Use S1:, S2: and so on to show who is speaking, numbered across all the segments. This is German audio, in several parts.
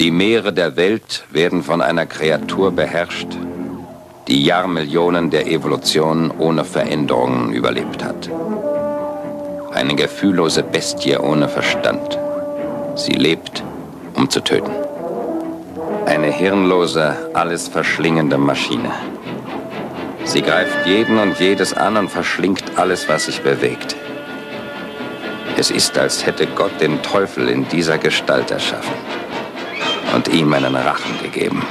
S1: Die Meere der Welt werden von einer Kreatur beherrscht, die Jahrmillionen der Evolution ohne Veränderungen überlebt hat. Eine gefühllose Bestie ohne Verstand. Sie lebt, um zu töten. Eine hirnlose, alles verschlingende Maschine. Sie greift jeden und jedes an und verschlingt alles, was sich bewegt. Es ist, als hätte Gott den Teufel in dieser Gestalt erschaffen und ihm einen Rachen gegeben.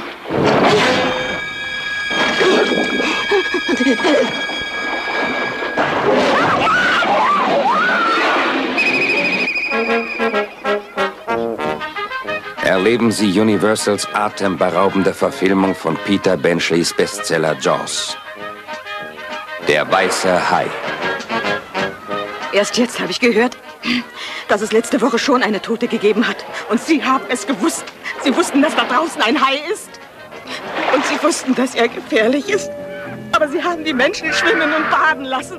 S1: Erleben Sie Universals atemberaubende Verfilmung von Peter Benchleys Bestseller Jaws. Der weiße Hai.
S2: Erst jetzt habe ich gehört, dass es letzte Woche schon eine Tote gegeben hat. Und Sie haben es gewusst. Sie wussten, dass da draußen ein Hai ist. Und Sie wussten, dass er gefährlich ist. Aber Sie haben die Menschen schwimmen und baden lassen.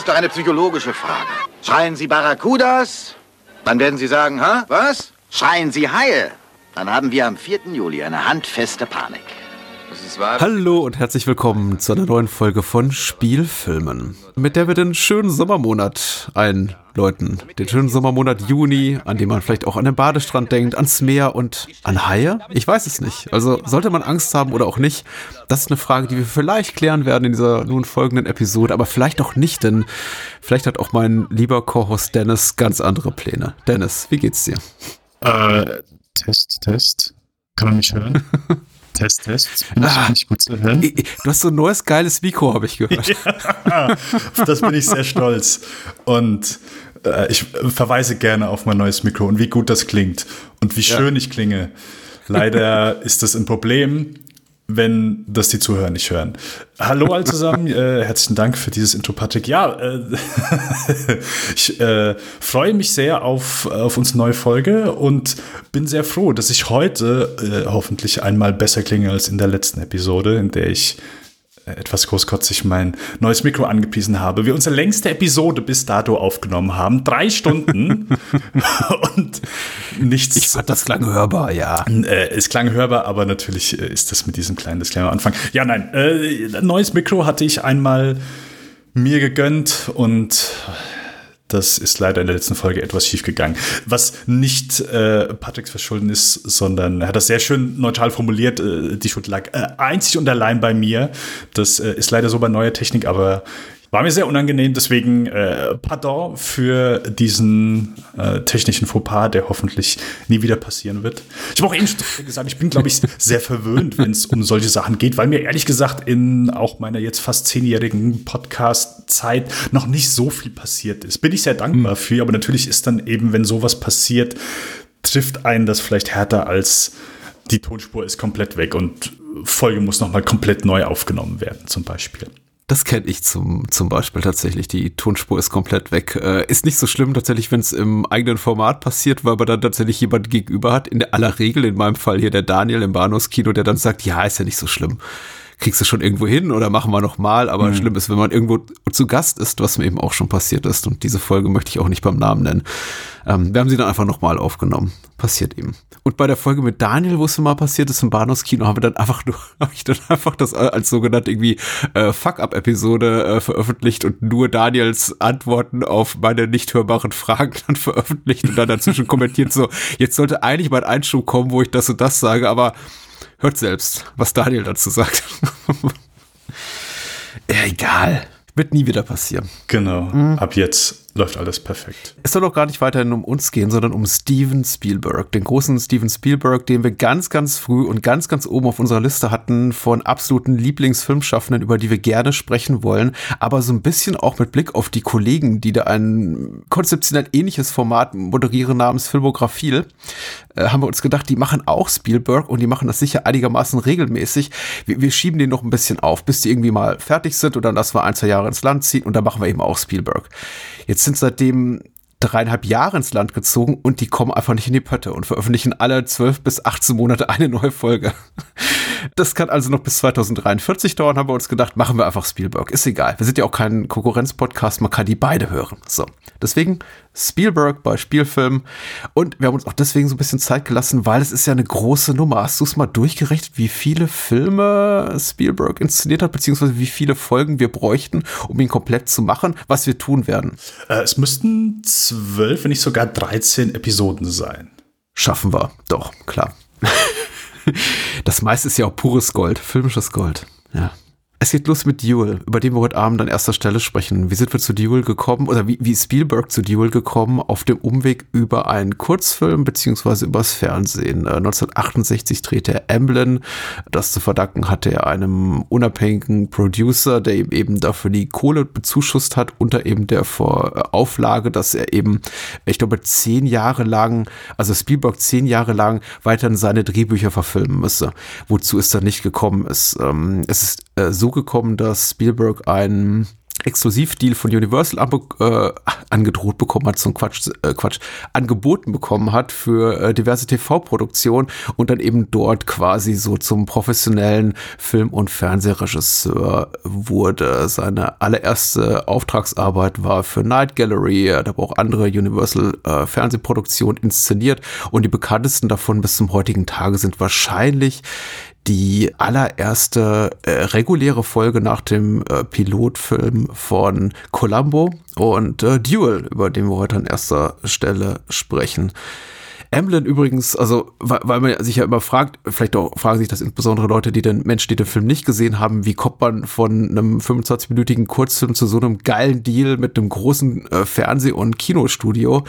S3: Ist doch eine psychologische Frage. Schreien Sie Barracudas? Dann werden Sie sagen, ha? Was? Schreien Sie Haie? Dann haben wir am 4. Juli eine handfeste Panik.
S4: Hallo und herzlich willkommen zu einer neuen Folge von Spielfilmen, mit der wir den schönen Sommermonat einläuten. Den schönen Sommermonat Juni, an dem man vielleicht auch an den Badestrand denkt, ans Meer und an Haie? Ich weiß es nicht. Also sollte man Angst haben oder auch nicht, das ist eine Frage, die wir vielleicht klären werden in dieser nun folgenden Episode, aber vielleicht auch nicht, denn vielleicht hat auch mein lieber Co-Host Dennis ganz andere Pläne. Dennis, wie geht's dir?
S5: Äh, Test, Test. Kann man mich hören? Test, Test. Bin ich
S4: Ah.
S5: nicht gut zu hören?
S4: Du hast so ein neues geiles Mikro, habe ich gehört.
S5: Ja, auf das bin ich sehr stolz. Und äh, ich verweise gerne auf mein neues Mikro und wie gut das klingt und wie schön ich klinge. Leider ist das ein Problem, wenn das die Zuhörer nicht hören. Hallo all zusammen, äh, herzlichen Dank für dieses Intro, Patrick. Ja, äh, ich äh, freue mich sehr auf, auf unsere neue Folge und bin sehr froh, dass ich heute äh, hoffentlich einmal besser klinge als in der letzten Episode, in der ich etwas großkotzig mein neues Mikro angepriesen habe. Wir unsere längste Episode bis dato aufgenommen haben. Drei Stunden und nichts.
S4: Ich fand das klang hörbar, ja.
S5: Äh, es klang hörbar, aber natürlich äh, ist das mit diesem kleinen Disclaimer am Anfang. Ja, nein, äh, neues Mikro hatte ich einmal mir gegönnt und das ist leider in der letzten Folge etwas schief gegangen. Was nicht äh, Patricks Verschulden ist, sondern er hat das sehr schön neutral formuliert. Äh, die Schuld lag äh, einzig und allein bei mir. Das äh, ist leider so bei neuer Technik, aber war mir sehr unangenehm. Deswegen äh, pardon für diesen äh, technischen Fauxpas, der hoffentlich nie wieder passieren wird. Ich habe auch eben schon gesagt, ich bin, glaube ich, sehr verwöhnt, wenn es um solche Sachen geht, weil mir ehrlich gesagt in auch meiner jetzt fast zehnjährigen Podcast-Zeit noch nicht so viel passiert ist. Bin ich sehr dankbar für, aber natürlich ist dann eben, wenn sowas passiert, trifft einen das vielleicht härter als die Tonspur ist komplett weg und Folge muss nochmal komplett neu aufgenommen werden, zum Beispiel.
S4: Das kenne ich zum, zum Beispiel tatsächlich. Die Tonspur ist komplett weg. Äh, ist nicht so schlimm tatsächlich, wenn es im eigenen Format passiert, weil man dann tatsächlich jemand gegenüber hat. In aller Regel, in meinem Fall hier der Daniel im Bahnhofskino, der dann sagt, ja, ist ja nicht so schlimm. Kriegst du schon irgendwo hin oder machen wir noch mal? Aber schlimm ist, wenn man irgendwo zu Gast ist, was mir eben auch schon passiert ist. Und diese Folge möchte ich auch nicht beim Namen nennen. Ähm, wir haben sie dann einfach noch mal aufgenommen. Passiert eben. Und bei der Folge mit Daniel, wo es mal passiert ist im Bahnhofskino, haben wir dann einfach nur, habe ich dann einfach das als sogenannte irgendwie äh, Fuck-up-Episode äh, veröffentlicht und nur Daniels Antworten auf meine nicht hörbaren Fragen dann veröffentlicht und dann dazwischen kommentiert so, jetzt sollte eigentlich mein Einschub kommen, wo ich das und das sage, aber hört selbst, was Daniel dazu sagt. ja, egal. Wird nie wieder passieren.
S5: Genau. Ab jetzt läuft alles perfekt.
S4: Es soll doch gar nicht weiterhin um uns gehen, sondern um Steven Spielberg, den großen Steven Spielberg, den wir ganz, ganz früh und ganz, ganz oben auf unserer Liste hatten von absoluten Lieblingsfilmschaffenden, über die wir gerne sprechen wollen, aber so ein bisschen auch mit Blick auf die Kollegen, die da ein konzeptionell ähnliches Format moderieren namens Filmographil, äh, haben wir uns gedacht, die machen auch Spielberg und die machen das sicher einigermaßen regelmäßig. Wir, wir schieben den noch ein bisschen auf, bis die irgendwie mal fertig sind und dann lassen wir ein, zwei Jahre ins Land ziehen und dann machen wir eben auch Spielberg. Jetzt sind seitdem dreieinhalb Jahre ins Land gezogen und die kommen einfach nicht in die Pötte und veröffentlichen alle zwölf bis 18 Monate eine neue Folge. Das kann also noch bis 2043 dauern, haben wir uns gedacht, machen wir einfach Spielberg. Ist egal. Wir sind ja auch kein Konkurrenzpodcast, man kann die beide hören. So. Deswegen Spielberg bei Spielfilmen. Und wir haben uns auch deswegen so ein bisschen Zeit gelassen, weil es ist ja eine große Nummer. Hast du es mal durchgerechnet, wie viele Filme Spielberg inszeniert hat, beziehungsweise wie viele Folgen wir bräuchten, um ihn komplett zu machen, was wir tun werden?
S5: Äh, es müssten zwölf, wenn nicht sogar 13 Episoden sein.
S4: Schaffen wir, doch, klar. Das meiste ist ja auch pures Gold, filmisches Gold. Ja. Es geht los mit Duel, über den wir heute Abend an erster Stelle sprechen. Wie sind wir zu Duel gekommen oder wie, wie Spielberg zu Duel gekommen? Auf dem Umweg über einen Kurzfilm beziehungsweise übers Fernsehen. 1968 äh, drehte er Emblem. Das zu verdanken hatte er einem unabhängigen Producer, der ihm eben dafür die Kohle bezuschusst hat, unter eben der Auflage, dass er eben, ich glaube, zehn Jahre lang, also Spielberg zehn Jahre lang weiterhin seine Drehbücher verfilmen müsse. Wozu es dann nicht gekommen ist. Ähm, es ist äh, gekommen, dass Spielberg einen Exklusivdeal von Universal äh, angedroht bekommen hat, zum Quatsch, äh, Quatsch, angeboten bekommen hat für äh, diverse TV-Produktionen und dann eben dort quasi so zum professionellen Film- und Fernsehregisseur wurde. Seine allererste Auftragsarbeit war für Night Gallery, er hat aber auch andere Universal äh, inszeniert und die bekanntesten davon bis zum heutigen Tage sind wahrscheinlich die allererste äh, reguläre Folge nach dem äh, Pilotfilm von Columbo und äh, Duel, über den wir heute an erster Stelle sprechen. Emblem übrigens, also weil, man sich ja immer fragt, vielleicht auch fragen sich das insbesondere Leute, die den Menschen, die den Film nicht gesehen haben, wie kommt man von einem 25-minütigen Kurzfilm zu so einem geilen Deal mit einem großen äh, Fernseh- und Kinostudio?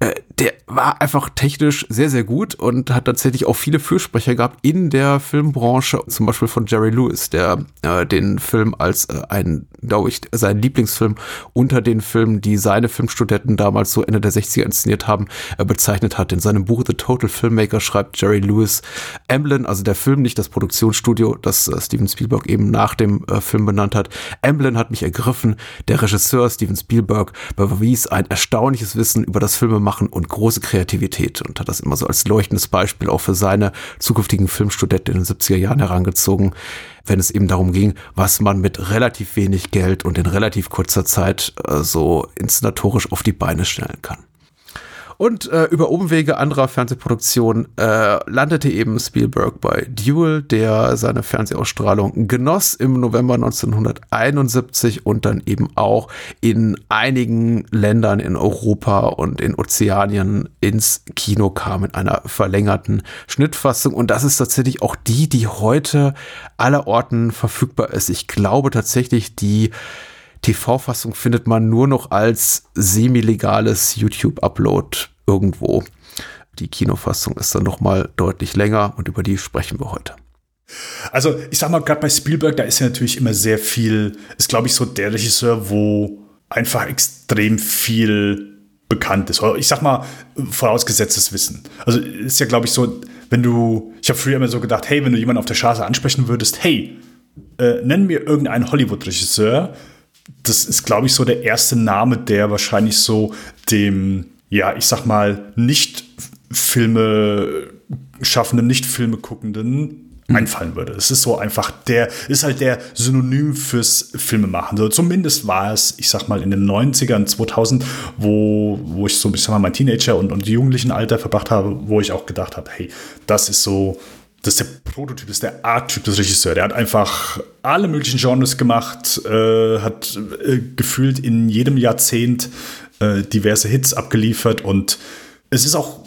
S4: Äh, der war einfach technisch sehr, sehr gut und hat tatsächlich auch viele Fürsprecher gehabt in der Filmbranche, zum Beispiel von Jerry Lewis, der äh, den Film als äh, ein, glaube ich, sein Lieblingsfilm unter den Filmen, die seine Filmstudenten damals so Ende der 60er inszeniert haben, äh, bezeichnet hat in seinem seinem Buch The Total Filmmaker schreibt Jerry Lewis, Emblem, also der Film, nicht das Produktionsstudio, das äh, Steven Spielberg eben nach dem äh, Film benannt hat. Emblem hat mich ergriffen. Der Regisseur Steven Spielberg bewies ein erstaunliches Wissen über das Filmemachen und große Kreativität und hat das immer so als leuchtendes Beispiel auch für seine zukünftigen Filmstudenten in den 70er Jahren herangezogen wenn es eben darum ging, was man mit relativ wenig Geld und in relativ kurzer Zeit äh, so inszenatorisch auf die Beine stellen kann. Und äh, über Umwege anderer Fernsehproduktionen äh, landete eben Spielberg bei Duel, der seine Fernsehausstrahlung genoss im November 1971 und dann eben auch in einigen Ländern in Europa und in Ozeanien ins Kino kam in einer verlängerten Schnittfassung. Und das ist tatsächlich auch die, die heute aller Orten verfügbar ist. Ich glaube tatsächlich, die TV-Fassung findet man nur noch als semi-legales YouTube-Upload irgendwo. Die Kinofassung ist dann noch mal deutlich länger und über die sprechen wir heute.
S5: Also ich sag mal, gerade bei Spielberg, da ist ja natürlich immer sehr viel, ist glaube ich so der Regisseur, wo einfach extrem viel bekannt ist. Ich sag mal, vorausgesetztes Wissen. Also ist ja glaube ich so, wenn du, ich habe früher immer so gedacht, hey, wenn du jemanden auf der Straße ansprechen würdest, hey, äh, nenn mir irgendeinen Hollywood-Regisseur, das ist, glaube ich, so der erste Name, der wahrscheinlich so dem, ja, ich sag mal, nicht Filme schaffenden, nicht Filme guckenden mhm. einfallen würde. Es ist so einfach der, ist halt der Synonym fürs Filmemachen. So, zumindest war es, ich sag mal, in den 90ern, 2000, wo, wo ich so, ich sag mal, mein Teenager- und, und jugendlichen Alter verbracht habe, wo ich auch gedacht habe, hey, das ist so das ist der Prototyp, das ist der Arttyp des Regisseurs. Der hat einfach alle möglichen Genres gemacht, äh, hat äh, gefühlt in jedem Jahrzehnt äh, diverse Hits abgeliefert und es ist auch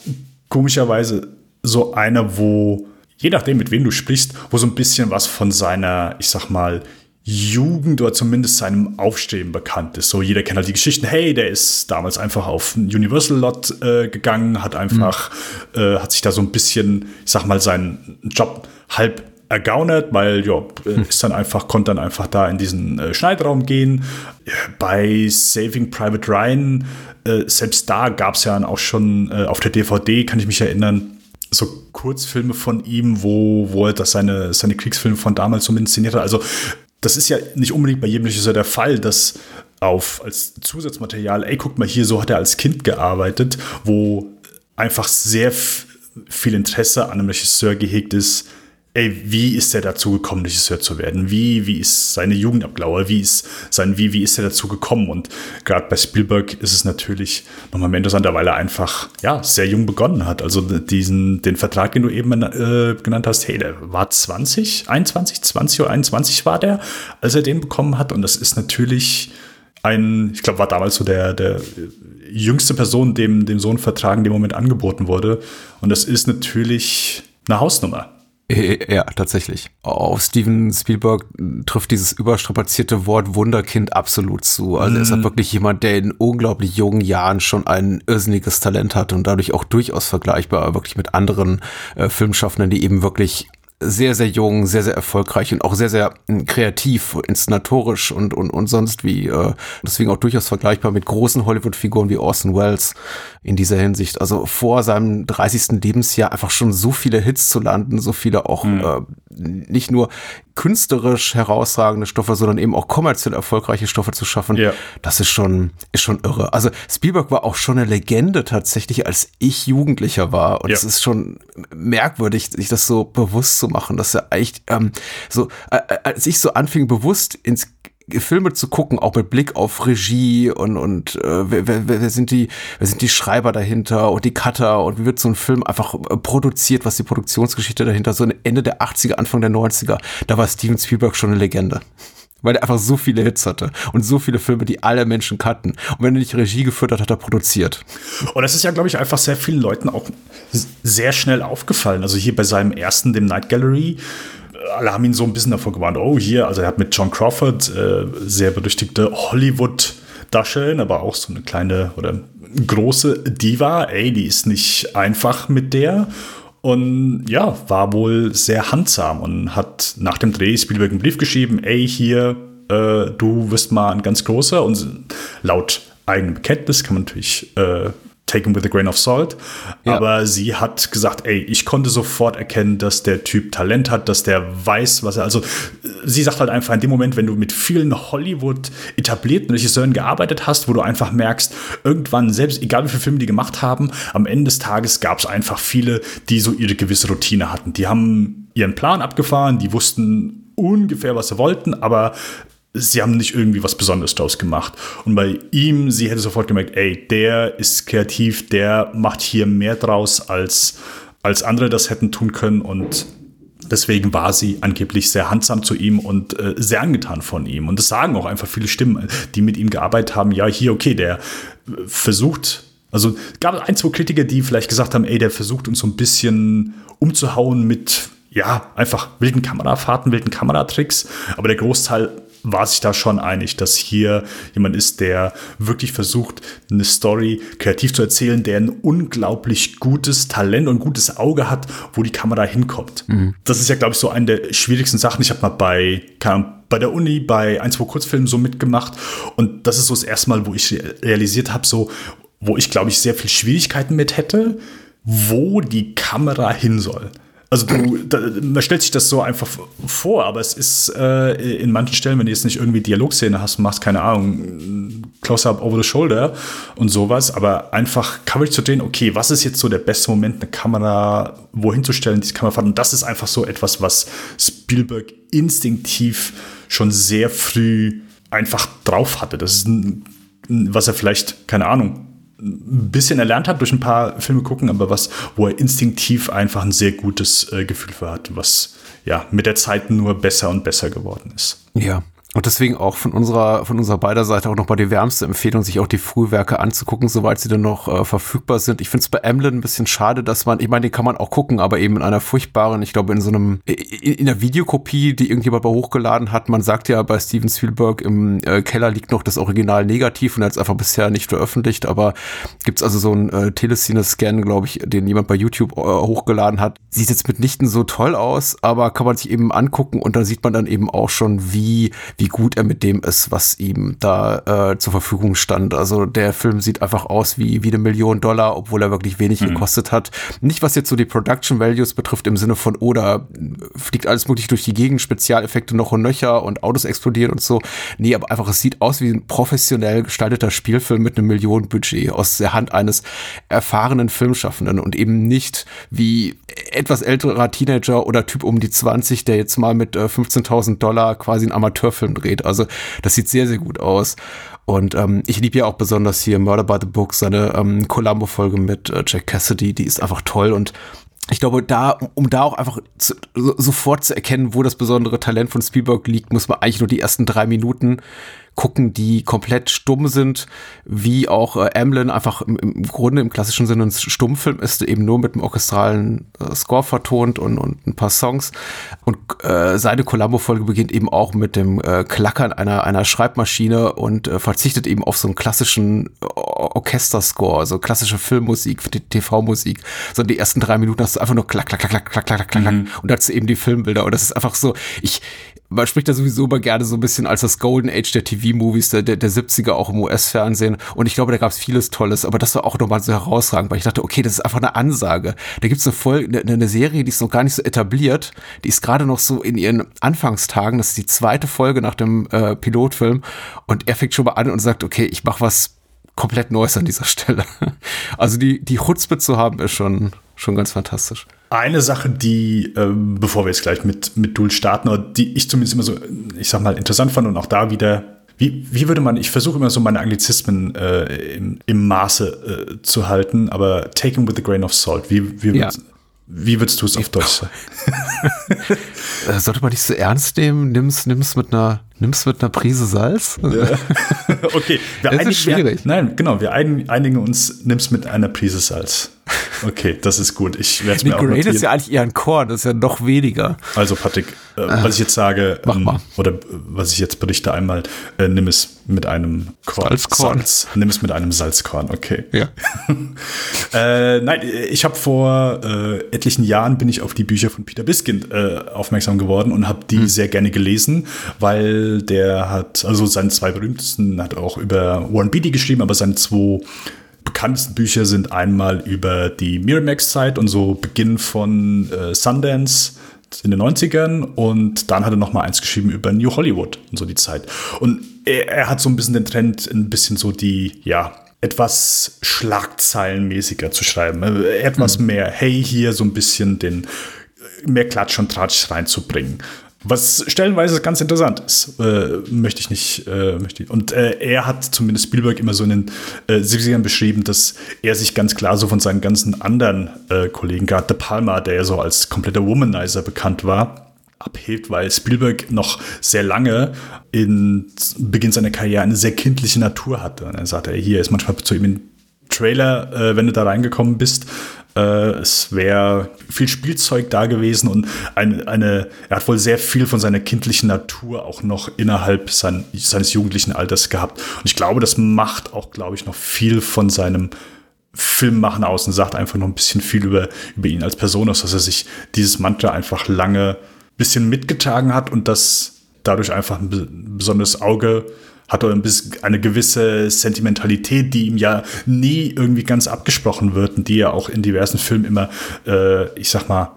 S5: komischerweise so einer, wo, je nachdem, mit wem du sprichst, wo so ein bisschen was von seiner, ich sag mal, Jugend oder zumindest seinem Aufstehen bekannt ist. So jeder kennt halt die Geschichten. Hey, der ist damals einfach auf einen Universal Lot äh, gegangen, hat einfach, mhm. äh, hat sich da so ein bisschen, ich sag mal, seinen Job halb ergaunert, weil ja, mhm. ist dann einfach, konnte dann einfach da in diesen äh, Schneidraum gehen. Bei Saving Private Ryan, äh, selbst da gab es ja auch schon äh, auf der DVD, kann ich mich erinnern, so Kurzfilme von ihm, wo, wo er das seine, seine Kriegsfilme von damals so inszeniert hat. Also das ist ja nicht unbedingt bei jedem Regisseur der Fall, dass auf als Zusatzmaterial, ey, guck mal hier, so hat er als Kind gearbeitet, wo einfach sehr viel Interesse an einem Regisseur gehegt ist, ey, wie ist er dazu gekommen, Regisseur zu werden? Wie, wie ist seine Jugend abgelaufen? Wie ist sein, wie, wie ist er dazu gekommen? Und gerade bei Spielberg ist es natürlich nochmal mehr interessanter, weil er einfach, ja, sehr jung begonnen hat. Also diesen, den Vertrag, den du eben äh, genannt hast, hey, der war 20, 21, 20 oder 21 war der, als er den bekommen hat. Und das ist natürlich ein, ich glaube, war damals so der, der jüngste Person, dem, dem so ein Vertrag in dem Moment angeboten wurde. Und das ist natürlich eine Hausnummer.
S4: Äh, ja, tatsächlich. Auf Steven Spielberg trifft dieses überstrapazierte Wort Wunderkind absolut zu. Also er ist halt wirklich jemand, der in unglaublich jungen Jahren schon ein irrsinniges Talent hat und dadurch auch durchaus vergleichbar wirklich mit anderen äh, Filmschaffenden, die eben wirklich sehr, sehr jung, sehr, sehr erfolgreich und auch sehr, sehr hm, kreativ, inszenatorisch und, und, und sonst wie. Äh, deswegen auch durchaus vergleichbar mit großen Hollywood-Figuren wie Orson Welles in dieser Hinsicht. Also vor seinem 30. Lebensjahr einfach schon so viele Hits zu landen, so viele auch mhm. äh, nicht nur künstlerisch herausragende Stoffe, sondern eben auch kommerziell erfolgreiche Stoffe zu schaffen, ja. das ist schon, ist schon irre. Also Spielberg war auch schon eine Legende tatsächlich, als ich Jugendlicher war. Und ja. es ist schon merkwürdig, sich das so bewusst zu machen, dass er echt ähm, so, äh, als ich so anfing, bewusst ins Filme zu gucken, auch mit Blick auf Regie und, und äh, wer, wer, wer, sind die, wer sind die Schreiber dahinter und die Cutter und wie wird so ein Film einfach äh, produziert, was die Produktionsgeschichte dahinter, so Ende der 80er, Anfang der 90er, da war Steven Spielberg schon eine Legende. Weil er einfach so viele Hits hatte und so viele Filme, die alle Menschen kannten. Und wenn er nicht Regie geführt hat, hat er produziert.
S5: Und das ist ja, glaube ich, einfach sehr vielen Leuten auch sehr schnell aufgefallen. Also hier bei seinem ersten, dem Night Gallery, alle haben ihn so ein bisschen davor gewarnt, oh hier, also er hat mit John Crawford äh, sehr berüchtigte Hollywood darstellen, aber auch so eine kleine oder große Diva, ey, die ist nicht einfach mit der. Und ja, war wohl sehr handsam und hat nach dem Dreh Spielberg einen Brief geschrieben, ey, hier, äh, du wirst mal ein ganz großer. Und laut eigenem Bekenntnis kann man natürlich äh, taken with a grain of salt. Ja. Aber sie hat gesagt, ey, ich konnte sofort erkennen, dass der Typ Talent hat, dass der weiß, was er, also sie sagt halt einfach in dem Moment, wenn du mit vielen Hollywood etablierten Regisseuren gearbeitet hast, wo du einfach merkst, irgendwann, selbst egal wie viele Filme die gemacht haben, am Ende des Tages gab es einfach viele, die so ihre gewisse Routine hatten. Die haben ihren Plan abgefahren, die wussten ungefähr, was sie wollten, aber sie haben nicht irgendwie was Besonderes draus gemacht. Und bei ihm, sie hätte sofort gemerkt, ey, der ist kreativ, der macht hier mehr draus, als, als andere das hätten tun können. Und deswegen war sie angeblich sehr handsam zu ihm und äh, sehr angetan von ihm. Und das sagen auch einfach viele Stimmen, die mit ihm gearbeitet haben. Ja, hier, okay, der äh, versucht, also gab ein, zwei Kritiker, die vielleicht gesagt haben, ey, der versucht uns so ein bisschen umzuhauen mit ja, einfach wilden Kamerafahrten, wilden Kameratricks. Aber der Großteil war sich da schon einig, dass hier jemand ist, der wirklich versucht, eine Story kreativ zu erzählen, der ein unglaublich gutes Talent und gutes Auge hat, wo die Kamera hinkommt. Mhm. Das ist ja, glaube ich, so eine der schwierigsten Sachen. Ich habe mal bei, bei der Uni bei ein, zwei Kurzfilmen so mitgemacht und das ist so das erste Mal, wo ich realisiert habe, so, wo ich, glaube ich, sehr viel Schwierigkeiten mit hätte, wo die Kamera hin soll. Also du, da, man stellt sich das so einfach vor, aber es ist äh, in manchen Stellen, wenn du jetzt nicht irgendwie Dialogszene hast, machst keine Ahnung, Close-up over the shoulder und sowas, aber einfach Coverage zu drehen, okay, was ist jetzt so der beste Moment, eine Kamera wohin zu stellen, diese Kamera und das ist einfach so etwas, was Spielberg instinktiv schon sehr früh einfach drauf hatte. Das ist ein, was er vielleicht, keine Ahnung, ein bisschen erlernt hat durch ein paar Filme gucken, aber was, wo er instinktiv einfach ein sehr gutes äh, Gefühl für hat, was ja mit der Zeit nur besser und besser geworden ist.
S4: Ja, und deswegen auch von unserer, von unserer beider Seite auch nochmal die wärmste Empfehlung, sich auch die Frühwerke anzugucken, soweit sie dann noch äh, verfügbar sind. Ich finde es bei Emlyn ein bisschen schade, dass man, ich meine, den kann man auch gucken, aber eben in einer furchtbaren, ich glaube, in so einem, in, in einer Videokopie, die irgendjemand mal hochgeladen hat. Man sagt ja bei Steven Spielberg, im äh, Keller liegt noch das Original negativ und er hat es einfach bisher nicht veröffentlicht, aber gibt's also so einen äh, Teleszene-Scan, glaube ich, den jemand bei YouTube äh, hochgeladen hat. Sieht jetzt mitnichten so toll aus, aber kann man sich eben angucken und dann sieht man dann eben auch schon, wie, wie gut er mit dem ist, was ihm da äh, zur Verfügung stand. Also der Film sieht einfach aus wie, wie eine Million Dollar, obwohl er wirklich wenig mhm. gekostet hat. Nicht, was jetzt so die Production Values betrifft, im Sinne von, oder oh, fliegt alles möglich durch die Gegend, Spezialeffekte noch und nöcher und Autos explodieren und so. Nee, aber einfach, es sieht aus wie ein professionell gestalteter Spielfilm mit einem Millionenbudget aus der Hand eines erfahrenen Filmschaffenden und eben nicht wie etwas älterer Teenager oder Typ um die 20, der jetzt mal mit äh, 15.000 Dollar quasi einen Amateurfilm dreht. Also das sieht sehr, sehr gut aus. Und ähm, ich liebe ja auch besonders hier Murder by the Book, seine ähm, Columbo-Folge mit äh, Jack Cassidy, die ist einfach toll und ich glaube, da, um da auch einfach zu, so, sofort zu erkennen, wo das besondere Talent von Spielberg liegt, muss man eigentlich nur die ersten drei Minuten gucken, die komplett stumm sind, wie auch äh, Amblin einfach im, im Grunde im klassischen Sinne ein Stummfilm ist, eben nur mit einem orchestralen äh, Score vertont und, und ein paar Songs. Und äh, seine Columbo-Folge beginnt eben auch mit dem äh, Klackern einer, einer Schreibmaschine und äh, verzichtet eben auf so einen klassischen Orchesterscore, also klassische Filmmusik, TV-Musik. So die ersten drei Minuten hast du einfach nur klack, klack, klack, klack, klack, klack, klack, mhm. und dazu eben die Filmbilder. Und das ist einfach so, ich, man spricht da sowieso immer gerne so ein bisschen als das Golden Age der TV-Movies der, der, der 70er auch im US-Fernsehen. Und ich glaube, da gab es vieles Tolles, aber das war auch nochmal so herausragend, weil ich dachte, okay, das ist einfach eine Ansage. Da gibt es eine, Folge, eine, eine Serie, die ist noch gar nicht so etabliert. Die ist gerade noch so in ihren Anfangstagen. Das ist die zweite Folge nach dem äh, Pilotfilm. Und er fängt schon mal an und sagt, okay, ich mache was komplett Neues an dieser Stelle. Also die, die Chutzpe zu haben, ist schon, schon ganz fantastisch.
S5: Eine Sache, die, ähm, bevor wir jetzt gleich mit, mit Duel starten, oder die ich zumindest immer so, ich sag mal, interessant fand und auch da wieder wie, wie würde man, ich versuche immer so meine Anglizismen äh, im, im Maße äh, zu halten, aber taken with a grain of salt. Wie, wie, ja. wie würdest du es auf Deutsch sagen?
S4: Sollte man nicht so ernst nehmen? Nimm's, nimm's mit einer nimmst mit einer Prise Salz? Ja.
S5: okay, wir das ist schwierig. Wir, nein, genau, wir einigen uns, nimmst mit einer Prise Salz. Okay, das ist gut. Ich werde es mir auch
S4: notieren. ist ja eigentlich eher ein Korn, das ist ja noch weniger.
S5: Also Patrick, äh, ah. was ich jetzt sage, ähm, oder äh, was ich jetzt berichte einmal, äh, nimm es mit einem
S4: Korn. Salzkorn.
S5: Salz. Nimm es mit einem Salzkorn, okay.
S4: Ja.
S5: äh, nein, ich habe vor äh, etlichen Jahren bin ich auf die Bücher von Peter Biskind äh, aufmerksam geworden und habe die hm. sehr gerne gelesen, weil der hat, also seine zwei berühmtesten, hat auch über Warren Beatty geschrieben, aber seine zwei bekanntesten Bücher sind einmal über die Miramax-Zeit und so Beginn von äh, Sundance in den 90ern und dann hat er noch mal eins geschrieben über New Hollywood und so die Zeit. Und er, er hat so ein bisschen den Trend, ein bisschen so die, ja, etwas schlagzeilenmäßiger zu schreiben. Äh, etwas mhm. mehr, hey, hier so ein bisschen den mehr Klatsch und Tratsch reinzubringen. Was stellenweise ganz interessant ist, äh, möchte ich nicht. Äh, möchte ich. Und äh, er hat zumindest Spielberg immer so in den äh, 70ern beschrieben, dass er sich ganz klar so von seinen ganzen anderen äh, Kollegen, gerade De Palma, der ja so als kompletter Womanizer bekannt war, abhebt, weil Spielberg noch sehr lange in Beginn seiner Karriere eine sehr kindliche Natur hatte. Und er sagte, hier ist manchmal zu ihm ein Trailer, äh, wenn du da reingekommen bist, es wäre viel Spielzeug da gewesen und eine, eine, er hat wohl sehr viel von seiner kindlichen Natur auch noch innerhalb sein, seines jugendlichen Alters gehabt. Und ich glaube, das macht auch, glaube ich, noch viel von seinem Filmmachen aus und sagt einfach noch ein bisschen viel über, über ihn als Person aus, dass er sich dieses Mantra einfach lange ein bisschen mitgetragen hat und das dadurch einfach ein besonderes Auge hat er eine gewisse Sentimentalität, die ihm ja nie irgendwie ganz abgesprochen wird und die ja auch in diversen Filmen immer, äh, ich sag mal,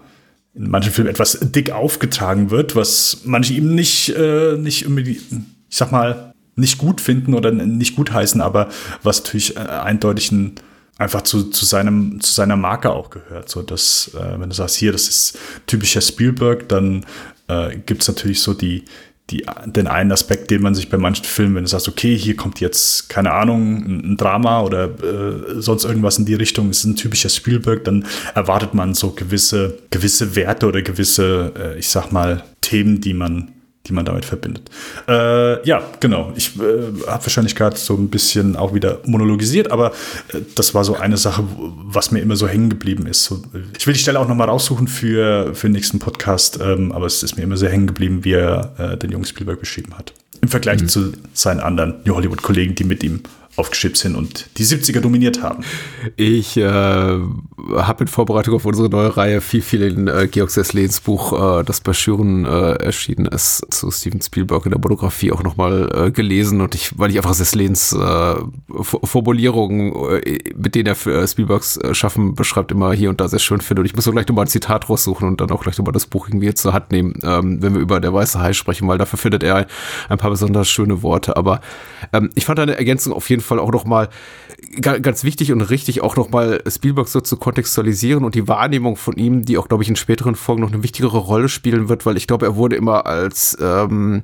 S5: in manchen Filmen etwas dick aufgetragen wird, was manche ihm nicht, äh, nicht ich sag mal, nicht gut finden oder nicht gut heißen, aber was natürlich äh, eindeutig ein, einfach zu, zu, seinem, zu seiner Marke auch gehört. So dass, äh, wenn du sagst, hier, das ist typischer Spielberg, dann äh, gibt es natürlich so die, die, den einen Aspekt, den man sich bei manchen Filmen, wenn du sagst, okay, hier kommt jetzt, keine Ahnung, ein, Drama oder äh, sonst irgendwas in die Richtung, ist ein typischer Spielberg, dann erwartet man so gewisse, gewisse Werte oder gewisse, äh, ich sag mal, Themen, die man die man damit verbindet. Äh, ja, genau. Ich äh, habe wahrscheinlich gerade so ein bisschen auch wieder monologisiert, aber äh, das war so eine Sache, was mir immer so hängen geblieben ist. So, ich will die Stelle auch nochmal raussuchen für, für den nächsten Podcast, ähm, aber es ist mir immer sehr hängen geblieben, wie er äh, den Jungen Spielberg beschrieben hat. Im Vergleich mhm. zu seinen anderen New Hollywood-Kollegen, die mit ihm aufgeschickt sind und die 70er dominiert haben.
S4: Ich äh, habe in Vorbereitung auf unsere neue Reihe viel, viel in äh, Georg Sesslens Buch, äh, das bei Schüren äh, erschienen ist, zu Steven Spielberg in der Monografie auch nochmal äh, gelesen und ich, weil ich einfach Sesslens äh, Formulierungen, mit denen er Spielbergs Schaffen beschreibt, immer hier und da sehr schön finde. Und ich muss so gleich nochmal ein Zitat raussuchen und dann auch gleich nochmal das Buch irgendwie zur Hand nehmen, ähm, wenn wir über der Weiße Hai sprechen, weil dafür findet er ein paar besonders schöne Worte, aber ähm, ich fand eine Ergänzung auf jeden Fall auch nochmal ganz wichtig und richtig, auch nochmal Spielberg so zu kontextualisieren und die Wahrnehmung von ihm, die auch, glaube ich, in späteren Folgen noch eine wichtigere Rolle spielen wird, weil ich glaube, er wurde immer als ähm,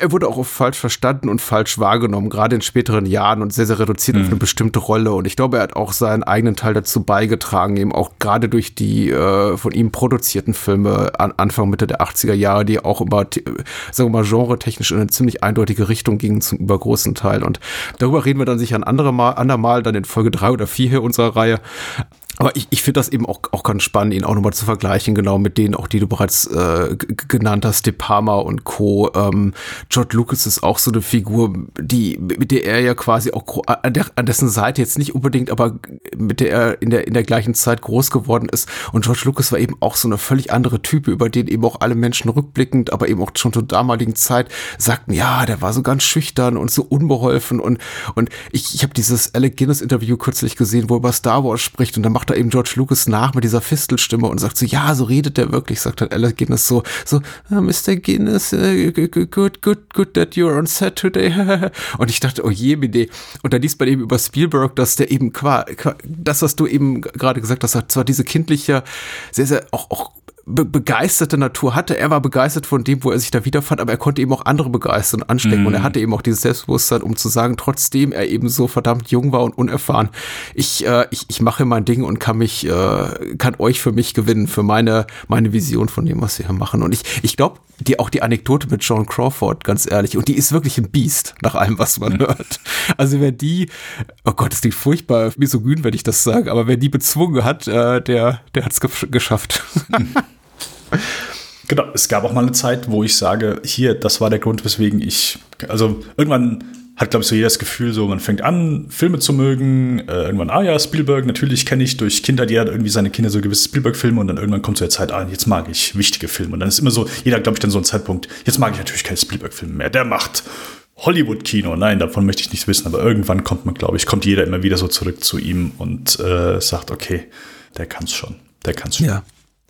S4: er wurde auch oft falsch verstanden und falsch wahrgenommen, gerade in späteren Jahren und sehr, sehr reduziert mhm. auf eine bestimmte Rolle. Und ich glaube, er hat auch seinen eigenen Teil dazu beigetragen, eben auch gerade durch die äh, von ihm produzierten Filme an Anfang, Mitte der 80er Jahre, die auch immer, sagen wir mal, genre-technisch in eine ziemlich eindeutige Richtung gingen zum übergroßen Teil. Und darüber reden wir dann sicher ein andere Mal, andermal, dann in Folge drei oder vier hier unserer Reihe. Aber ich, ich finde das eben auch, auch ganz spannend, ihn auch nochmal zu vergleichen, genau mit denen, auch die du bereits äh, genannt hast, De Palma und Co. Ähm, George Lucas ist auch so eine Figur, die, mit der er ja quasi auch an, der, an dessen Seite jetzt nicht unbedingt, aber mit der er in der, in der gleichen Zeit groß geworden ist. Und George Lucas war eben auch so eine völlig andere Type, über den eben auch alle Menschen rückblickend, aber eben auch schon zur damaligen Zeit sagten, ja, der war so ganz schüchtern und so unbeholfen. Und, und ich, ich habe dieses Alec Guinness Interview kürzlich gesehen, wo er über Star Wars spricht und dann macht er eben George Lucas nach mit dieser Fistelstimme und sagt so, ja, so redet er wirklich, sagt dann Alec Guinness so, so, oh, Mr. Guinness, uh, good, good, good that you're on set today. und ich dachte, oh je, Mide. Und dann liest man eben über Spielberg, dass der eben qua, qua das, was du eben gerade gesagt hast, zwar diese kindliche, sehr, sehr auch, auch be begeisterte Natur hatte. Er war begeistert von dem, wo er sich da wiederfand, aber er konnte eben auch andere begeistern und anstecken. Mm. Und er mhm. hatte eben auch dieses Selbstbewusstsein, um zu sagen, trotzdem er eben so verdammt jung war und unerfahren, ich, äh, ich, ich mache mein Ding und kann mich, äh, kann euch für mich gewinnen, für meine, meine Vision von dem, was wir hier machen. Und ich, ich glaube, die, auch die Anekdote mit John Crawford, ganz ehrlich, und die ist wirklich ein Biest, nach allem, was man mhm. hört. Also wer die, oh Gott, es klingt furchtbar misogyn, wenn ich das sage, aber wer die bezwungen hat, äh, der, der hat es geschafft.
S5: Genau, es gab auch mal eine Zeit, wo ich sage, hier, das war der Grund, weswegen ich, also irgendwann hat, glaube ich, so jeder das Gefühl, so man fängt an, Filme zu mögen, äh, irgendwann, ah ja, Spielberg, natürlich kenne ich durch Kinder, die hat irgendwie seine Kinder so gewisse Spielberg-Filme und dann irgendwann kommt so der Zeit, ah, jetzt mag ich wichtige Filme. Und dann ist immer so, jeder, glaube ich, dann so ein Zeitpunkt, jetzt mag ich natürlich keine Spielberg-Filme mehr, der macht Hollywood-Kino. Nein, davon möchte ich nichts wissen, aber irgendwann kommt man, glaube ich, kommt jeder immer wieder so zurück zu ihm und äh, sagt, okay, der kann's schon, der kann's schon. Ja.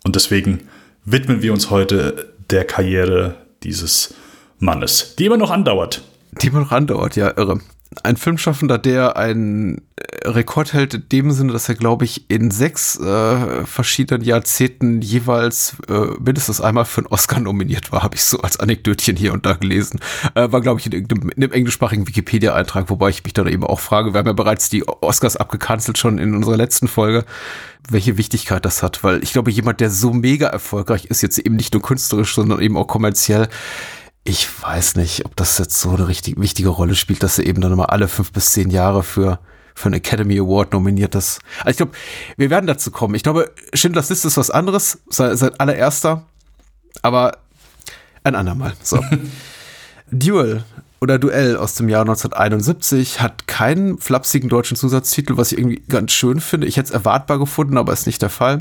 S5: Und deswegen widmen wir uns heute der Karriere dieses Mannes, die immer noch andauert.
S4: Die immer noch andauert, ja, irre. Ein Filmschaffender, der einen Rekord hält in dem Sinne, dass er, glaube ich, in sechs äh, verschiedenen Jahrzehnten jeweils äh, mindestens einmal für einen Oscar nominiert war, habe ich so als Anekdötchen hier und da gelesen. Äh, war, glaube ich, in, in einem englischsprachigen Wikipedia-Eintrag, wobei ich mich dann eben auch frage, wir haben ja bereits die Oscars abgekanzelt schon in unserer letzten Folge welche Wichtigkeit das hat, weil ich glaube, jemand, der so mega erfolgreich ist, jetzt eben nicht nur künstlerisch, sondern eben auch kommerziell, ich weiß nicht, ob das jetzt so eine richtig wichtige Rolle spielt, dass er eben dann immer alle fünf bis zehn Jahre für für einen Academy Award nominiert ist. Also ich glaube, wir werden dazu kommen. Ich glaube, Schindlers Liste ist was anderes, sein, sein allererster, aber ein andermal. So. Duel oder Duell aus dem Jahr 1971 hat keinen flapsigen deutschen Zusatztitel, was ich irgendwie ganz schön finde. Ich hätte es erwartbar gefunden, aber ist nicht der Fall.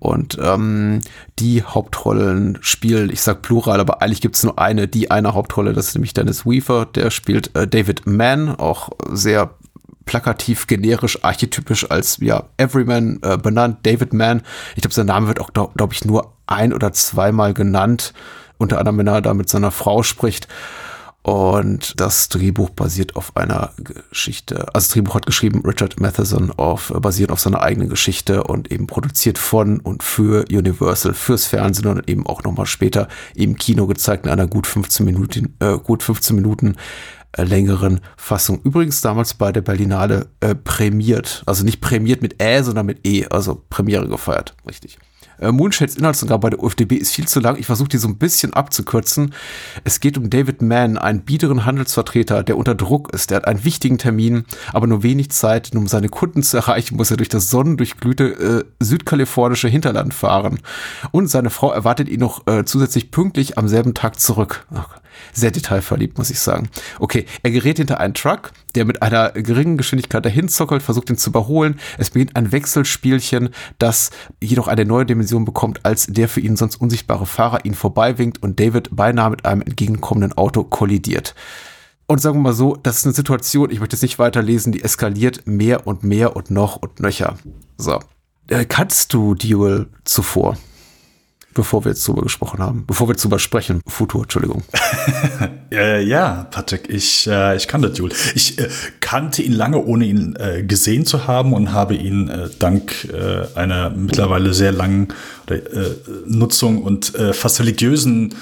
S4: Und ähm, die Hauptrollen spielen, ich sag Plural, aber eigentlich gibt es nur eine, die eine Hauptrolle, das ist nämlich Dennis Weaver, der spielt äh, David Mann, auch sehr plakativ, generisch, archetypisch als ja Everyman äh, benannt, David Mann. Ich glaube, sein Name wird auch, glaube glaub ich, nur ein oder zweimal genannt, unter anderem, wenn er da mit seiner Frau spricht. Und das Drehbuch basiert auf einer Geschichte. Also das Drehbuch hat geschrieben Richard Matheson auf, basiert auf seiner eigenen Geschichte und eben produziert von und für Universal, fürs Fernsehen und eben auch nochmal später im Kino gezeigt in einer gut 15 Minuten, äh, gut 15 Minuten äh, längeren Fassung. Übrigens damals bei der Berlinale äh, prämiert. Also nicht prämiert mit Ä, sondern mit E, also Premiere gefeiert. Richtig. Äh, Moonshades Inhaltsangabe bei der UFDB ist viel zu lang. Ich versuche die so ein bisschen abzukürzen. Es geht um David Mann, einen biederen Handelsvertreter, der unter Druck ist. Der hat einen wichtigen Termin, aber nur wenig Zeit. Und um seine Kunden zu erreichen, muss er durch das sonnendurchglühte äh, südkalifornische Hinterland fahren. Und seine Frau erwartet ihn noch äh, zusätzlich pünktlich am selben Tag zurück. Ach, sehr detailverliebt, muss ich sagen. Okay, er gerät hinter einen Truck, der mit einer geringen Geschwindigkeit dahin zockelt, versucht ihn zu überholen. Es beginnt ein Wechselspielchen, das jedoch eine neue Dimension bekommt, als der für ihn sonst unsichtbare Fahrer ihn vorbeiwinkt und David beinahe mit einem entgegenkommenden Auto kollidiert. Und sagen wir mal so, das ist eine Situation, ich möchte es nicht weiterlesen, die eskaliert mehr und mehr und noch und nöcher. So. Äh, kannst du Duel zuvor? Bevor wir jetzt drüber gesprochen haben, bevor wir drüber sprechen. Futur, Entschuldigung.
S5: äh, ja, Patrick, ich, äh, ich kannte Duel. Ich äh, kannte ihn lange, ohne ihn äh, gesehen zu haben und habe ihn äh, dank äh, einer mittlerweile sehr langen Nutzung und fast religiösen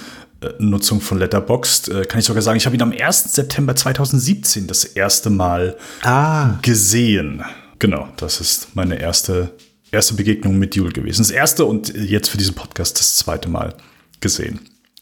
S5: Nutzung von Letterboxd, kann ich sogar sagen, ich habe ihn am 1. September 2017 das erste Mal ah. gesehen. Genau, das ist meine erste erste Begegnung mit Duel gewesen. Das erste und jetzt für diesen Podcast das zweite Mal gesehen.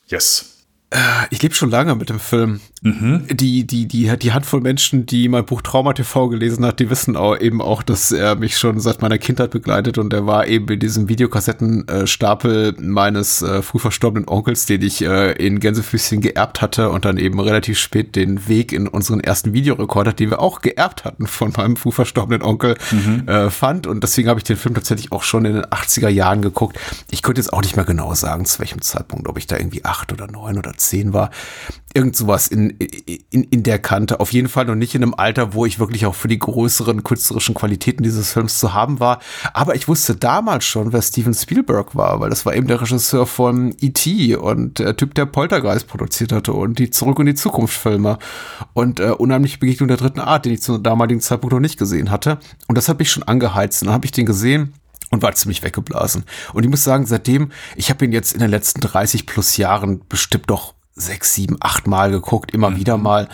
S5: Yes.
S4: Äh, ich lebe schon lange mit dem Film. Mhm. Die, die, die, die Handvoll Menschen, die mein Buch Trauma TV gelesen hat, die wissen auch eben auch, dass er mich schon seit meiner Kindheit begleitet und er war eben in diesem Videokassettenstapel meines äh, früh verstorbenen Onkels, den ich äh, in Gänsefüßchen geerbt hatte und dann eben relativ spät den Weg in unseren ersten Videorekorder, den wir auch geerbt hatten von meinem früh verstorbenen Onkel, mhm. äh, fand. Und deswegen habe ich den Film tatsächlich auch schon in den 80er Jahren geguckt. Ich könnte jetzt auch nicht mehr genau sagen, zu welchem Zeitpunkt, ob ich da irgendwie acht oder neun oder zehn war. Irgend sowas in, in, in der Kante. Auf jeden Fall noch nicht in einem Alter, wo ich wirklich auch für die größeren künstlerischen Qualitäten dieses Films zu haben war. Aber ich wusste damals schon, wer Steven Spielberg war, weil das war eben der Regisseur von E.T. und der Typ, der Poltergeist produziert hatte und die Zurück in die Zukunft Filme und äh, Unheimliche Begegnung der dritten Art, den ich zu damaligen Zeitpunkt noch nicht gesehen hatte. Und das habe ich schon angeheizt. Und dann habe ich den gesehen und war ziemlich weggeblasen. Und ich muss sagen, seitdem, ich habe ihn jetzt in den letzten 30 plus Jahren bestimmt doch sechs, sieben, acht Mal geguckt, immer mhm. wieder mal.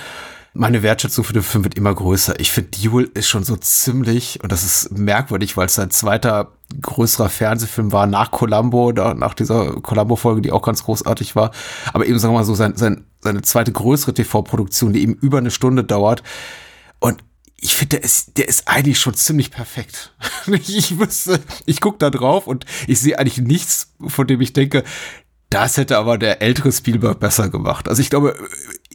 S4: Meine Wertschätzung für den Film wird immer größer. Ich finde, Duel ist schon so ziemlich, und das ist merkwürdig, weil es sein zweiter größerer Fernsehfilm war nach Columbo, nach dieser Columbo-Folge, die auch ganz großartig war. Aber eben, sagen wir mal so, sein, sein, seine zweite größere TV-Produktion, die eben über eine Stunde dauert. Und ich finde, der ist, der ist eigentlich schon ziemlich perfekt. ich wüsste, ich gucke da drauf und ich sehe eigentlich nichts, von dem ich denke, das hätte aber der ältere Spielberg besser gemacht. Also ich glaube,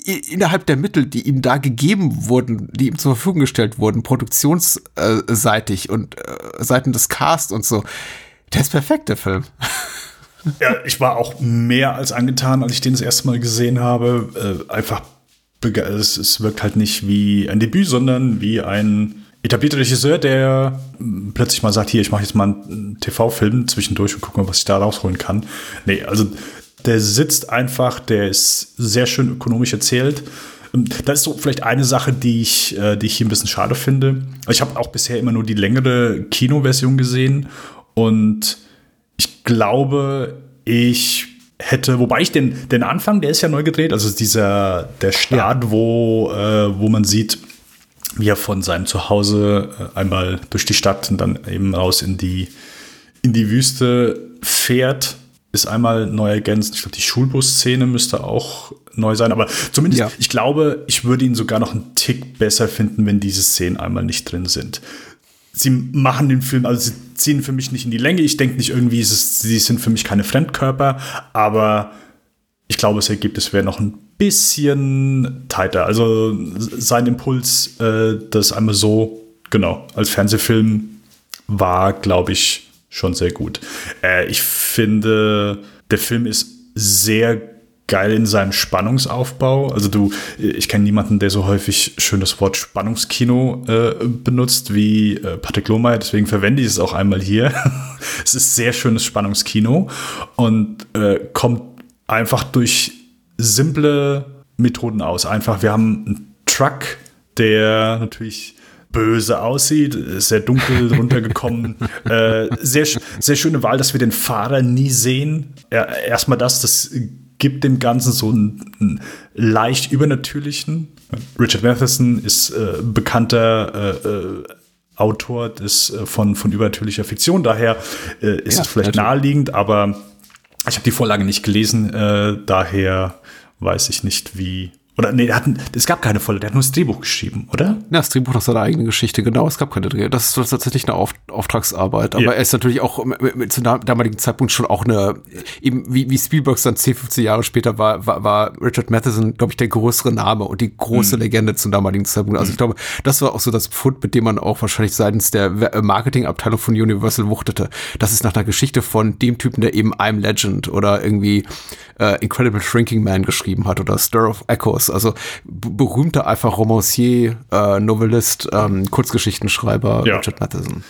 S4: innerhalb der Mittel, die ihm da gegeben wurden, die ihm zur Verfügung gestellt wurden, produktionsseitig und äh, Seiten des Cast und so, der ist perfekt, der Film.
S5: Ja, ich war auch mehr als angetan, als ich den das erste Mal gesehen habe. Äh, einfach, es, es wirkt halt nicht wie ein Debüt, sondern wie ein etablierter Regisseur, der plötzlich mal sagt, hier, ich mache jetzt mal einen TV-Film zwischendurch und gucke mal, was ich da rausholen kann. Nee, also der sitzt einfach, der ist sehr schön ökonomisch erzählt. Das ist so vielleicht eine Sache, die ich, äh, die ich hier ein bisschen schade finde. Ich habe auch bisher immer nur die längere Kinoversion gesehen und ich glaube, ich hätte, wobei ich den, den Anfang, der ist ja neu gedreht, also dieser der Start, ja. wo, äh, wo man sieht, wie er von seinem Zuhause äh, einmal durch die Stadt und dann eben raus in die, in die Wüste fährt, ist einmal neu ergänzt. Ich glaube, die Schulbus-Szene müsste auch neu sein, aber zumindest, ja. ich glaube, ich würde ihn sogar noch einen Tick besser finden, wenn diese Szenen einmal nicht drin sind. Sie machen den Film, also sie ziehen für mich nicht in die Länge. Ich denke nicht irgendwie, es, sie sind für mich keine Fremdkörper, aber ich glaube, das Ergebnis wäre noch ein bisschen tighter. Also sein Impuls, äh, das einmal so, genau, als Fernsehfilm war, glaube ich, schon sehr gut. Äh, ich finde, der Film ist sehr geil in seinem Spannungsaufbau. Also du, ich kenne niemanden, der so häufig schön das Wort Spannungskino äh, benutzt wie äh, Patrick Lohmeier, deswegen verwende ich es auch einmal hier. es ist sehr schönes Spannungskino und äh, kommt einfach durch simple Methoden aus. Einfach, wir haben einen Truck, der natürlich böse aussieht, sehr dunkel runtergekommen. äh, sehr, sehr schöne Wahl, dass wir den Fahrer nie sehen. Ja, erstmal das, das gibt dem Ganzen so einen, einen leicht übernatürlichen. Richard Matheson ist äh, bekannter äh, äh Autor des, äh, von, von übernatürlicher Fiktion, daher äh, ist ja, es vielleicht natürlich. naheliegend, aber ich habe die Vorlage nicht gelesen, daher weiß ich nicht, wie Oder nee, der hat, es gab keine volle, der hat nur das Drehbuch geschrieben, oder?
S4: Ja, das Drehbuch nach seiner eigenen Geschichte, genau, es gab keine Dreh. Das ist tatsächlich eine Auf, Auftragsarbeit. Aber ja. er ist natürlich auch zum damaligen Zeitpunkt schon auch eine, eben wie, wie Spielberg dann 10, 15 Jahre später war, war, war Richard Matheson, glaube ich, der größere Name und die große mhm. Legende zum damaligen Zeitpunkt. Also mhm. ich glaube, das war auch so das Pfund, mit dem man auch wahrscheinlich seitens der Marketingabteilung von Universal wuchtete. Das ist nach einer Geschichte von dem Typen, der eben I'm Legend oder irgendwie äh, Incredible Shrinking Man geschrieben hat oder Stir of Echoes. Also berühmter einfach Romancier, äh, Novellist, ähm, Kurzgeschichtenschreiber ja. Richard Matheson.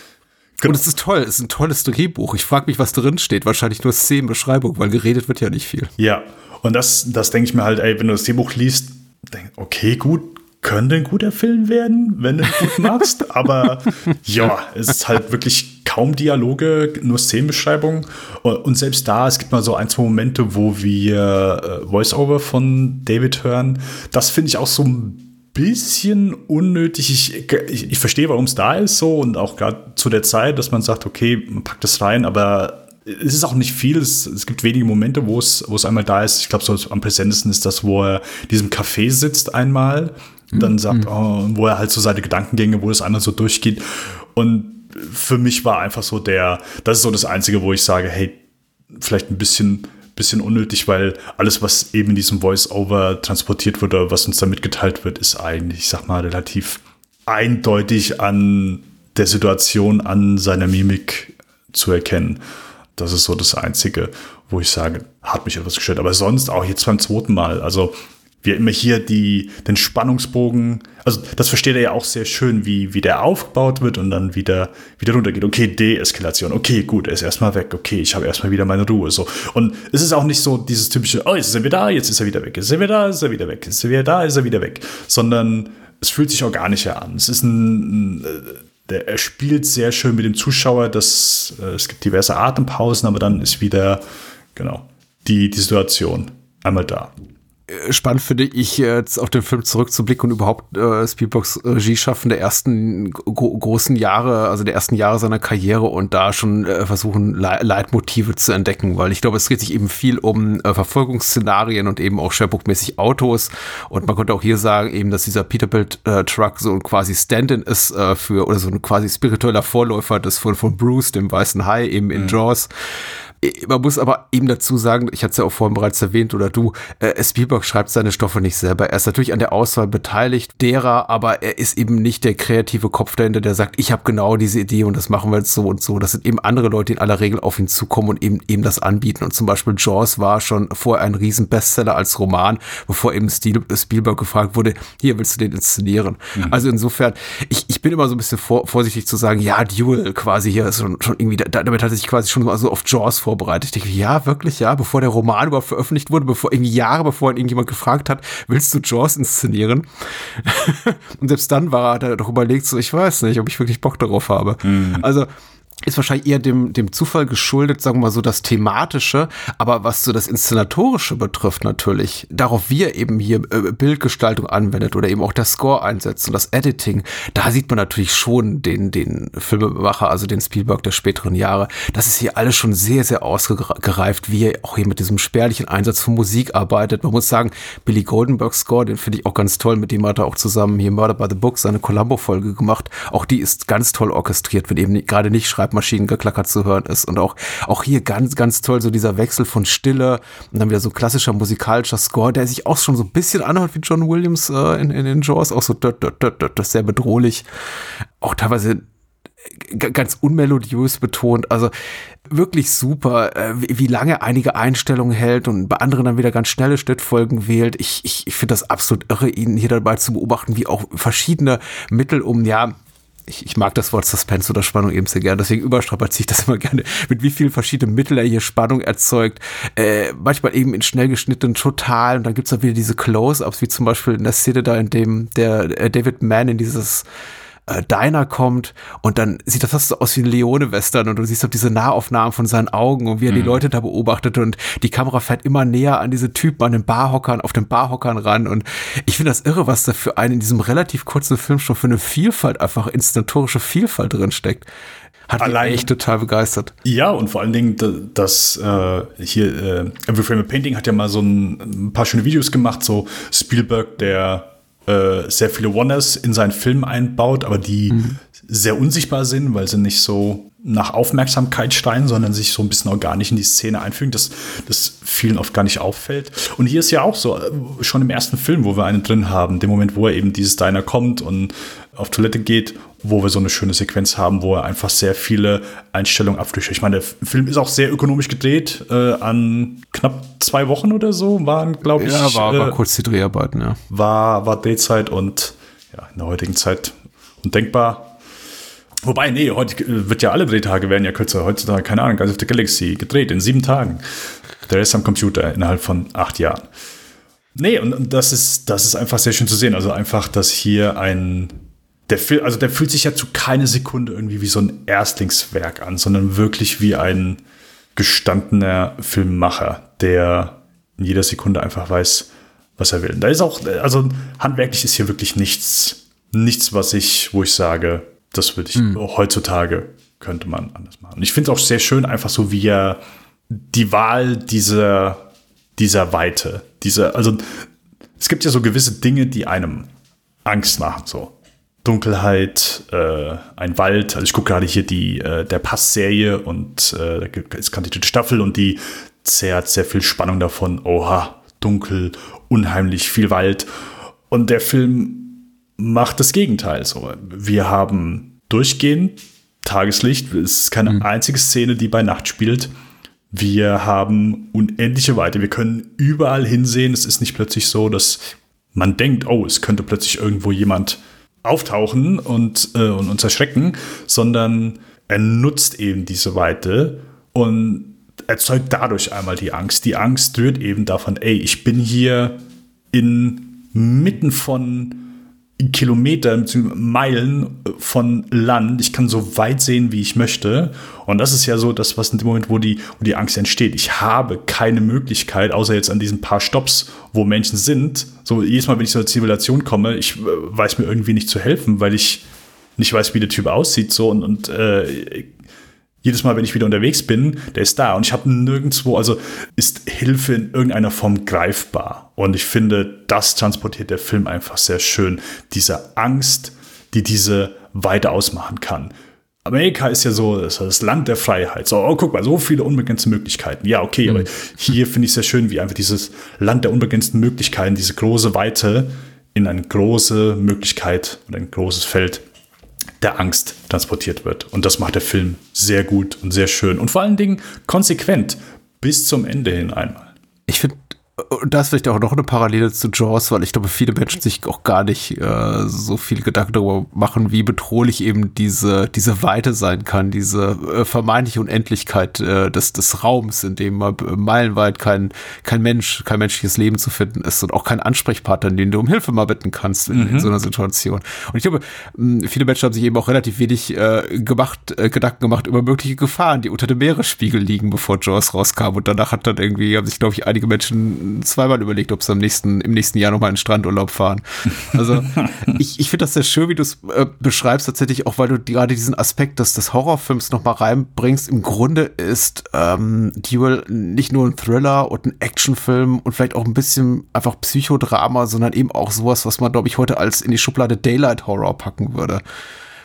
S4: Genau. Und es ist toll, es ist ein tolles Drehbuch. Ich frage mich, was drin steht. Wahrscheinlich nur Szenenbeschreibung, weil geredet wird ja nicht viel.
S5: Ja, und das, das denke ich mir halt, ey, wenn du das Drehbuch liest, denk, okay, gut, könnte ein guter Film werden, wenn du ihn gut machst. aber ja, es ist halt wirklich kaum Dialoge, nur Szenenbeschreibung. Und selbst da, es gibt mal so ein, zwei Momente, wo wir äh, Voice-Over von David hören. Das finde ich auch so ein bisschen unnötig. Ich, ich, ich verstehe, warum es da ist so und auch gerade zu der Zeit, dass man sagt, okay, man packt das rein, aber es ist auch nicht viel. Es, es gibt wenige Momente, wo es, wo es einmal da ist. Ich glaube, so am präsentesten ist das, wo er in diesem Café sitzt einmal. Und dann sagt, mhm. oh, wo er halt so seine Gedankengänge, wo das einmal so durchgeht. Und für mich war einfach so der, das ist so das Einzige, wo ich sage, hey, vielleicht ein bisschen, bisschen unnötig, weil alles, was eben in diesem Voice-Over transportiert wird oder was uns da mitgeteilt wird, ist eigentlich, ich sag mal, relativ eindeutig an der Situation, an seiner Mimik zu erkennen. Das ist so das Einzige, wo ich sage, hat mich etwas gestört. Aber sonst auch jetzt beim zweiten Mal. Also wir immer hier die, den Spannungsbogen, also das versteht er ja auch sehr schön, wie, wie der aufgebaut wird und dann wieder, wieder runtergeht. Okay, Deeskalation. Okay, gut, er ist erstmal weg. Okay, ich habe erstmal wieder meine Ruhe. So. Und es ist auch nicht so dieses typische, oh, jetzt er wieder da, jetzt ist er wieder weg. Jetzt er wieder da, ist er wieder weg. Jetzt er wieder da, ist er wieder weg. Sondern es fühlt sich organischer an. Es ist ein, ein der, er spielt sehr schön mit dem Zuschauer. Das, äh, es gibt diverse Atempausen, aber dann ist wieder, genau, die, die Situation einmal da
S4: spannend finde ich jetzt auf den Film zurückzublicken und überhaupt äh, Spielbergs Regie schaffen der ersten gro großen Jahre, also der ersten Jahre seiner Karriere und da schon äh, versuchen Le Leitmotive zu entdecken, weil ich glaube, es dreht sich eben viel um äh, Verfolgungsszenarien und eben auch schwerpunktmäßig Autos und man könnte auch hier sagen eben, dass dieser Peterbilt äh, Truck so ein quasi Stand-in ist äh, für oder so ein quasi spiritueller Vorläufer des von, von Bruce, dem weißen Hai eben in mhm. Jaws man muss aber eben dazu sagen, ich hatte es ja auch vorhin bereits erwähnt oder du, äh, Spielberg schreibt seine Stoffe nicht selber. Er ist natürlich an der Auswahl beteiligt, derer, aber er ist eben nicht der kreative Kopf dahinter, der sagt, ich habe genau diese Idee und das machen wir jetzt so und so. Das sind eben andere Leute, die in aller Regel auf ihn zukommen und eben, eben das anbieten. Und zum Beispiel Jaws war schon vorher ein Riesenbestseller als Roman, bevor eben Spielberg gefragt wurde, hier willst du den inszenieren. Mhm. Also insofern, ich, ich bin immer so ein bisschen vor, vorsichtig zu sagen, ja, Duel quasi hier ist schon, schon irgendwie, damit hat er sich quasi schon mal so auf Jaws vor vorbereitet. Ich denke, ja, wirklich, ja, bevor der Roman überhaupt veröffentlicht wurde, bevor irgendwie Jahre bevor ihn irgendjemand gefragt hat, willst du Jaws inszenieren? und selbst dann war er doch überlegt, so, ich weiß nicht, ob ich wirklich Bock darauf habe. Mhm. Also, ist wahrscheinlich eher dem, dem Zufall geschuldet, sagen wir mal so das Thematische, aber was so das Inszenatorische betrifft natürlich, darauf wir eben hier äh, Bildgestaltung anwendet oder eben auch der Score einsetzt und das Editing, da sieht man natürlich schon den, den Filmemacher, also den Spielberg der späteren Jahre. Das ist hier alles schon sehr, sehr ausgereift, wie er auch hier mit diesem spärlichen Einsatz von Musik arbeitet. Man muss sagen, Billy Goldenberg Score, den finde ich auch ganz toll, mit dem hat er auch zusammen hier Murder by the Book seine Columbo-Folge gemacht. Auch die ist ganz toll orchestriert, wenn eben gerade nicht schreibt, Schreibmaschinengeklacker zu hören ist. Und auch, auch hier ganz, ganz toll so dieser Wechsel von Stille und dann wieder so klassischer musikalischer Score, der sich auch schon so ein bisschen anhört wie John Williams äh, in, in den Jaws, auch so das ist sehr bedrohlich. Auch teilweise ganz unmelodiös betont. Also wirklich super, äh, wie, lange einige Einstellungen hält und bei anderen dann wieder ganz schnelle Schnittfolgen wählt. Ich, ich, ich finde das absolut irre, ihn hier dabei zu beobachten, wie auch verschiedene Mittel, um ja ich, ich mag das Wort Suspense oder Spannung eben sehr gerne, deswegen überstrapaziere ich das immer gerne, mit wie vielen verschiedenen Mitteln er hier Spannung erzeugt. Äh, manchmal eben in schnell geschnittenen Total und dann gibt's da wieder diese Close-Ups, wie zum Beispiel in der Szene da, in dem der äh, David Mann in dieses äh, Diner kommt und dann sieht das fast so aus wie ein Leone-Western und du siehst auch diese Nahaufnahmen von seinen Augen und wie er mhm. die Leute da beobachtet und die Kamera fährt immer näher an diese Typen, an den Barhockern, auf den Barhockern ran und ich finde das irre, was da für einen in diesem relativ kurzen Film schon für eine Vielfalt, einfach inszenatorische Vielfalt drin steckt. Hat Allein, mich echt total begeistert.
S5: Ja, und vor allen Dingen, das äh, hier, äh, Every Frame a Painting hat ja mal so ein, ein paar schöne Videos gemacht, so Spielberg, der äh, sehr viele Wonders in seinen Film einbaut, aber die mhm. sehr unsichtbar sind, weil sie nicht so nach Aufmerksamkeit steigen, sondern sich so ein bisschen organisch in die Szene einfügen, dass das vielen oft gar nicht auffällt. Und hier ist ja auch so, äh, schon im ersten Film, wo wir einen drin haben, dem Moment, wo er eben dieses Diner kommt und auf Toilette geht, wo wir so eine schöne Sequenz haben, wo er einfach sehr viele Einstellungen abflüchtet. Ich meine, der Film ist auch sehr ökonomisch gedreht, äh, an knapp zwei Wochen oder so waren, glaube ich.
S4: Ja, war, war äh, kurz die Dreharbeiten, ja.
S5: War, war Drehzeit und ja, in der heutigen Zeit undenkbar. Wobei, nee, heute wird ja alle Drehtage werden ja kürzer. Heutzutage, keine Ahnung, Guys of the Galaxy gedreht in sieben Tagen. Der Rest am Computer innerhalb von acht Jahren. Nee, und, und das ist, das ist einfach sehr schön zu sehen. Also einfach, dass hier ein der Film, also der fühlt sich ja zu keine Sekunde irgendwie wie so ein Erstlingswerk an, sondern wirklich wie ein gestandener Filmmacher, der in jeder Sekunde einfach weiß, was er will. Da ist auch, also handwerklich ist hier wirklich nichts, nichts, was ich, wo ich sage, das würde ich mhm. heutzutage könnte man anders machen. Und ich finde es auch sehr schön, einfach so wie er die Wahl dieser, dieser Weite, dieser, also es gibt ja so gewisse Dinge, die einem Angst machen, so. Dunkelheit, äh, ein Wald. Also ich gucke gerade hier die äh, der Pass-Serie und äh, da ist gerade die Staffel und die zehrt sehr viel Spannung davon. Oha, dunkel, unheimlich viel Wald. Und der Film macht das Gegenteil. So, wir haben durchgehend Tageslicht. Es ist keine mhm. einzige Szene, die bei Nacht spielt. Wir haben unendliche Weite. Wir können überall hinsehen. Es ist nicht plötzlich so, dass man denkt, oh, es könnte plötzlich irgendwo jemand auftauchen und, äh, und uns erschrecken, sondern er nutzt eben diese Weite und erzeugt dadurch einmal die Angst. Die Angst rührt eben davon, ey, ich bin hier inmitten von Kilometern bzw. Meilen von Land. Ich kann so weit sehen, wie ich möchte. Und das ist ja so das, was in dem Moment, wo die, wo die Angst entsteht. Ich habe keine Möglichkeit, außer jetzt an diesen paar Stops, wo Menschen sind. So jedes Mal, wenn ich zur Zivilisation komme, ich äh, weiß mir irgendwie nicht zu helfen, weil ich nicht weiß, wie der Typ aussieht. So und, und äh, jedes Mal, wenn ich wieder unterwegs bin, der ist da. Und ich habe nirgendwo, also ist Hilfe in irgendeiner Form greifbar. Und ich finde, das transportiert der Film einfach sehr schön. Diese Angst, die diese Weite ausmachen kann. Amerika ist ja so das, das Land der Freiheit. So, oh, guck mal, so viele unbegrenzte Möglichkeiten. Ja, okay, mhm. aber hier finde ich sehr schön, wie einfach dieses Land der unbegrenzten Möglichkeiten, diese große Weite in eine große Möglichkeit und ein großes Feld der Angst transportiert wird. Und das macht der Film sehr gut und sehr schön und vor allen Dingen konsequent bis zum Ende hin einmal.
S4: Ich finde und da ist vielleicht auch noch eine Parallele zu Jaws, weil ich glaube, viele Menschen sich auch gar nicht äh, so viel Gedanken darüber machen, wie bedrohlich eben diese, diese Weite sein kann, diese äh, vermeintliche Unendlichkeit äh, des, des Raums, in dem mal meilenweit kein, kein Mensch, kein menschliches Leben zu finden ist und auch kein Ansprechpartner, den du um Hilfe mal bitten kannst in, mhm. in so einer Situation. Und ich glaube, mh, viele Menschen haben sich eben auch relativ wenig äh, gemacht, äh, Gedanken gemacht über mögliche Gefahren, die unter dem Meeresspiegel liegen, bevor Jaws rauskam. Und danach hat dann irgendwie, haben sich, glaube ich, einige Menschen zweimal überlegt, ob sie am nächsten, im nächsten Jahr nochmal in den Strandurlaub fahren. Also ich, ich finde das sehr schön, wie du es äh, beschreibst, tatsächlich auch, weil du gerade diesen Aspekt des, des Horrorfilms nochmal reinbringst. Im Grunde ist ähm, Duel nicht nur ein Thriller und ein Actionfilm und vielleicht auch ein bisschen einfach Psychodrama, sondern eben auch sowas, was man, glaube ich, heute als in die Schublade Daylight Horror packen würde.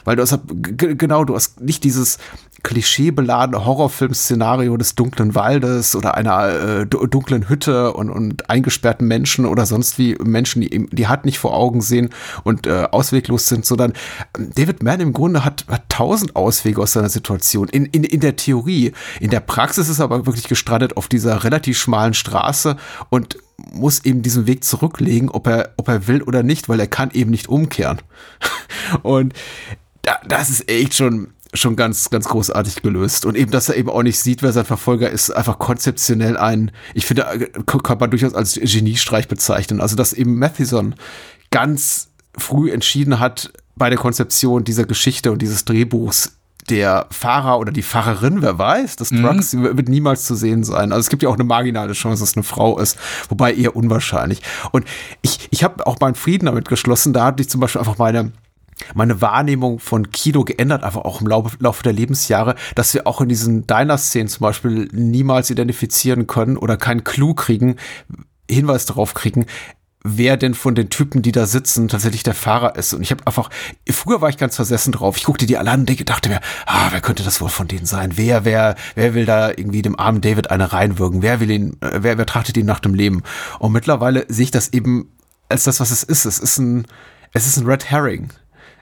S4: Weil du hast genau, du hast nicht dieses klischeebeladene Horrorfilm-Szenario des dunklen Waldes oder einer äh, dunklen Hütte und, und eingesperrten Menschen oder sonst wie Menschen, die die Hand nicht vor Augen sehen und äh, ausweglos sind, sondern ähm, David Mann im Grunde hat, hat tausend Auswege aus seiner Situation. In, in, in der Theorie. In der Praxis ist er aber wirklich gestrandet auf dieser relativ schmalen Straße und muss eben diesen Weg zurücklegen, ob er, ob er will oder nicht, weil er kann eben nicht umkehren. Und das ist echt schon, schon ganz, ganz großartig gelöst. Und eben, dass er eben auch nicht sieht, wer sein Verfolger ist, einfach konzeptionell ein, ich finde, kann man durchaus als Geniestreich bezeichnen. Also, dass eben Matheson ganz früh entschieden hat, bei der Konzeption dieser Geschichte und dieses Drehbuchs der Fahrer oder die Fahrerin, wer weiß, des mhm. Trucks mhm. wird niemals zu sehen sein. Also es gibt ja auch eine marginale Chance, dass es eine Frau ist, wobei eher unwahrscheinlich. Und ich, ich habe auch meinen Frieden damit geschlossen. Da hatte ich zum Beispiel einfach meine meine Wahrnehmung von Kino geändert, einfach auch im Laufe, Laufe der Lebensjahre, dass wir auch in diesen Diner-Szenen zum Beispiel niemals identifizieren können oder keinen Clou kriegen, Hinweis darauf kriegen, wer denn von den Typen, die da sitzen, tatsächlich der Fahrer ist. Und ich habe einfach, früher war ich ganz versessen drauf. Ich guckte die alle an und dachte mir, ah, wer könnte das wohl von denen sein? Wer, wer, wer will da irgendwie dem armen David eine reinwirken? Wer will ihn, äh, wer, wer trachtet ihn nach dem Leben? Und mittlerweile sehe ich das eben als das, was es ist. Es ist ein, es ist ein Red Herring.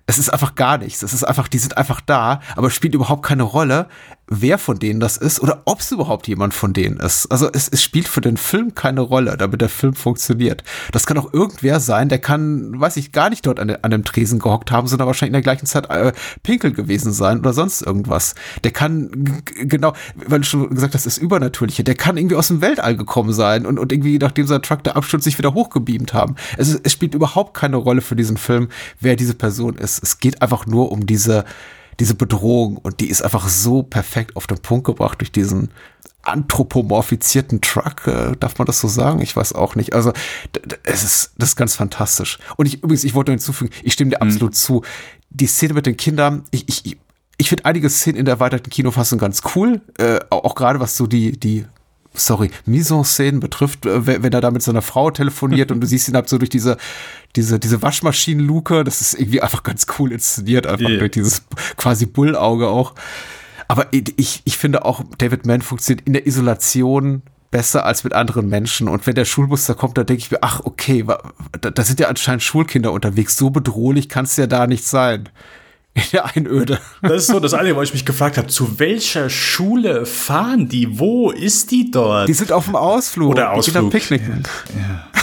S4: Es ist einfach gar nichts. Es ist einfach, die sind einfach da, aber spielt überhaupt keine Rolle, wer von denen das ist oder ob es überhaupt jemand von denen ist. Also es, es spielt für den Film keine Rolle, damit der Film funktioniert. Das kann auch irgendwer sein, der kann, weiß ich, gar nicht dort an, an dem Tresen gehockt haben, sondern wahrscheinlich in der gleichen Zeit äh, Pinkel gewesen sein oder sonst irgendwas. Der kann, genau, weil du schon gesagt hast, das ist Übernatürliche, der kann irgendwie aus dem Weltall gekommen sein und, und irgendwie, nachdem sein Truck der Absturz sich wieder hochgebeamt haben. Es, es spielt überhaupt keine Rolle für diesen Film, wer diese Person ist. Es geht einfach nur um diese diese Bedrohung und die ist einfach so perfekt auf den Punkt gebracht durch diesen anthropomorphizierten Truck, äh, darf man das so sagen? Ich weiß auch nicht. Also es ist das ist ganz fantastisch. Und ich übrigens, ich wollte hinzufügen, ich stimme dir mhm. absolut zu. Die Szene mit den Kindern, ich ich ich finde einige Szenen in der erweiterten Kinofassung ganz cool, äh, auch, auch gerade was so die die sorry, Mise-en-Szene betrifft, äh, wenn er da mit seiner Frau telefoniert und du siehst ihn ab so durch diese, diese, diese Waschmaschinenluke, das ist irgendwie einfach ganz cool inszeniert, einfach yeah. durch dieses quasi Bullauge auch. Aber ich, ich finde auch, David Mann funktioniert in der Isolation besser als mit anderen Menschen. Und wenn der Schulbus da kommt, dann denke ich mir, ach, okay, da sind ja anscheinend Schulkinder unterwegs. So bedrohlich kann es ja da nicht sein in der Einöde.
S5: Das ist so das Einzige, wo ich mich gefragt habe, zu welcher Schule fahren die? Wo ist die dort?
S4: Die sind auf dem Ausflug.
S5: Oder Ausflug.
S4: Die Picknicken.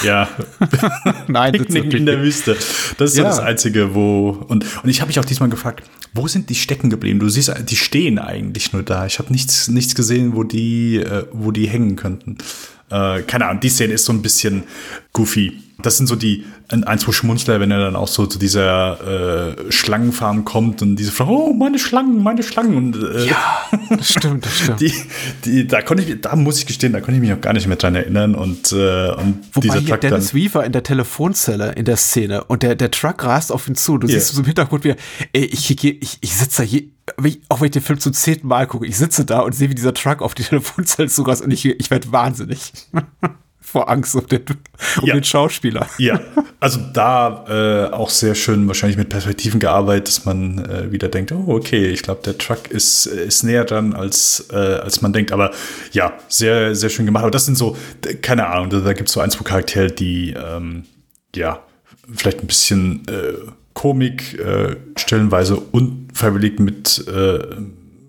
S5: Ja. ja.
S4: Nein,
S5: Picknicken in der Wüste. Das ist ja. so das Einzige, wo. Und, und ich habe mich auch diesmal gefragt, wo sind die stecken geblieben? Du siehst, die stehen eigentlich nur da. Ich habe nichts, nichts gesehen, wo die, äh, wo die hängen könnten. Äh, keine Ahnung, die Szene ist so ein bisschen goofy. Das sind so die ein, zwei Schmunzler, wenn er dann auch so zu dieser äh, Schlangenfarm kommt und diese Frau, oh, meine Schlangen, meine Schlangen. Und,
S4: äh, ja, das stimmt, das stimmt.
S5: Die, die, da konnte ich, da muss ich gestehen, da konnte ich mich auch gar nicht mehr dran erinnern. Und, äh, und
S4: Wobei dieser hier Truck Dennis dann, Weaver in der Telefonzelle in der Szene und der, der Truck rast auf ihn zu. Du yeah. siehst so im Hintergrund wie, ey, ich, ich, ich, ich sitze da auch wenn ich den Film zum zehnten Mal gucke, ich sitze da und sehe, wie dieser Truck auf die Telefonzelle zurast und ich, ich werde wahnsinnig vor Angst um den, um ja. den Schauspieler.
S5: Ja, also da äh, auch sehr schön wahrscheinlich mit Perspektiven gearbeitet, dass man äh, wieder denkt, oh okay, ich glaube, der Truck ist, ist näher dran, als, äh, als man denkt. Aber ja, sehr, sehr schön gemacht. Aber das sind so, keine Ahnung, da, da gibt es so ein, zwei Charaktere, die ähm, ja, vielleicht ein bisschen äh, Komik äh, stellenweise unfreiwillig mit, äh,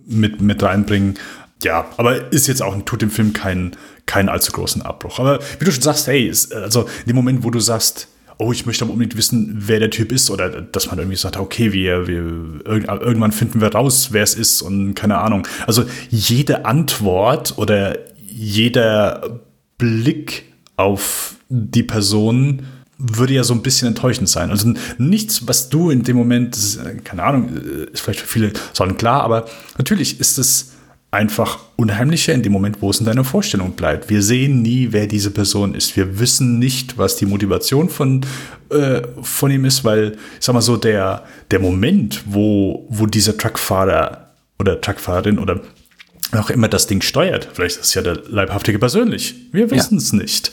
S5: mit, mit reinbringen. Ja, aber ist jetzt auch, tut dem Film keinen keinen allzu großen Abbruch. Aber wie du schon sagst, hey, ist, also in dem Moment, wo du sagst, oh, ich möchte aber unbedingt wissen, wer der Typ ist, oder dass man irgendwie sagt, okay, wir, wir irgendwann finden wir raus, wer es ist und keine Ahnung. Also jede Antwort oder jeder Blick auf die Person würde ja so ein bisschen enttäuschend sein. Also nichts, was du in dem Moment, ist, keine Ahnung, ist vielleicht für viele klar, aber natürlich ist es einfach unheimlicher in dem Moment, wo es in deiner Vorstellung bleibt. Wir sehen nie, wer diese Person ist. Wir wissen nicht, was die Motivation von, äh, von ihm ist, weil, ich sag mal so, der, der Moment, wo, wo dieser Truckfahrer oder Truckfahrerin oder auch immer das Ding steuert, vielleicht ist es ja der Leibhaftige persönlich, wir wissen es ja. nicht,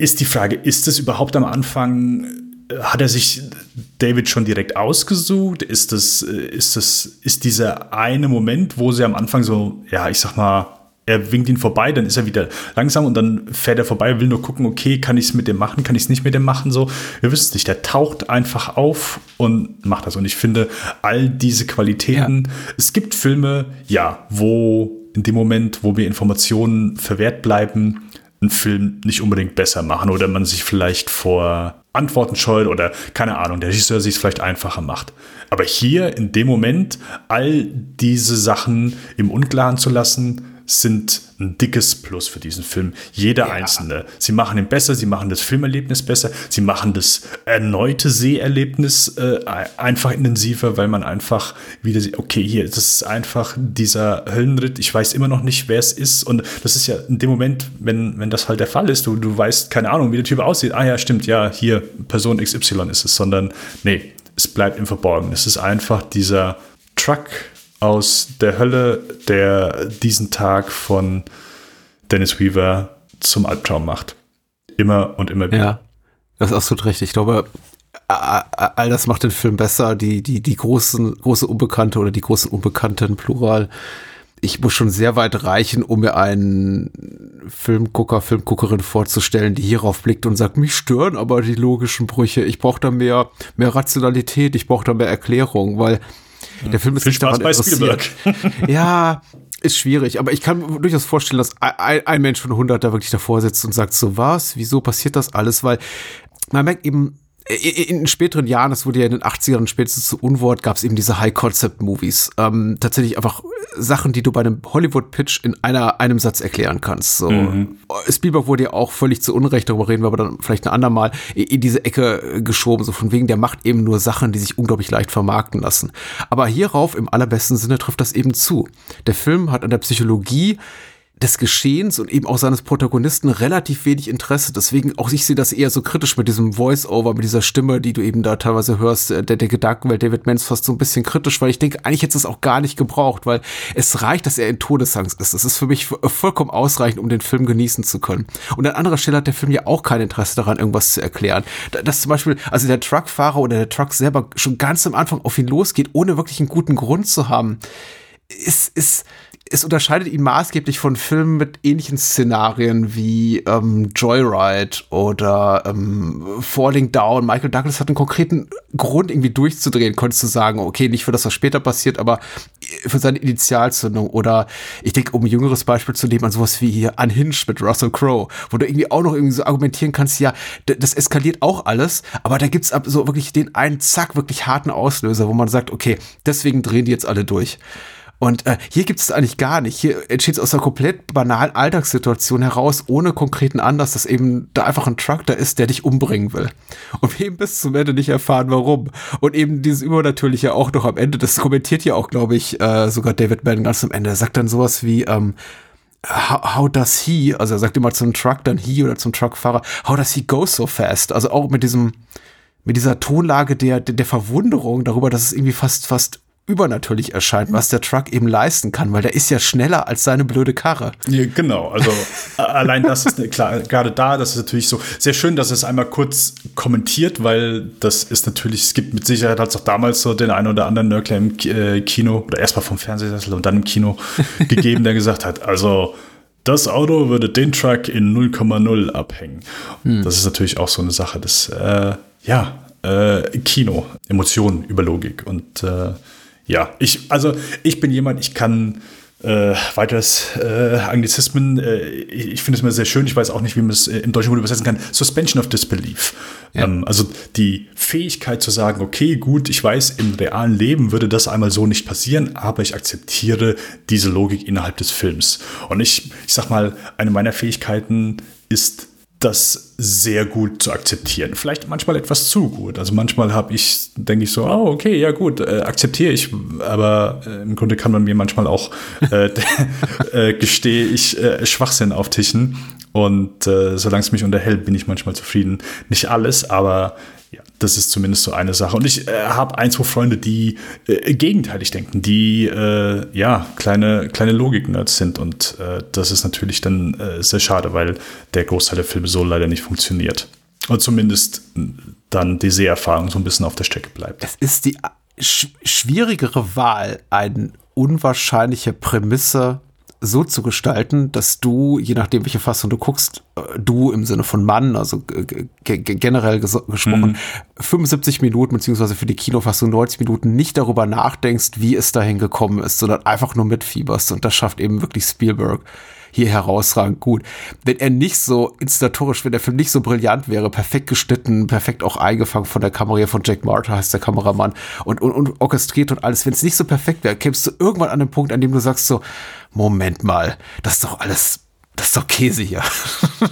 S5: ist die Frage, ist es überhaupt am Anfang hat er sich David schon direkt ausgesucht? Ist das, ist das, ist dieser eine Moment, wo sie am Anfang so, ja, ich sag mal, er winkt ihn vorbei, dann ist er wieder langsam und dann fährt er vorbei, will nur gucken, okay, kann ich es mit dem machen, kann ich es nicht mit dem machen, so. Wir wissen es nicht. Der taucht einfach auf und macht das. Und ich finde, all diese Qualitäten, ja. es gibt Filme, ja, wo in dem Moment, wo mir Informationen verwehrt bleiben, einen Film nicht unbedingt besser machen oder man sich vielleicht vor Antworten scheut oder keine Ahnung, der Regisseur sich es vielleicht einfacher macht. Aber hier in dem Moment all diese Sachen im Unklaren zu lassen, sind ein dickes Plus für diesen Film. Jeder ja. einzelne. Sie machen ihn besser, sie machen das Filmerlebnis besser, sie machen das erneute Seherlebnis äh, einfach intensiver, weil man einfach wieder sieht, okay, hier, das ist einfach dieser Höllenritt. Ich weiß immer noch nicht, wer es ist. Und das ist ja in dem Moment, wenn, wenn das halt der Fall ist, du, du weißt, keine Ahnung, wie der Typ aussieht. Ah ja, stimmt, ja, hier, Person XY ist es, sondern nee, es bleibt im Verborgenen. Es ist einfach dieser Truck aus der Hölle, der diesen Tag von Dennis Weaver zum Albtraum macht. Immer und immer wieder.
S4: Ja, das ist absolut richtig. Ich glaube, all das macht den Film besser. Die, die, die großen, große Unbekannte oder die großen Unbekannten, Plural. Ich muss schon sehr weit reichen, um mir einen Filmgucker, Filmguckerin vorzustellen, die hierauf blickt und sagt, mich stören aber die logischen Brüche. Ich brauche da mehr, mehr Rationalität, ich brauche da mehr Erklärung, weil der Film ist
S5: Viel
S4: nicht
S5: Spaß
S4: daran
S5: bei
S4: interessiert. Ja, ist schwierig, aber ich kann mir durchaus vorstellen, dass ein, ein Mensch von 100 da wirklich davor sitzt und sagt, so was, wieso passiert das alles? Weil man merkt eben, in späteren Jahren, das wurde ja in den 80ern spätestens zu Unwort, gab es eben diese High-Concept-Movies. Ähm, tatsächlich einfach Sachen, die du bei einem Hollywood-Pitch in einer, einem Satz erklären kannst. So.
S5: Mhm.
S4: Spielberg wurde ja auch völlig zu Unrecht, darüber reden wir aber dann vielleicht ein andermal, in diese Ecke geschoben, so von wegen, der macht eben nur Sachen, die sich unglaublich leicht vermarkten lassen. Aber hierauf, im allerbesten Sinne, trifft das eben zu. Der Film hat an der Psychologie des Geschehens und eben auch seines Protagonisten relativ wenig Interesse. Deswegen auch ich sehe das eher so kritisch mit diesem Voice-Over, mit dieser Stimme, die du eben da teilweise hörst, äh, der, der Gedankenwelt David Mans fast so ein bisschen kritisch, weil ich denke, eigentlich hätte es auch gar nicht gebraucht, weil es reicht, dass er in Todesangst ist. Das ist für mich vollkommen ausreichend, um den Film genießen zu können. Und an anderer Stelle hat der Film ja auch kein Interesse daran, irgendwas zu erklären. Das zum Beispiel, also der Truckfahrer oder der Truck selber schon ganz am Anfang auf ihn losgeht, ohne wirklich einen guten Grund zu haben, ist, ist, es unterscheidet ihn maßgeblich von Filmen mit ähnlichen Szenarien wie ähm, Joyride oder ähm, Falling Down. Michael Douglas hat einen konkreten Grund, irgendwie durchzudrehen, konntest du sagen, okay, nicht für das, was später passiert, aber für seine Initialzündung. Oder ich denke, um ein jüngeres Beispiel zu nehmen, an sowas wie hier Unhinged mit Russell Crowe, wo du irgendwie auch noch irgendwie so argumentieren kannst, ja, das eskaliert auch alles, aber da gibt's so wirklich den einen, zack, wirklich harten Auslöser, wo man sagt, okay, deswegen drehen die jetzt alle durch. Und äh, hier gibt es eigentlich gar nicht. Hier entsteht es aus einer komplett banalen Alltagssituation heraus, ohne konkreten Anlass, dass eben da einfach ein Truck da ist, der dich umbringen will. Und wir eben bis zum Ende nicht erfahren, warum. Und eben dieses Übernatürliche auch noch am Ende, das kommentiert ja auch, glaube ich, äh, sogar David Mann ganz am Ende. Er sagt dann sowas wie, ähm, How, does he, also er sagt immer zum Truck, dann he oder zum Truckfahrer, how does he go so fast? Also auch mit diesem, mit dieser Tonlage der, der Verwunderung darüber, dass es irgendwie fast, fast übernatürlich erscheint, was der Truck eben leisten kann, weil der ist ja schneller als seine blöde Karre.
S5: Ja, genau, also allein das ist ne, klar, gerade da, das ist natürlich so sehr schön, dass es einmal kurz kommentiert, weil das ist natürlich, es gibt mit Sicherheit hat es auch damals so den einen oder anderen Nörgler im äh, Kino oder erstmal vom Fernsehsessel und dann im Kino gegeben, der gesagt hat, also das Auto würde den Truck in 0,0 abhängen. Hm. Das ist natürlich auch so eine Sache des, äh, ja, äh, Kino, Emotionen über Logik und äh, ja, ich, also ich bin jemand, ich kann äh, weiteres äh, Anglizismen, äh, ich finde es immer sehr schön, ich weiß auch nicht, wie man es äh, im Deutschen gut übersetzen kann, Suspension of Disbelief. Ja. Ähm, also die Fähigkeit zu sagen, okay, gut, ich weiß, im realen Leben würde das einmal so nicht passieren, aber ich akzeptiere diese Logik innerhalb des Films. Und ich, ich sag mal, eine meiner Fähigkeiten ist das sehr gut zu akzeptieren. Vielleicht manchmal etwas zu gut. Also manchmal habe ich, denke ich so, oh, okay, ja gut, äh, akzeptiere ich. Aber äh, im Grunde kann man mir manchmal auch äh, äh, gestehe ich äh, Schwachsinn auftischen. Und äh, solange es mich unterhält, bin ich manchmal zufrieden. Nicht alles, aber das ist zumindest so eine Sache. Und ich äh, habe ein, zwei Freunde, die äh, gegenteilig denken, die äh, ja kleine, kleine Logik-Nerds sind. Und äh, das ist natürlich dann äh, sehr schade, weil der Großteil der Filme so leider nicht funktioniert. Und zumindest dann die Seherfahrung so ein bisschen auf der Strecke bleibt.
S4: Es ist die sch schwierigere Wahl, eine unwahrscheinliche Prämisse so zu gestalten, dass du, je nachdem, welche Fassung du guckst, äh, du im Sinne von Mann, also generell ges gesprochen, mhm. 75 Minuten, beziehungsweise für die Kinofassung 90 Minuten nicht darüber nachdenkst, wie es dahin gekommen ist, sondern einfach nur mitfieberst. Und das schafft eben wirklich Spielberg hier herausragend gut. Wenn er nicht so instatorisch, wenn der Film nicht so brillant wäre, perfekt geschnitten, perfekt auch eingefangen von der Kamera von Jack Marter, heißt der Kameramann, und, und, und orchestriert und alles, wenn es nicht so perfekt wäre, kämst du irgendwann an den Punkt, an dem du sagst so, Moment mal, das ist doch alles das ist doch Käse hier.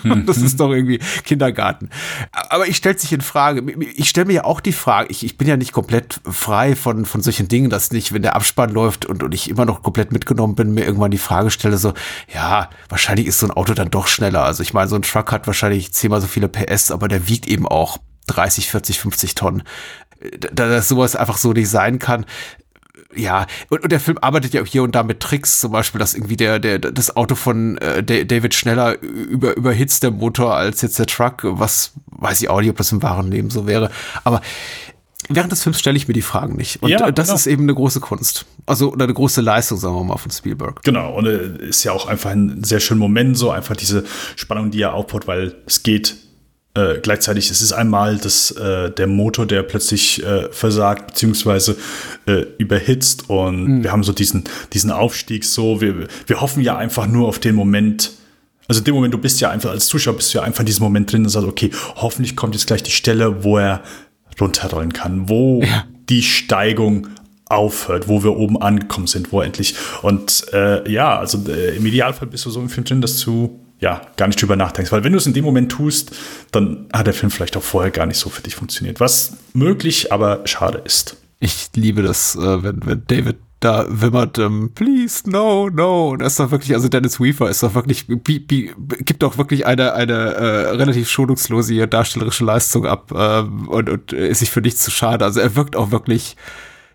S4: das ist doch irgendwie Kindergarten. Aber ich stelle sich in Frage. Ich stelle mir ja auch die Frage, ich, ich bin ja nicht komplett frei von, von solchen Dingen, dass nicht, wenn der Abspann läuft und, und ich immer noch komplett mitgenommen bin, mir irgendwann die Frage stelle, so, ja, wahrscheinlich ist so ein Auto dann doch schneller. Also ich meine, so ein Truck hat wahrscheinlich zehnmal so viele PS, aber der wiegt eben auch 30, 40, 50 Tonnen. dass sowas einfach so nicht sein kann ja, und, und, der Film arbeitet ja auch hier und da mit Tricks, zum Beispiel, dass irgendwie der, der, das Auto von äh, David schneller über, überhitzt der Motor als jetzt der Truck, was weiß ich auch nicht, ob das im wahren Leben so wäre. Aber während des Films stelle ich mir die Fragen nicht. Und ja, das genau. ist eben eine große Kunst. Also, oder eine große Leistung, sagen wir mal, von Spielberg.
S5: Genau, und äh, ist ja auch einfach ein sehr schöner Moment, so einfach diese Spannung, die er aufbaut, weil es geht äh, gleichzeitig ist es einmal das, äh, der Motor, der plötzlich äh, versagt, beziehungsweise äh, überhitzt. Und mhm. wir haben so diesen, diesen Aufstieg so. Wir, wir hoffen ja einfach nur auf den Moment. Also in dem Moment, du bist ja einfach als Zuschauer, bist du ja einfach in diesem Moment drin und sagst, okay, hoffentlich kommt jetzt gleich die Stelle, wo er runterrollen kann, wo ja. die Steigung aufhört, wo wir oben angekommen sind, wo endlich. Und äh, ja, also äh, im Idealfall bist du so im Film drin, dass du ja, gar nicht drüber nachdenkst. Weil wenn du es in dem Moment tust, dann hat der Film vielleicht auch vorher gar nicht so für dich funktioniert. Was möglich, aber schade ist.
S4: Ich liebe das, äh, wenn, wenn David da wimmert, ähm, please, no, no. Und er ist doch wirklich, also Dennis Weaver ist doch wirklich, bi, bi, gibt doch wirklich eine, eine äh, relativ schonungslose darstellerische Leistung ab äh, und, und ist sich für nichts zu schade. Also er wirkt auch wirklich,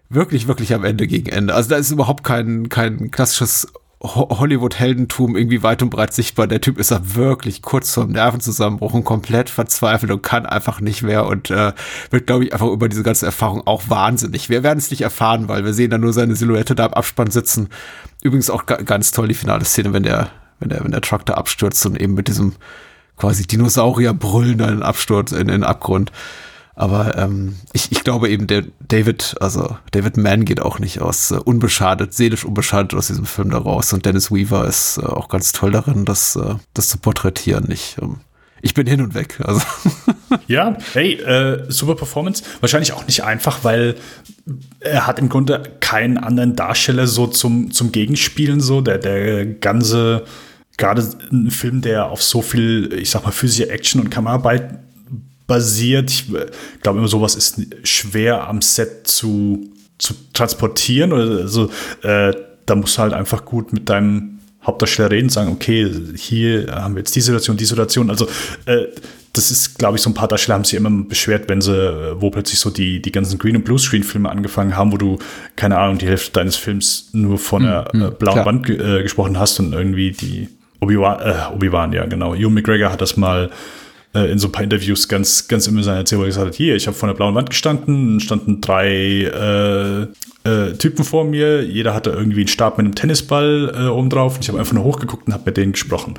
S4: wirklich, wirklich am Ende gegen Ende. Also da ist überhaupt kein, kein klassisches Hollywood-Heldentum irgendwie weit und breit sichtbar. Der Typ ist da wirklich kurz vorm Nervenzusammenbruch und komplett verzweifelt und kann einfach nicht mehr und äh, wird, glaube ich, einfach über diese ganze Erfahrung auch wahnsinnig. Wir werden es nicht erfahren, weil wir sehen da nur seine Silhouette da im Abspann sitzen. Übrigens auch ganz toll die finale Szene, wenn der, wenn der, wenn der Truck da abstürzt und eben mit diesem quasi Dinosaurier brüllen in Absturz, in den Abgrund. Aber ähm, ich, ich glaube eben, der David, also David Mann geht auch nicht aus äh, unbeschadet, seelisch unbeschadet aus diesem Film da raus. Und Dennis Weaver ist äh, auch ganz toll darin, das, äh, das zu porträtieren. Ich, ähm, ich bin hin und weg. Also.
S5: Ja, hey, äh, super Performance. Wahrscheinlich auch nicht einfach, weil er hat im Grunde keinen anderen Darsteller so zum, zum Gegenspielen. So der, der ganze, gerade ein Film, der auf so viel, ich sag mal, physische Action und Kameraarbeit basiert. Ich glaube immer, sowas ist schwer am Set zu, zu transportieren. Oder also, äh, da musst du halt einfach gut mit deinem Hauptdarsteller reden, sagen, okay, hier haben wir jetzt die Situation, die Situation. Also äh, das ist, glaube ich, so ein paar Darsteller haben sich immer beschwert, wenn sie, äh, wo plötzlich so die, die ganzen Green- und Bluescreen-Filme angefangen haben, wo du, keine Ahnung, die Hälfte deines Films nur von der mhm, äh, blauen klar. Wand äh, gesprochen hast und irgendwie die Obi-Wan, äh, Obi-Wan, ja, genau. Ewan McGregor hat das mal äh, in so ein paar Interviews ganz, ganz immer seine Erzählung gesagt hat, hier, ich habe vor einer blauen Wand gestanden, standen drei äh, äh, Typen vor mir, jeder hatte irgendwie einen Stab mit einem Tennisball äh, oben drauf und ich habe einfach nur hochgeguckt und habe mit denen gesprochen.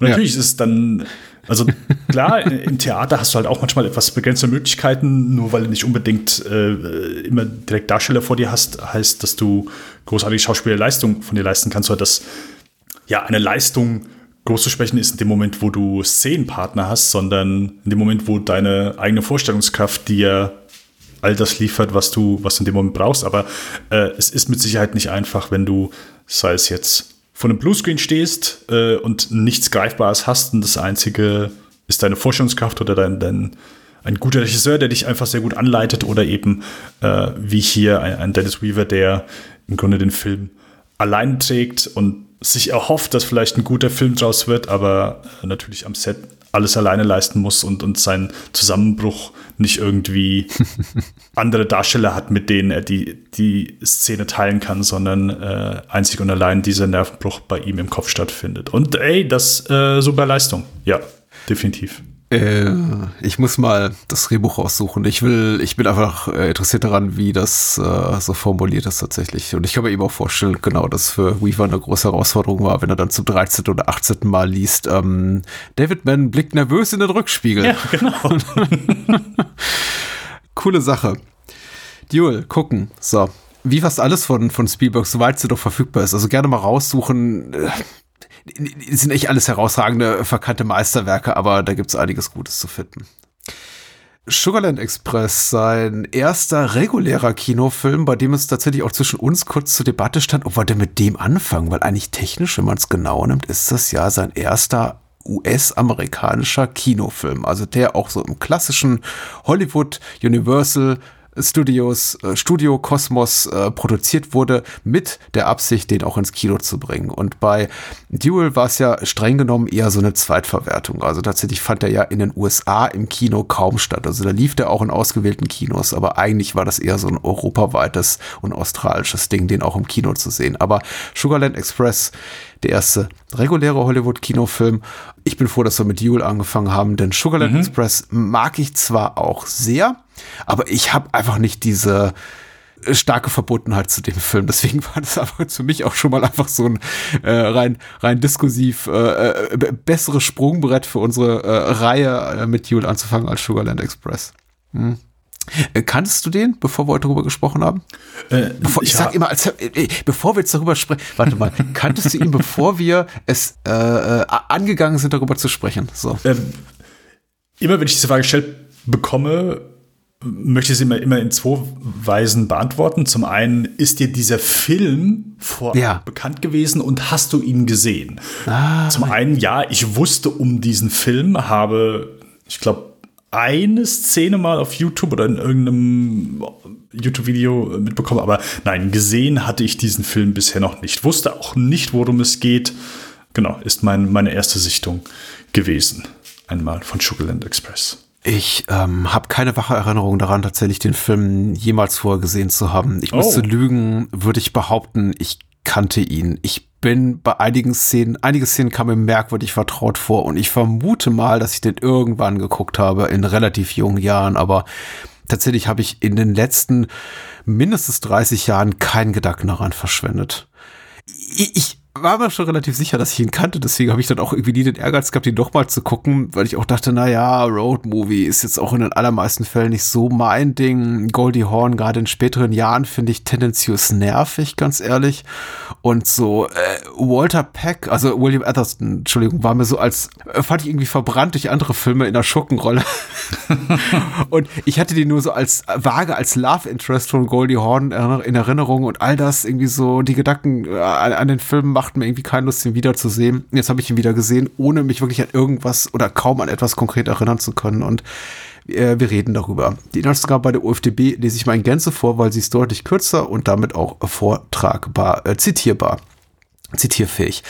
S5: Und natürlich ja. ist es dann, also klar, im Theater hast du halt auch manchmal etwas begrenzte Möglichkeiten, nur weil du nicht unbedingt äh, immer direkt Darsteller vor dir hast, heißt, dass du großartige Schauspielerleistung von dir leisten kannst oder dass ja eine Leistung groß zu sprechen ist in dem Moment, wo du Szenenpartner hast, sondern in dem Moment, wo deine eigene Vorstellungskraft dir all das liefert, was du, was du in dem Moment brauchst. Aber äh, es ist mit Sicherheit nicht einfach, wenn du, sei es jetzt vor einem Bluescreen stehst äh, und nichts Greifbares hast und das Einzige ist deine Vorstellungskraft oder dein, dein ein guter Regisseur, der dich einfach sehr gut anleitet oder eben äh, wie hier ein, ein Dennis Weaver, der im Grunde den Film allein trägt und sich erhofft, dass vielleicht ein guter Film draus wird, aber äh, natürlich am Set alles alleine leisten muss und, und seinen Zusammenbruch nicht irgendwie andere Darsteller hat, mit denen er die, die Szene teilen kann, sondern äh, einzig und allein dieser Nervenbruch bei ihm im Kopf stattfindet. Und ey, das äh, super Leistung. Ja, definitiv.
S4: Äh, ich muss mal das Drehbuch raussuchen. Ich will, ich bin einfach äh, interessiert daran, wie das äh, so formuliert ist tatsächlich. Und ich kann mir eben auch vorstellen, genau, dass für Weaver eine große Herausforderung war, wenn er dann zum 13. oder 18. Mal liest, ähm, David Mann blickt nervös in den Rückspiegel. Ja, genau. Coole Sache. Duel, gucken. So. Wie fast alles von, von Spielberg, soweit sie doch verfügbar ist. Also gerne mal raussuchen äh, sind echt alles herausragende, verkannte Meisterwerke, aber da gibt's einiges Gutes zu finden. Sugarland Express, sein erster regulärer Kinofilm, bei dem es tatsächlich auch zwischen uns kurz zur Debatte stand, ob wir denn mit dem anfangen, weil eigentlich technisch, wenn man es genau nimmt, ist das ja sein erster US-amerikanischer Kinofilm. Also der auch so im klassischen Hollywood Universal Studios, äh, Studio Kosmos äh, produziert wurde, mit der Absicht, den auch ins Kino zu bringen. Und bei Duel war es ja streng genommen eher so eine Zweitverwertung. Also tatsächlich fand er ja in den USA im Kino kaum statt. Also da lief der auch in ausgewählten Kinos, aber eigentlich war das eher so ein europaweites und australisches Ding, den auch im Kino zu sehen. Aber Sugarland Express der erste reguläre Hollywood-Kinofilm. Ich bin froh, dass wir mit Duel angefangen haben, denn Sugarland mhm. Express mag ich zwar auch sehr, aber ich habe einfach nicht diese starke Verbundenheit zu dem Film. Deswegen war das einfach für mich auch schon mal einfach so ein äh, rein, rein diskursiv äh, äh, besseres Sprungbrett für unsere äh, Reihe äh, mit Duel anzufangen als Sugarland Express. Hm. Äh, kanntest du den, bevor wir heute darüber gesprochen haben? Äh, bevor, ich ja. sag immer, als, äh, bevor wir jetzt darüber sprechen, warte mal, kanntest du ihn, bevor wir es äh, äh, angegangen sind, darüber zu sprechen? So. Ähm,
S5: immer wenn ich diese Frage gestellt bekomme, möchte ich sie immer, immer in zwei Weisen beantworten. Zum einen, ist dir dieser Film vorab ja. bekannt gewesen und hast du ihn gesehen? Ah, Zum einen, ja, ich wusste um diesen Film, habe, ich glaube, eine Szene mal auf YouTube oder in irgendeinem YouTube-Video mitbekommen, aber nein, gesehen hatte ich diesen Film bisher noch nicht. Wusste auch nicht, worum es geht. Genau, ist mein, meine erste Sichtung gewesen. Einmal von Sugarland Express.
S4: Ich ähm, habe keine wache Erinnerung daran, tatsächlich den Film jemals vorher gesehen zu haben. Ich oh. müsste lügen, würde ich behaupten, ich kannte ihn. Ich bin bei einigen Szenen, einige Szenen kamen mir merkwürdig vertraut vor und ich vermute mal, dass ich den irgendwann geguckt habe in relativ jungen Jahren, aber tatsächlich habe ich in den letzten mindestens 30 Jahren keinen Gedanken daran verschwendet. Ich, war mir schon relativ sicher, dass ich ihn kannte, deswegen habe ich dann auch irgendwie nie den Ehrgeiz gehabt, ihn doch mal zu gucken, weil ich auch dachte, na ja, Road Movie ist jetzt auch in den allermeisten Fällen nicht so mein Ding. Goldie Horn, gerade in späteren Jahren, finde ich tendenziös nervig, ganz ehrlich. Und so äh, Walter Peck, also William Atherton, Entschuldigung, war mir so als, äh, fand ich irgendwie verbrannt durch andere Filme in der Schurkenrolle. und ich hatte den nur so als vage als Love Interest von Goldie Horn in Erinnerung und all das irgendwie so die Gedanken äh, an, an den Film macht macht mir irgendwie keine Lust, ihn wiederzusehen. Jetzt habe ich ihn wieder gesehen, ohne mich wirklich an irgendwas oder kaum an etwas konkret erinnern zu können. Und äh, wir reden darüber. Die Inhaltsangabe bei der UFDB lese ich mal in Gänze vor, weil sie ist deutlich kürzer und damit auch vortragbar, äh, zitierbar, zitierfähig.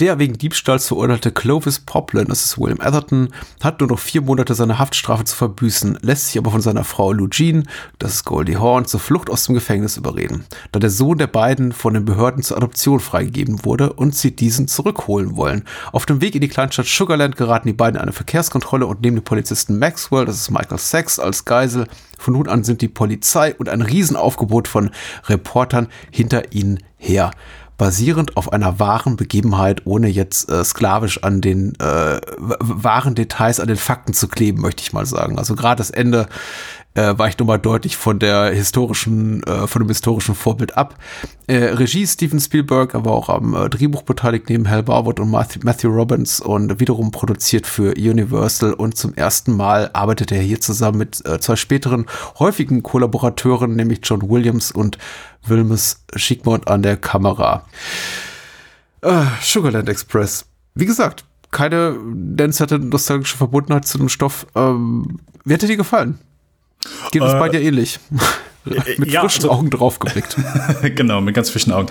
S4: Der wegen Diebstahls verurteilte Clovis Poplin, das ist William Atherton, hat nur noch vier Monate seine Haftstrafe zu verbüßen, lässt sich aber von seiner Frau Lou Jean, das ist Goldie Horn, zur Flucht aus dem Gefängnis überreden, da der Sohn der beiden von den Behörden zur Adoption freigegeben wurde und sie diesen zurückholen wollen. Auf dem Weg in die Kleinstadt Sugarland geraten die beiden in eine Verkehrskontrolle und nehmen den Polizisten Maxwell, das ist Michael Sachs, als Geisel. Von nun an sind die Polizei und ein Riesenaufgebot von Reportern hinter ihnen her basierend auf einer wahren Begebenheit, ohne jetzt äh, sklavisch an den äh, wahren Details, an den Fakten zu kleben, möchte ich mal sagen. Also gerade das Ende äh, weicht nochmal deutlich von der historischen, äh, von dem historischen Vorbild ab. Äh, Regie Steven Spielberg, aber auch am äh, Drehbuch beteiligt neben Hal Barwood und Matthew, Matthew Robbins und wiederum produziert für Universal und zum ersten Mal arbeitet er hier zusammen mit äh, zwei späteren häufigen Kollaborateuren, nämlich John Williams und Wilmes Schickmont an der Kamera. Äh, Sugarland Express. Wie gesagt, keine nennenswerte nostalgische Verbundenheit zu dem Stoff. Ähm, wie hätte dir gefallen? Geht es äh, bei dir ähnlich? mit ja, frischen also, Augen draufgeblickt.
S5: genau, mit ganz frischen Augen.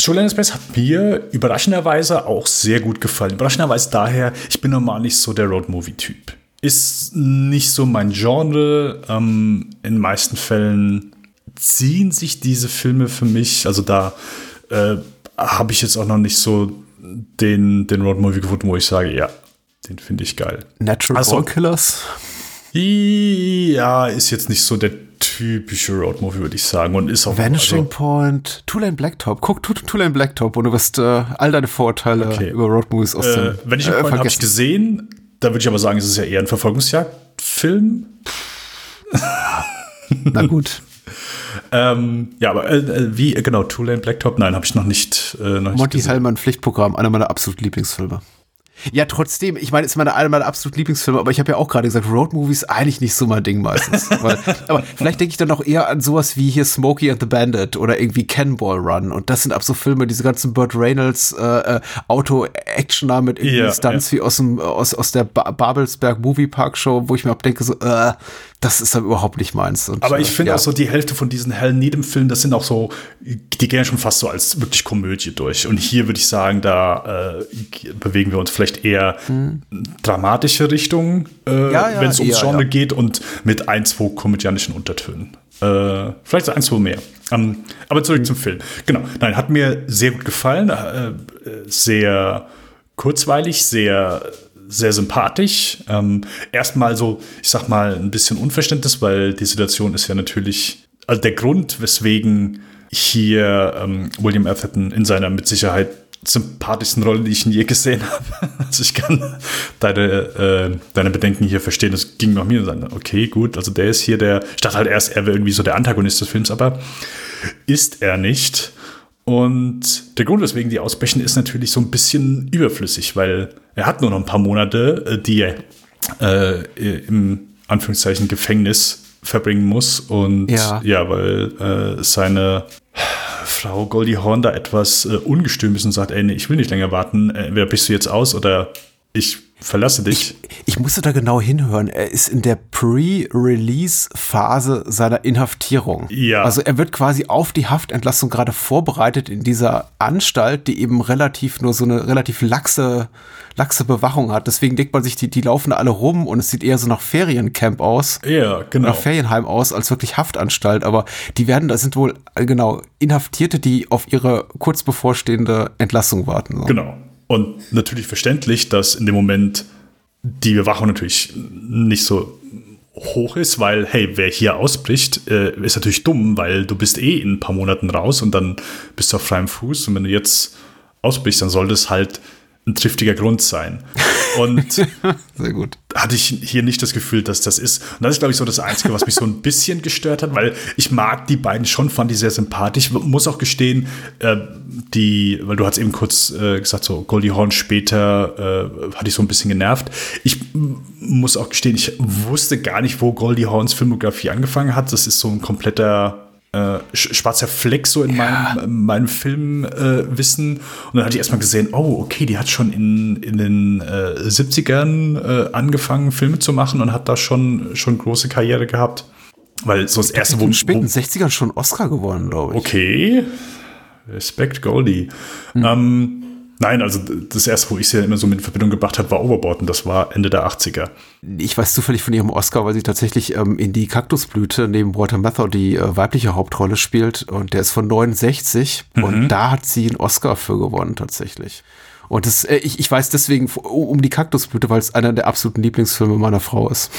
S5: Sugarland Express hat mir überraschenderweise auch sehr gut gefallen. Überraschenderweise daher, ich bin normal nicht so der Road-Movie-Typ. Ist nicht so mein Genre. Ähm, in den meisten Fällen ziehen sich diese Filme für mich, also da äh, habe ich jetzt auch noch nicht so den, den Road Movie gefunden, wo ich sage, ja, den finde ich geil.
S4: Natural also, Killers?
S5: Ja, ist jetzt nicht so der typische Road Movie, würde ich sagen. Und ist auch.
S4: Vanishing also, Point, Two Lane Blacktop. Guck Two, Two Lane Blacktop und du wirst äh, all deine Vorurteile okay. über Road Movies aus
S5: äh, dem. Vanishing äh, Point habe ich gesehen. Da würde ich aber sagen, es ist ja eher ein Verfolgungsjagdfilm.
S4: Na gut.
S5: Ähm, ja, aber äh, äh wie, äh, genau, Two Lane Blacktop, nein, habe ich noch nicht. Äh, noch
S4: Monty Hellmann Pflichtprogramm, einer meiner absoluten Lieblingsfilme. Ja, trotzdem, ich meine, ist meine, einer meiner absoluten Lieblingsfilme, aber ich habe ja auch gerade gesagt, Roadmovie ist eigentlich nicht so mein Ding meistens. Weil, aber vielleicht denke ich dann auch eher an sowas wie hier Smokey and the Bandit oder irgendwie Cannonball Run. Und das sind ab so Filme, diese ganzen Burt Reynolds äh, äh, Auto-Actioner mit irgendwie
S5: Ja,
S4: Stunts
S5: ja.
S4: wie aus, dem, aus, aus der ba Babelsberg Movie Park Show, wo ich mir abdenke, so, äh, das ist dann überhaupt nicht meins. Und,
S5: Aber ich
S4: äh,
S5: finde
S4: ja.
S5: auch so die Hälfte von diesen Hell Needham Filmen, das sind auch so, die gehen schon fast so als wirklich Komödie durch. Und hier würde ich sagen, da äh, bewegen wir uns vielleicht eher dramatische Richtung, äh,
S4: Hm. Ja, ja,
S5: wenn es ums
S4: eher,
S5: Genre
S4: ja.
S5: geht und mit ein, zwei komödianischen Untertönen. Äh, vielleicht so ein, zwei mehr. Ähm, aber
S4: Hm.
S5: zurück zum Film. Genau. Nein, hat mir sehr gut gefallen. Äh, äh, sehr kurzweilig, sehr, sehr sympathisch. Ähm, erstmal so, ich sag mal, ein bisschen Unverständnis, weil die Situation ist ja natürlich, also der Grund, weswegen hier ähm, William Atherton in seiner mit Sicherheit sympathischsten Rolle, die ich je gesehen habe. Also ich kann deine, äh, deine Bedenken hier verstehen. Das ging nach mir und sagen, okay, gut, also der ist hier der, ich dachte halt erst, er wäre irgendwie so der Antagonist des Films, aber ist er nicht. Und der Grund, weswegen die ausbrechen, ist natürlich so ein bisschen überflüssig, weil er hat nur noch ein paar Monate, äh, die er äh, im Anführungszeichen Gefängnis verbringen muss. Und
S4: Ja.
S5: ja, weil äh, seine Frau Goldie Horn da etwas äh, ungestüm ist und sagt, ey, nee, ich will nicht länger warten, äh, entweder bist du jetzt aus oder ich verlasse dich.
S4: Ich musste da genau hinhören. Er ist in der Pre-Release-Phase seiner Inhaftierung.
S5: Ja.
S4: Also er wird quasi auf die Haftentlassung gerade vorbereitet in dieser Anstalt, die eben relativ nur so eine relativ laxe, laxe Bewachung hat. Deswegen denkt man sich, die, die laufen alle rum und es sieht eher so nach Feriencamp aus.
S5: ja, genau.
S4: Nach Ferienheim aus als wirklich Haftanstalt, aber die werden, das sind wohl äh, genau Inhaftierte, die auf ihre kurz bevorstehende Entlassung warten. So.
S5: Genau. Und natürlich verständlich, dass in dem Moment die Bewachung natürlich nicht so hoch ist, weil, hey, wer hier ausbricht, äh, ist natürlich dumm, weil du bist eh in ein paar Monaten raus und dann bist du auf freiem Fuß. Und wenn du jetzt ausbrichst, dann sollte es halt ein triftiger Grund sein. Und
S4: Sehr gut.
S5: hatte ich hier nicht das Gefühl, dass das ist. Und das ist, glaube ich, so das Einzige, was mich so ein bisschen gestört hat, weil ich mag die beiden schon, fand die sehr sympathisch. Muss auch gestehen, äh, die, weil du hast eben kurz äh, gesagt, so Goldie Horn später äh, hatte ich so ein bisschen genervt. Ich muss auch gestehen, ich wusste gar nicht, wo Goldie Horns Filmografie angefangen hat. Das ist so ein kompletter äh, sch- schwarzer Fleck so in meinem, meinem Filmwissen. Äh, und dann hatte ich erstmal gesehen, oh, okay, die hat schon in, in den äh, 70ern äh, angefangen, Filme zu machen und hat da schon, schon große Karriere gehabt. Weil so das erste,
S4: in
S5: wo,
S4: den späten
S5: wo
S4: 60ern schon Oscar gewonnen, glaube ich.
S5: Okay. Respekt, Goldie. Ähm, nein, also das erste, wo ich sie ja immer so mit in Verbindung gebracht habe, war Overboard und das war Ende der 80er.
S4: Ich weiß zufällig von ihrem Oscar, weil sie tatsächlich ähm, in die Kaktusblüte neben Walter Matthau die äh, weibliche Hauptrolle spielt und der ist von 69 und da hat sie einen Oscar für gewonnen tatsächlich. Und das, äh, ich, ich weiß deswegen f- um die Kaktusblüte, weil es einer der absoluten Lieblingsfilme meiner Frau ist.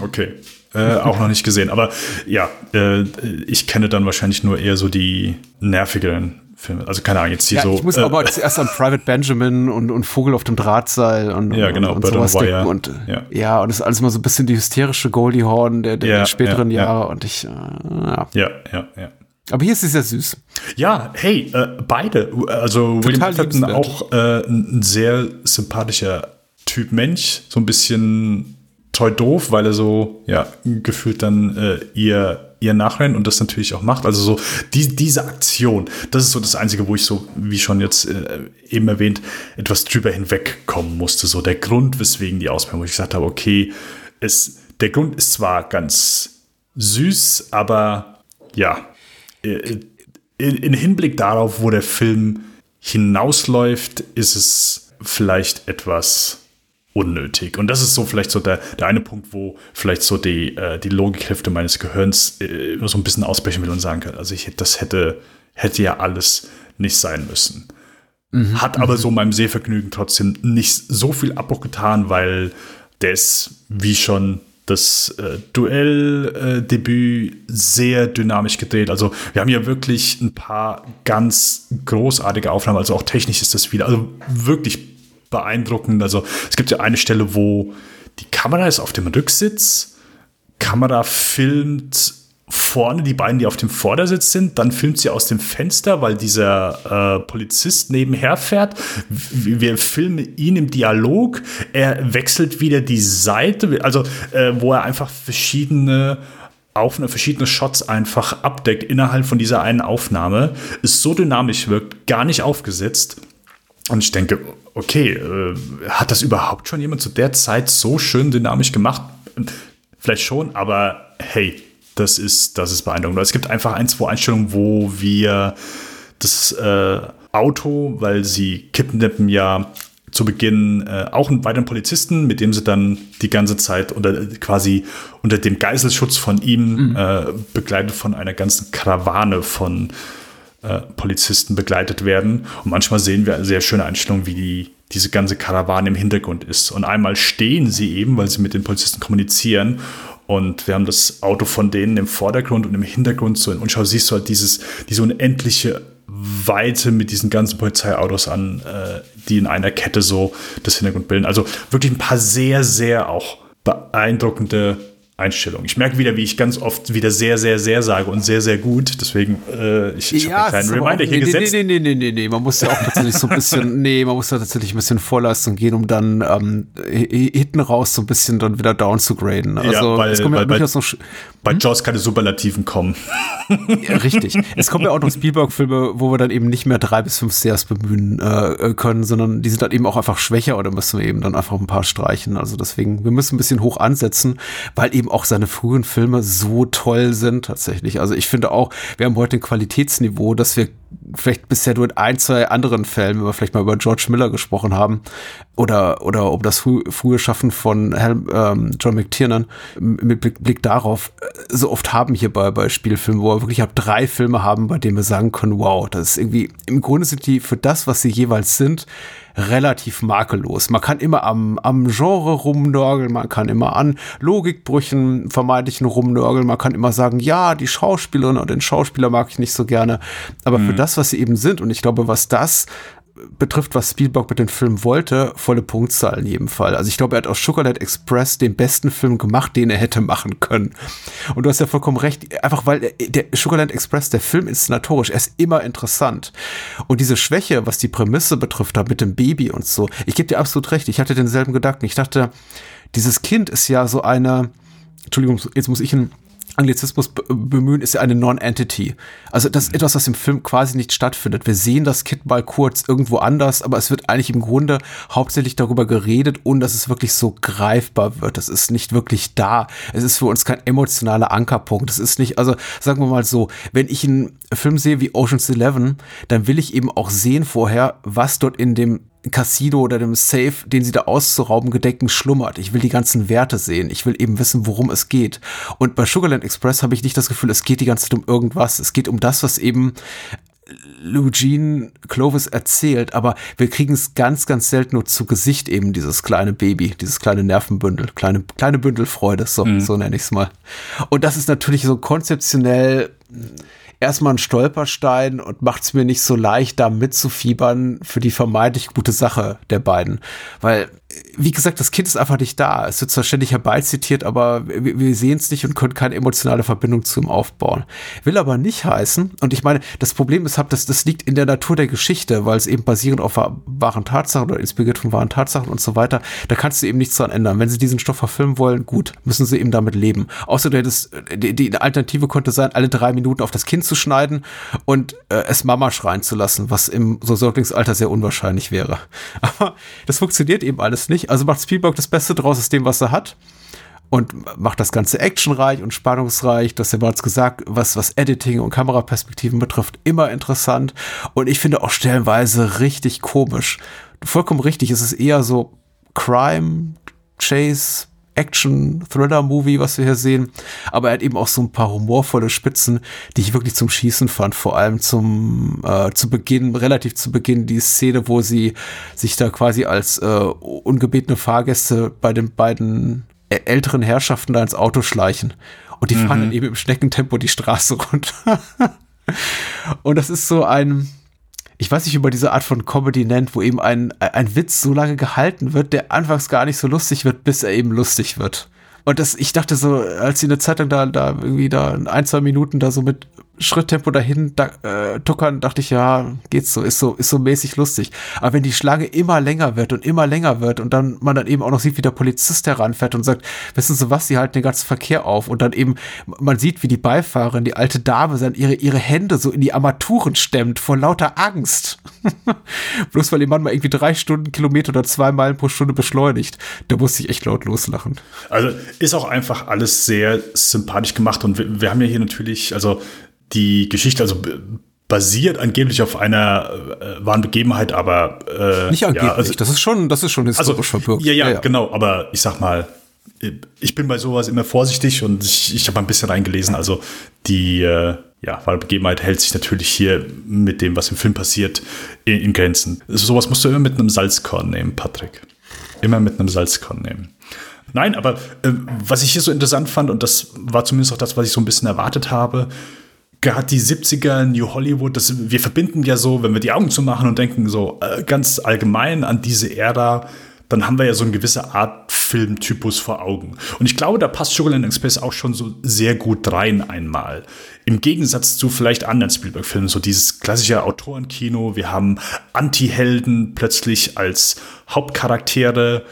S5: Okay. Äh, auch noch nicht gesehen. Aber ja, äh, ich kenne dann wahrscheinlich nur eher so die nervigeren Filme. Also keine Ahnung, jetzt hier
S4: Ja,
S5: so.
S4: ich muss
S5: äh,
S4: aber zuerst an Private Benjamin und, und Vogel auf dem Drahtseil und,
S5: Ja, genau,
S4: und, und sowas
S5: Wire.
S4: denken. Und
S5: Ja.
S4: ja. und das ist alles mal so ein bisschen die hysterische Goldie Horn der, der
S5: Ja,
S4: späteren
S5: ja, ja.
S4: Jahre. Und ich, äh, ja.
S5: ja, ja, ja.
S4: Aber hier ist sie sehr süß.
S5: Ja, hey, äh, beide. Also William Atherton
S4: liebenswert.
S5: auch äh, ein sehr sympathischer Typ Mensch, so ein bisschen treu doof, weil er so ja gefühlt dann äh, ihr ihr nachrennt und das natürlich auch macht. Also so die, diese Aktion, das ist so das Einzige, wo ich so, wie schon jetzt äh, eben erwähnt, etwas drüber hinwegkommen musste. So der Grund, weswegen die Ausbildung, wo ich gesagt habe, okay, es, der Grund ist zwar ganz süß, aber ja, äh, in, in Hinblick darauf, wo der Film hinausläuft, ist es vielleicht etwas unnötig. Und das ist so vielleicht so der, der eine Punkt, wo vielleicht so die, äh, die Logikhälfte meines Gehirns äh, so ein bisschen ausbrechen will und sagen kann, also ich das hätte, hätte ja alles nicht sein müssen. Hat aber so meinem Sehvergnügen trotzdem nicht so viel Abbruch getan, weil ist, wie schon das äh, Duell-Debüt sehr dynamisch gedreht. Also wir haben hier wirklich ein paar ganz großartige Aufnahmen. Also auch technisch ist das wieder, also wirklich beeindruckend. Also es gibt ja eine Stelle, wo die Kamera ist auf dem Rücksitz, Kamera filmt vorne die beiden, die auf dem Vordersitz sind. Dann filmt sie aus dem Fenster, weil dieser äh, Polizist nebenher fährt. Wir filmen ihn im Dialog. Er wechselt wieder die Seite, also äh, wo er einfach verschiedene auf verschiedene Shots einfach abdeckt innerhalb von dieser einen Aufnahme, ist so dynamisch wirkt, gar nicht aufgesetzt. Und ich denke, okay, äh, hat das überhaupt schon jemand zu der Zeit so schön dynamisch gemacht? Vielleicht schon, aber hey, das ist, das ist beeindruckend. Es gibt einfach ein, zwei Einstellungen, wo wir das äh, Auto, weil sie kidnappen ja zu Beginn äh, auch einen weiteren Polizisten, mit dem sie dann die ganze Zeit unter quasi unter dem Geiselschutz von ihm mhm. äh, begleitet von einer ganzen Karawane von äh, Polizisten begleitet werden. Und manchmal sehen wir sehr schöne Einstellung, wie die, diese ganze Karawane im Hintergrund ist. Und einmal stehen sie eben, weil sie mit den Polizisten kommunizieren und wir haben das Auto von denen im Vordergrund und im Hintergrund so in Unschau siehst du halt dieses, diese unendliche Weite mit diesen ganzen Polizeiautos an, äh, die in einer Kette so das Hintergrund bilden. Also wirklich ein paar sehr, sehr auch beeindruckende Einstellung. Ich merke wieder, wie ich ganz oft wieder sehr, sehr, sehr sage und sehr, sehr gut. Deswegen, äh, ich, ich ja, habe einen kleinen Reminder
S4: hier
S5: nee, gesetzt.
S4: Nee, nee, nee, nee, nee, man muss ja auch tatsächlich so ein bisschen, nee, man muss ja tatsächlich ein bisschen Vorleistung gehen, um dann ähm, hinten raus so ein bisschen dann wieder down zu graden. Also,
S5: ja, weil, es kommt weil, ja bei, noch, bei hm? Jaws keine Superlativen kommen.
S4: Ja, richtig. Es kommen ja auch noch Spielberg-Filme, wo wir dann eben nicht mehr drei bis fünf Stairs bemühen äh, können, sondern die sind dann eben auch einfach schwächer oder müssen wir eben dann einfach ein paar streichen. Also deswegen, wir müssen ein bisschen hoch ansetzen, weil eben auch seine frühen Filme so toll sind tatsächlich. Also ich finde auch, wir haben heute ein Qualitätsniveau, dass wir vielleicht bisher nur in ein, zwei anderen Fällen, wenn wir vielleicht mal über George Miller gesprochen haben, oder, oder um das frü frühe Schaffen von Hel ähm, John McTiernan, mit Blick, Blick darauf, äh, so oft haben hier bei, bei Spielfilmen, wo wir wirklich ab drei Filme haben, bei denen wir sagen können, wow, das ist irgendwie, im Grunde sind die für das, was sie jeweils sind, relativ makellos. Man kann immer am, am Genre rumnörgeln, man kann immer an Logikbrüchen vermeintlichen rumnörgeln, man kann immer sagen, ja, die Schauspielerin oder den Schauspieler mag ich nicht so gerne. Aber mhm. für das, was sie eben sind, und ich glaube, was das betrifft, was Spielberg mit dem Film wollte, volle Punktzahl in jedem Fall. Also ich glaube, er hat aus Chocolate Express den besten Film gemacht, den er hätte machen können. Und du hast ja vollkommen recht, einfach weil der Chocolate Express, der Film inszenatorisch, er ist immer interessant. Und diese Schwäche, was die Prämisse betrifft, da mit dem Baby und so, ich gebe dir absolut recht, ich hatte denselben Gedanken. Ich dachte, dieses Kind ist ja so eine, Entschuldigung, jetzt muss ich ein Anglizismus bemühen, ist ja eine Non-Entity. Also das ist etwas, was im Film quasi nicht stattfindet. Wir sehen das Kind mal kurz irgendwo anders, aber es wird eigentlich im Grunde hauptsächlich darüber geredet und dass es wirklich so greifbar wird. Das ist nicht wirklich da. Es ist für uns kein emotionaler Ankerpunkt. Es ist nicht, also sagen wir mal so, wenn ich einen Film sehe wie Ocean's Eleven, dann will ich eben auch sehen vorher, was dort in dem Casino oder dem Safe, den sie da auszurauben gedenken, schlummert. Ich will die ganzen Werte sehen. Ich will eben wissen, worum es geht. Und bei Sugarland Express habe ich nicht das Gefühl, es geht die ganze Zeit um irgendwas. Es geht um das, was eben Eugene Clovis erzählt, aber wir kriegen es ganz, ganz selten nur zu Gesicht eben dieses kleine Baby, dieses kleine Nervenbündel, kleine, kleine Bündelfreude, so, mhm. so nenne ich es mal. Und das ist natürlich so konzeptionell erstmal ein Stolperstein und macht es mir nicht so leicht, da mitzufiebern für die vermeintlich gute Sache der beiden. Weil wie gesagt, das Kind ist einfach nicht da. Es wird zwar ständig herbeizitiert, aber wir, sehen es nicht und können keine emotionale Verbindung zu ihm aufbauen. Will aber nicht heißen, und ich meine, das Problem ist, das, das liegt in der Natur der Geschichte, weil es eben basierend auf wahren Tatsachen oder inspiriert von wahren Tatsachen und so weiter, da kannst du eben nichts dran ändern. Wenn sie diesen Stoff verfilmen wollen, gut, müssen sie eben damit leben. Außerdem, das, die, die Alternative könnte sein, alle drei Minuten auf das Kind zu schneiden und äh, es Mama schreien zu lassen, was im so Säuglingsalter sehr unwahrscheinlich wäre. Aber das funktioniert eben alles nicht. Also macht Spielberg das Beste draus aus dem, was er hat. Und macht das Ganze actionreich und spannungsreich. Das hast ja bereits gesagt, was, was Editing und Kameraperspektiven betrifft, immer interessant. Und ich finde auch stellenweise richtig komisch. Vollkommen richtig. Es ist eher so Crime, Chase, Action-Thriller-Movie, was wir hier sehen. Aber er hat eben auch so ein paar humorvolle Spitzen, die ich wirklich zum Schießen fand. Vor allem zum äh, zu Beginn, relativ zu Beginn, die Szene, wo sie sich da quasi als äh, ungebetene Fahrgäste bei den beiden älteren Herrschaften da ins Auto schleichen. Und die mhm. fahren dann eben im Schneckentempo die Straße runter. Und das ist so ein, ich weiß nicht, wie man diese Art von Comedy nennt, wo eben ein, ein Witz so lange gehalten wird, der anfangs gar nicht so lustig wird, bis er eben lustig wird. Und das, ich dachte so, als sie eine Zeit lang da, da irgendwie da ein, zwei Minuten da so mit Schritttempo dahin da, äh, tuckern, dachte ich, ja, geht's so, ist so, ist so mäßig lustig. Aber wenn die Schlange immer länger wird und immer länger wird und dann man dann eben auch noch sieht, wie der Polizist heranfährt und sagt, wissen Sie was, sie halten den ganzen Verkehr auf und dann eben, man sieht, wie die Beifahrerin, die alte Dame, dann ihre, ihre Hände so in die Armaturen stemmt vor lauter Angst. Bloß weil ihr Mann mal irgendwie drei Stunden Kilometer oder zwei Meilen pro Stunde beschleunigt. Da musste ich echt laut loslachen.
S5: Also ist auch einfach alles sehr sympathisch gemacht und wir, wir haben ja hier natürlich, also die Geschichte, also basiert angeblich auf einer äh, wahren Begebenheit, aber
S4: äh, nicht angeblich. Ja, also, das ist schon, das ist schon
S5: historisch also, verbürgt. Ja, ja, ja, ja, genau. Aber ich sag mal, ich bin bei sowas immer vorsichtig und ich, ich habe ein bisschen reingelesen. Also die äh, ja, wahre Begebenheit hält sich natürlich hier mit dem, was im Film passiert, in, in Grenzen. Sowas musst du immer mit einem Salzkorn nehmen, Patrick. Immer mit einem Salzkorn nehmen. Nein, aber äh, was ich hier so interessant fand, und das war zumindest auch das, was ich so ein bisschen erwartet habe, gerade die 70er, New Hollywood, das, wir verbinden ja so, wenn wir die Augen zumachen und denken so äh, ganz allgemein an diese Ära, dann haben wir ja so eine gewisse Art Filmtypus vor Augen. Und ich glaube, da passt Sugarland Express auch schon so sehr gut rein einmal. Im Gegensatz zu vielleicht anderen Spielberg-Filmen, so dieses klassische Autorenkino, wir haben Anti-Helden plötzlich als Hauptcharaktere,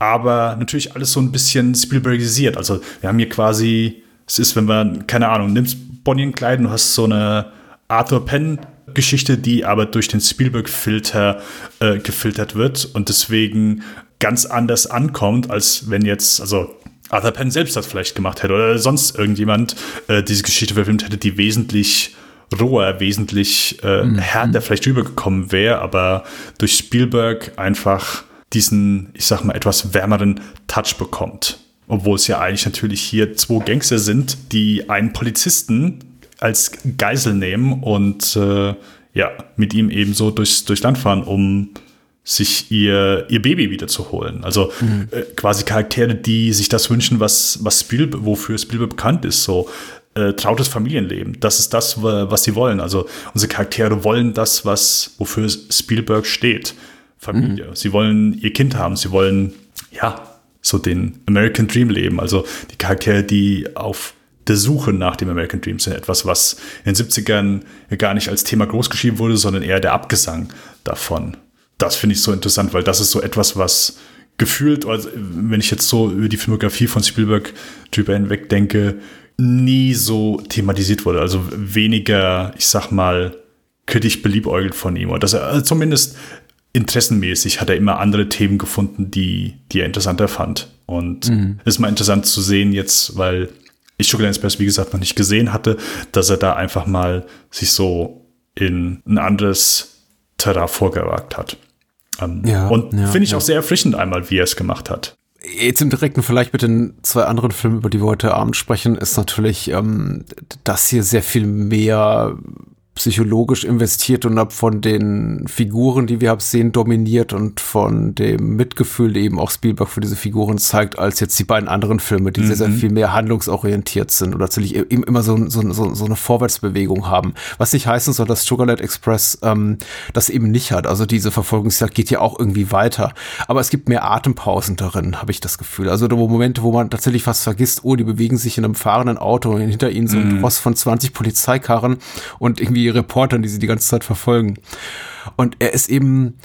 S5: aber natürlich alles so ein bisschen Spielbergisiert. Also wir haben hier quasi, es ist, wenn man, keine Ahnung, nimmst Bonnie und Clyde, du hast so eine Arthur Penn Geschichte, die aber durch den Spielberg-Filter äh, gefiltert wird und deswegen ganz anders ankommt, als wenn jetzt, also Arthur Penn selbst das vielleicht gemacht hätte oder sonst irgendjemand äh, diese Geschichte verfilmt hätte, die wesentlich roher, wesentlich äh, mhm. härter vielleicht rübergekommen wäre, aber durch Spielberg einfach diesen, ich sag mal, etwas wärmeren Touch bekommt. Obwohl es ja eigentlich natürlich hier zwei Gangster sind, die einen Polizisten als Geisel nehmen und äh, ja, mit ihm eben so durchs, durchs Land fahren, um sich ihr, ihr Baby wiederzuholen. Also mhm. äh, quasi Charaktere, die sich das wünschen, was, was Spielberg, wofür Spielberg bekannt ist. So äh, trautes Familienleben. Das ist das, was sie wollen. Also unsere Charaktere wollen das, was, wofür Spielberg steht. Familie. Mhm. Sie wollen ihr Kind haben. Sie wollen, ja, so den American Dream leben. Also die Charaktere, die auf der Suche nach dem American Dream sind. Etwas, was in den 70ern gar nicht als Thema großgeschrieben wurde, sondern eher der Abgesang davon. Das finde ich so interessant, weil das ist so etwas, was gefühlt, also wenn ich jetzt so über die Filmografie von Spielberg drüber hinweg denke, nie so thematisiert wurde. Also weniger, ich sag mal, kritisch beliebäugelt von ihm. Oder dass er also zumindest interessenmäßig hat er immer andere Themen gefunden, die, die er interessanter fand. Und mhm. ist mal interessant zu sehen jetzt, weil ich Sugarland Express, wie gesagt, noch nicht gesehen hatte, dass er da einfach mal sich so in ein anderes Terrain vorgewagt hat. Ähm, ja, und ja, finde ich ja. auch sehr erfrischend einmal, wie er es gemacht hat.
S4: Jetzt im direkten Vergleich mit den zwei anderen Filmen, über die wir heute Abend sprechen, ist natürlich ähm, das hier sehr viel mehr psychologisch investiert und habe von den Figuren, die wir haben sehen, dominiert und von dem Mitgefühl eben auch Spielberg für diese Figuren zeigt, als jetzt die beiden anderen Filme, die mhm. sehr, sehr mhm. viel mehr handlungsorientiert sind oder tatsächlich immer so, so, so, so eine Vorwärtsbewegung haben. Was nicht heißen soll, dass Sugarland Express ähm, das eben nicht hat. Also diese Verfolgungsjagd geht ja auch irgendwie weiter. Aber es gibt mehr Atempausen darin, habe ich das Gefühl. Also Momente, wo man tatsächlich fast vergisst, oh, die bewegen sich in einem fahrenden Auto und hinter ihnen so ein mhm. Ross von 20 Polizeikarren und irgendwie Reportern, die sie die ganze Zeit verfolgen. Und er ist eben,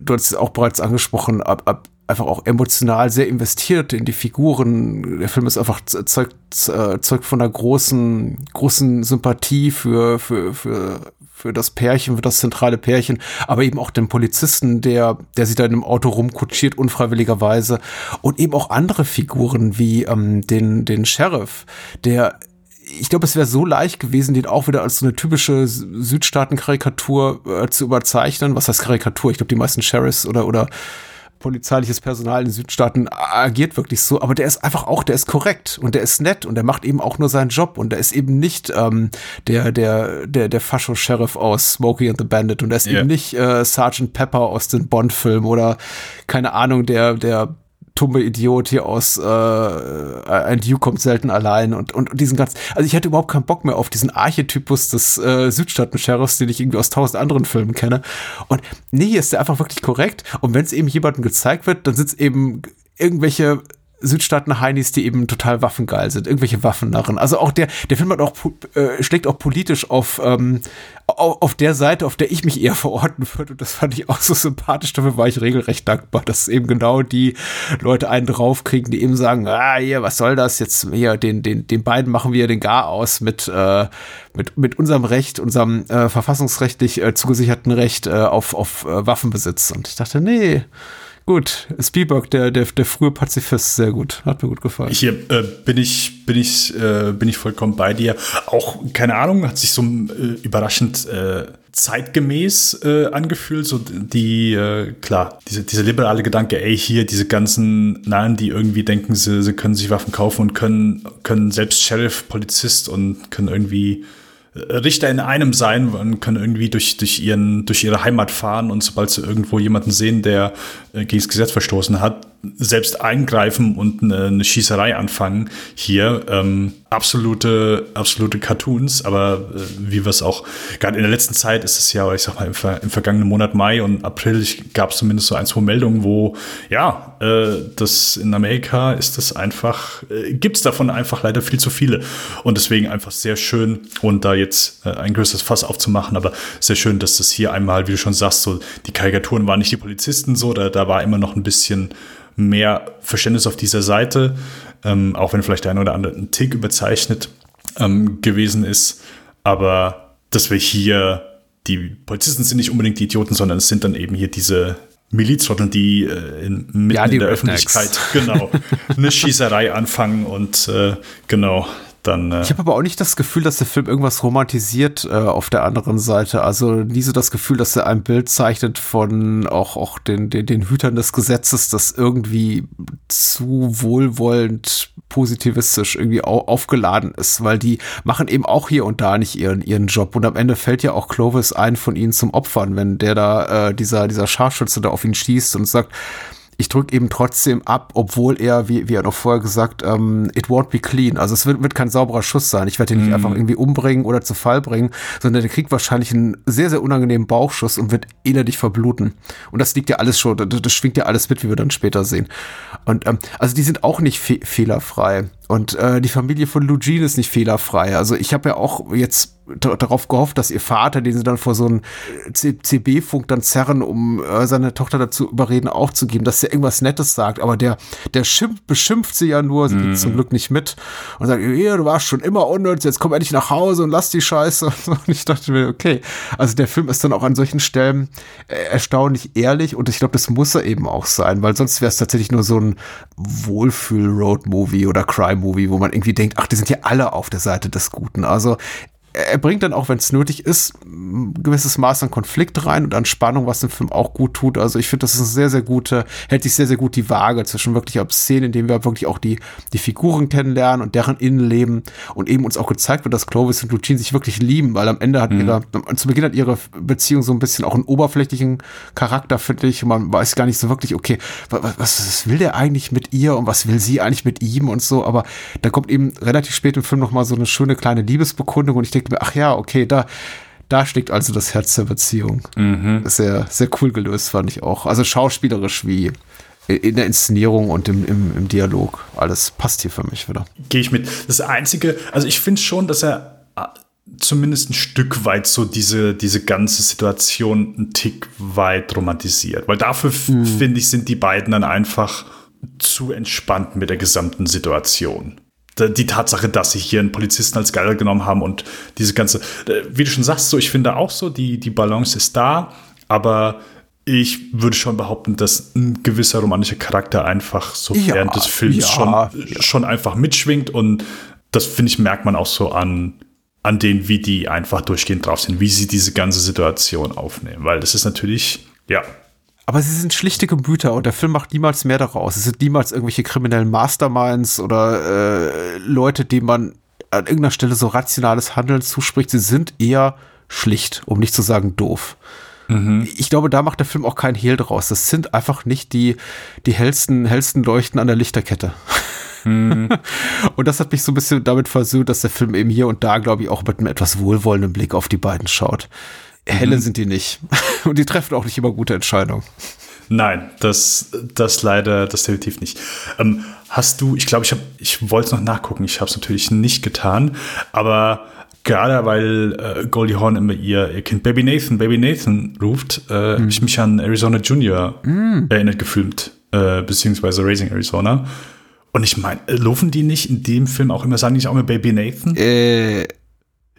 S4: du hast es auch bereits angesprochen, ab, ab, einfach auch emotional sehr investiert in die Figuren. Der Film ist einfach zeugt, zeugt von einer großen, großen Sympathie für, für, für, für das Pärchen, für das zentrale Pärchen, aber eben auch den Polizisten, der, der sich da in einem Auto rumkutschiert, unfreiwilligerweise. Und eben auch andere Figuren wie ähm, den, den Sheriff, der ich glaube, es wäre so leicht gewesen, den auch wieder als so eine typische Südstaaten-Karikatur äh, zu überzeichnen. Was heißt Karikatur? Ich glaube, die meisten Sheriffs oder, oder polizeiliches Personal in den Südstaaten agiert wirklich so, aber der ist einfach auch, der ist korrekt und der ist nett und der macht eben auch nur seinen Job und der ist eben nicht ähm, der der der der Fascho-Sheriff aus Smokey and the Bandit und der ist yeah. eben nicht äh, Sergeant Pepper aus den Bond-Filmen oder keine Ahnung der der tumme Idiot hier aus äh, ein Duke kommt selten allein und, und, und diesen ganzen, also ich hätte überhaupt keinen Bock mehr auf diesen Archetypus des äh, Südstaaten-Sheriffs, den ich irgendwie aus tausend anderen Filmen kenne. Und nee, hier ist der einfach wirklich korrekt. Und wenn es eben jemandem gezeigt wird, dann sind eben irgendwelche Südstaaten-Heinis, die eben total waffengeil sind, irgendwelche Waffennarren. Also auch der, der Film hat auch, äh, schlägt auch politisch auf, ähm, auf, auf der Seite, auf der ich mich eher verorten würde. Und das fand ich auch so sympathisch. Dafür war ich regelrecht dankbar, dass eben genau die Leute einen draufkriegen, die eben sagen, ah, hier, was soll das? Jetzt hier, den, den, den beiden machen wir den Gar aus mit, äh, mit, mit unserem Recht, unserem äh, verfassungsrechtlich äh, zugesicherten Recht äh, auf, auf äh, Waffenbesitz. Und ich dachte, nee, gut. Spielberg, der, der, der frühe Pazifist, sehr gut. Hat mir gut gefallen.
S5: Hier äh, bin ich, bin ich, äh, bin ich vollkommen bei dir. Auch, keine Ahnung, hat sich so äh, überraschend äh, zeitgemäß äh, angefühlt. So die, äh, klar, diese, diese liberale Gedanke, ey, hier diese ganzen Nahen, die irgendwie denken, sie, sie können sich Waffen kaufen und können, können selbst Sheriff, Polizist und können irgendwie Richter in einem sein und können irgendwie durch, durch, ihren, durch ihre Heimat fahren und sobald sie irgendwo jemanden sehen, der äh, gegen das Gesetz verstoßen hat, selbst eingreifen und eine, eine Schießerei anfangen. Hier ähm, absolute, absolute Cartoons, aber äh, wie wir es auch, gerade in der letzten Zeit ist es ja, ich sag mal, im, im vergangenen Monat Mai und April gab es zumindest so ein, zwei Meldungen, wo, ja, äh, das in Amerika ist das einfach, äh, gibt es davon einfach leider viel zu viele. Und deswegen einfach sehr schön und da jetzt äh, ein größeres Fass aufzumachen, aber sehr schön, dass das hier einmal, wie du schon sagst, so die Karikaturen waren nicht die Polizisten so, da, da war immer noch ein bisschen mehr Verständnis auf dieser Seite, ähm, auch wenn vielleicht der ein oder andere ein Tick überzeichnet ähm, gewesen ist. Aber dass wir hier, die Polizisten sind nicht unbedingt die Idioten, sondern es sind dann eben hier diese Milizrotteln, die äh, in, mitten ja, die in der. Öffentlichkeit genau eine Schießerei anfangen und äh, genau dann. Äh
S4: ich habe aber auch nicht das Gefühl, dass der Film irgendwas romantisiert äh, auf der anderen Seite. Also nie so das Gefühl, dass er ein Bild zeichnet von auch, auch den, den, den Hütern des Gesetzes, das irgendwie zu wohlwollend positivistisch irgendwie au aufgeladen ist, weil die machen eben auch hier und da nicht ihren, ihren Job. Und am Ende fällt ja auch Clovis ein von ihnen zum Opfern, wenn der da, äh, dieser, dieser Scharfschütze da auf ihn schießt und sagt, ich drücke eben trotzdem ab, obwohl er, wie, wie er noch vorher gesagt, ähm, it won't be clean. Also es wird, wird kein sauberer Schuss sein. Ich werde ihn nicht mm. einfach irgendwie umbringen oder zu Fall bringen, sondern der kriegt wahrscheinlich einen sehr, sehr unangenehmen Bauchschuss und wird innerlich verbluten. Und das liegt ja alles schon, das, das schwingt ja alles mit, wie wir dann später sehen. Und ähm, also die sind auch nicht fe fehlerfrei. Und äh, die Familie von Lugin ist nicht fehlerfrei. Also ich habe ja auch jetzt darauf gehofft, dass ihr Vater, den sie dann vor so einem CB-Funk dann zerren, um äh, seine Tochter dazu überreden, aufzugeben, dass er irgendwas Nettes sagt. Aber der, der schimpft, beschimpft sie ja nur, sie geht zum Glück nicht mit und sagt, ja, du warst schon immer unnütz, jetzt komm endlich nach Hause und lass die Scheiße. Und ich dachte mir, okay. Also der Film ist dann auch an solchen Stellen äh, erstaunlich ehrlich und ich glaube, das muss er eben auch sein, weil sonst wäre es tatsächlich nur so ein Wohlfühl-Road-Movie oder Crime-Movie, wo man irgendwie denkt, ach, die sind ja alle auf der Seite des Guten. Also er bringt dann auch, wenn es nötig ist, ein gewisses Maß an Konflikt rein und an Spannung, was dem Film auch gut tut. Also ich finde, das ist ein sehr, sehr gute, hält sich sehr, sehr gut die Waage zwischen wirklich Szenen, in denen wir wirklich auch die, die Figuren kennenlernen und deren Innenleben und eben uns auch gezeigt wird, dass Clovis und Lucine sich wirklich lieben, weil am Ende hat mhm. ihre, zu Beginn hat ihre Beziehung so ein bisschen auch einen oberflächlichen Charakter, finde ich. Man weiß gar nicht so wirklich, okay, was, was will der eigentlich mit ihr und was will sie eigentlich mit ihm und so, aber da kommt eben relativ spät im Film nochmal so eine schöne kleine Liebesbekundung und ich denke, denke mir, ach ja, okay, da, da steckt also das Herz der Beziehung. Mhm. Sehr, sehr cool gelöst, fand ich auch. Also schauspielerisch wie in der Inszenierung und im, im, im Dialog. Alles passt hier für mich wieder.
S5: Gehe ich mit. Das Einzige, also ich finde schon, dass er äh, zumindest ein Stück weit so diese, diese ganze Situation ein Tick weit romantisiert. Weil dafür, mhm. finde ich, sind die beiden dann einfach zu entspannt mit der gesamten Situation die Tatsache, dass sie hier einen Polizisten als Geiler genommen haben und diese ganze, äh, wie du schon sagst, so ich finde auch so, die, die Balance ist da, aber ich würde schon behaupten, dass ein gewisser romantischer Charakter einfach so ja, während des Films ja, schon, ja. schon einfach mitschwingt und das finde ich, merkt man auch so an, an denen, wie die einfach durchgehend drauf sind, wie sie diese ganze Situation aufnehmen, weil das ist natürlich, ja,
S4: aber sie sind schlichte Gemüter und der Film macht niemals mehr daraus. Es sind niemals irgendwelche kriminellen Masterminds oder äh, Leute, die man an irgendeiner Stelle so rationales Handeln zuspricht. Sie sind eher schlicht, um nicht zu sagen doof. Mhm. Ich glaube, da macht der Film auch keinen Hehl draus. Das sind einfach nicht die, die hellsten, hellsten Leuchten an der Lichterkette. Mhm. und das hat mich so ein bisschen damit versöhnt, dass der Film eben hier und da, glaube ich, auch mit einem etwas wohlwollenden Blick auf die beiden schaut. Helle mhm. sind die nicht. Und die treffen auch nicht immer gute Entscheidungen.
S5: Nein, das, das leider, das definitiv nicht. Ähm, hast du, ich glaube, ich ich wollte es noch nachgucken, ich habe es natürlich nicht getan, aber gerade weil äh, Goldie Horn immer ihr, ihr Kind Baby Nathan, Baby Nathan ruft, äh, mhm. ich mich an Arizona Junior mhm. erinnert gefühlt, äh, beziehungsweise Raising Arizona. Und ich meine, äh, laufen die nicht in dem Film auch immer, sagen die nicht auch immer Baby Nathan?
S4: Äh,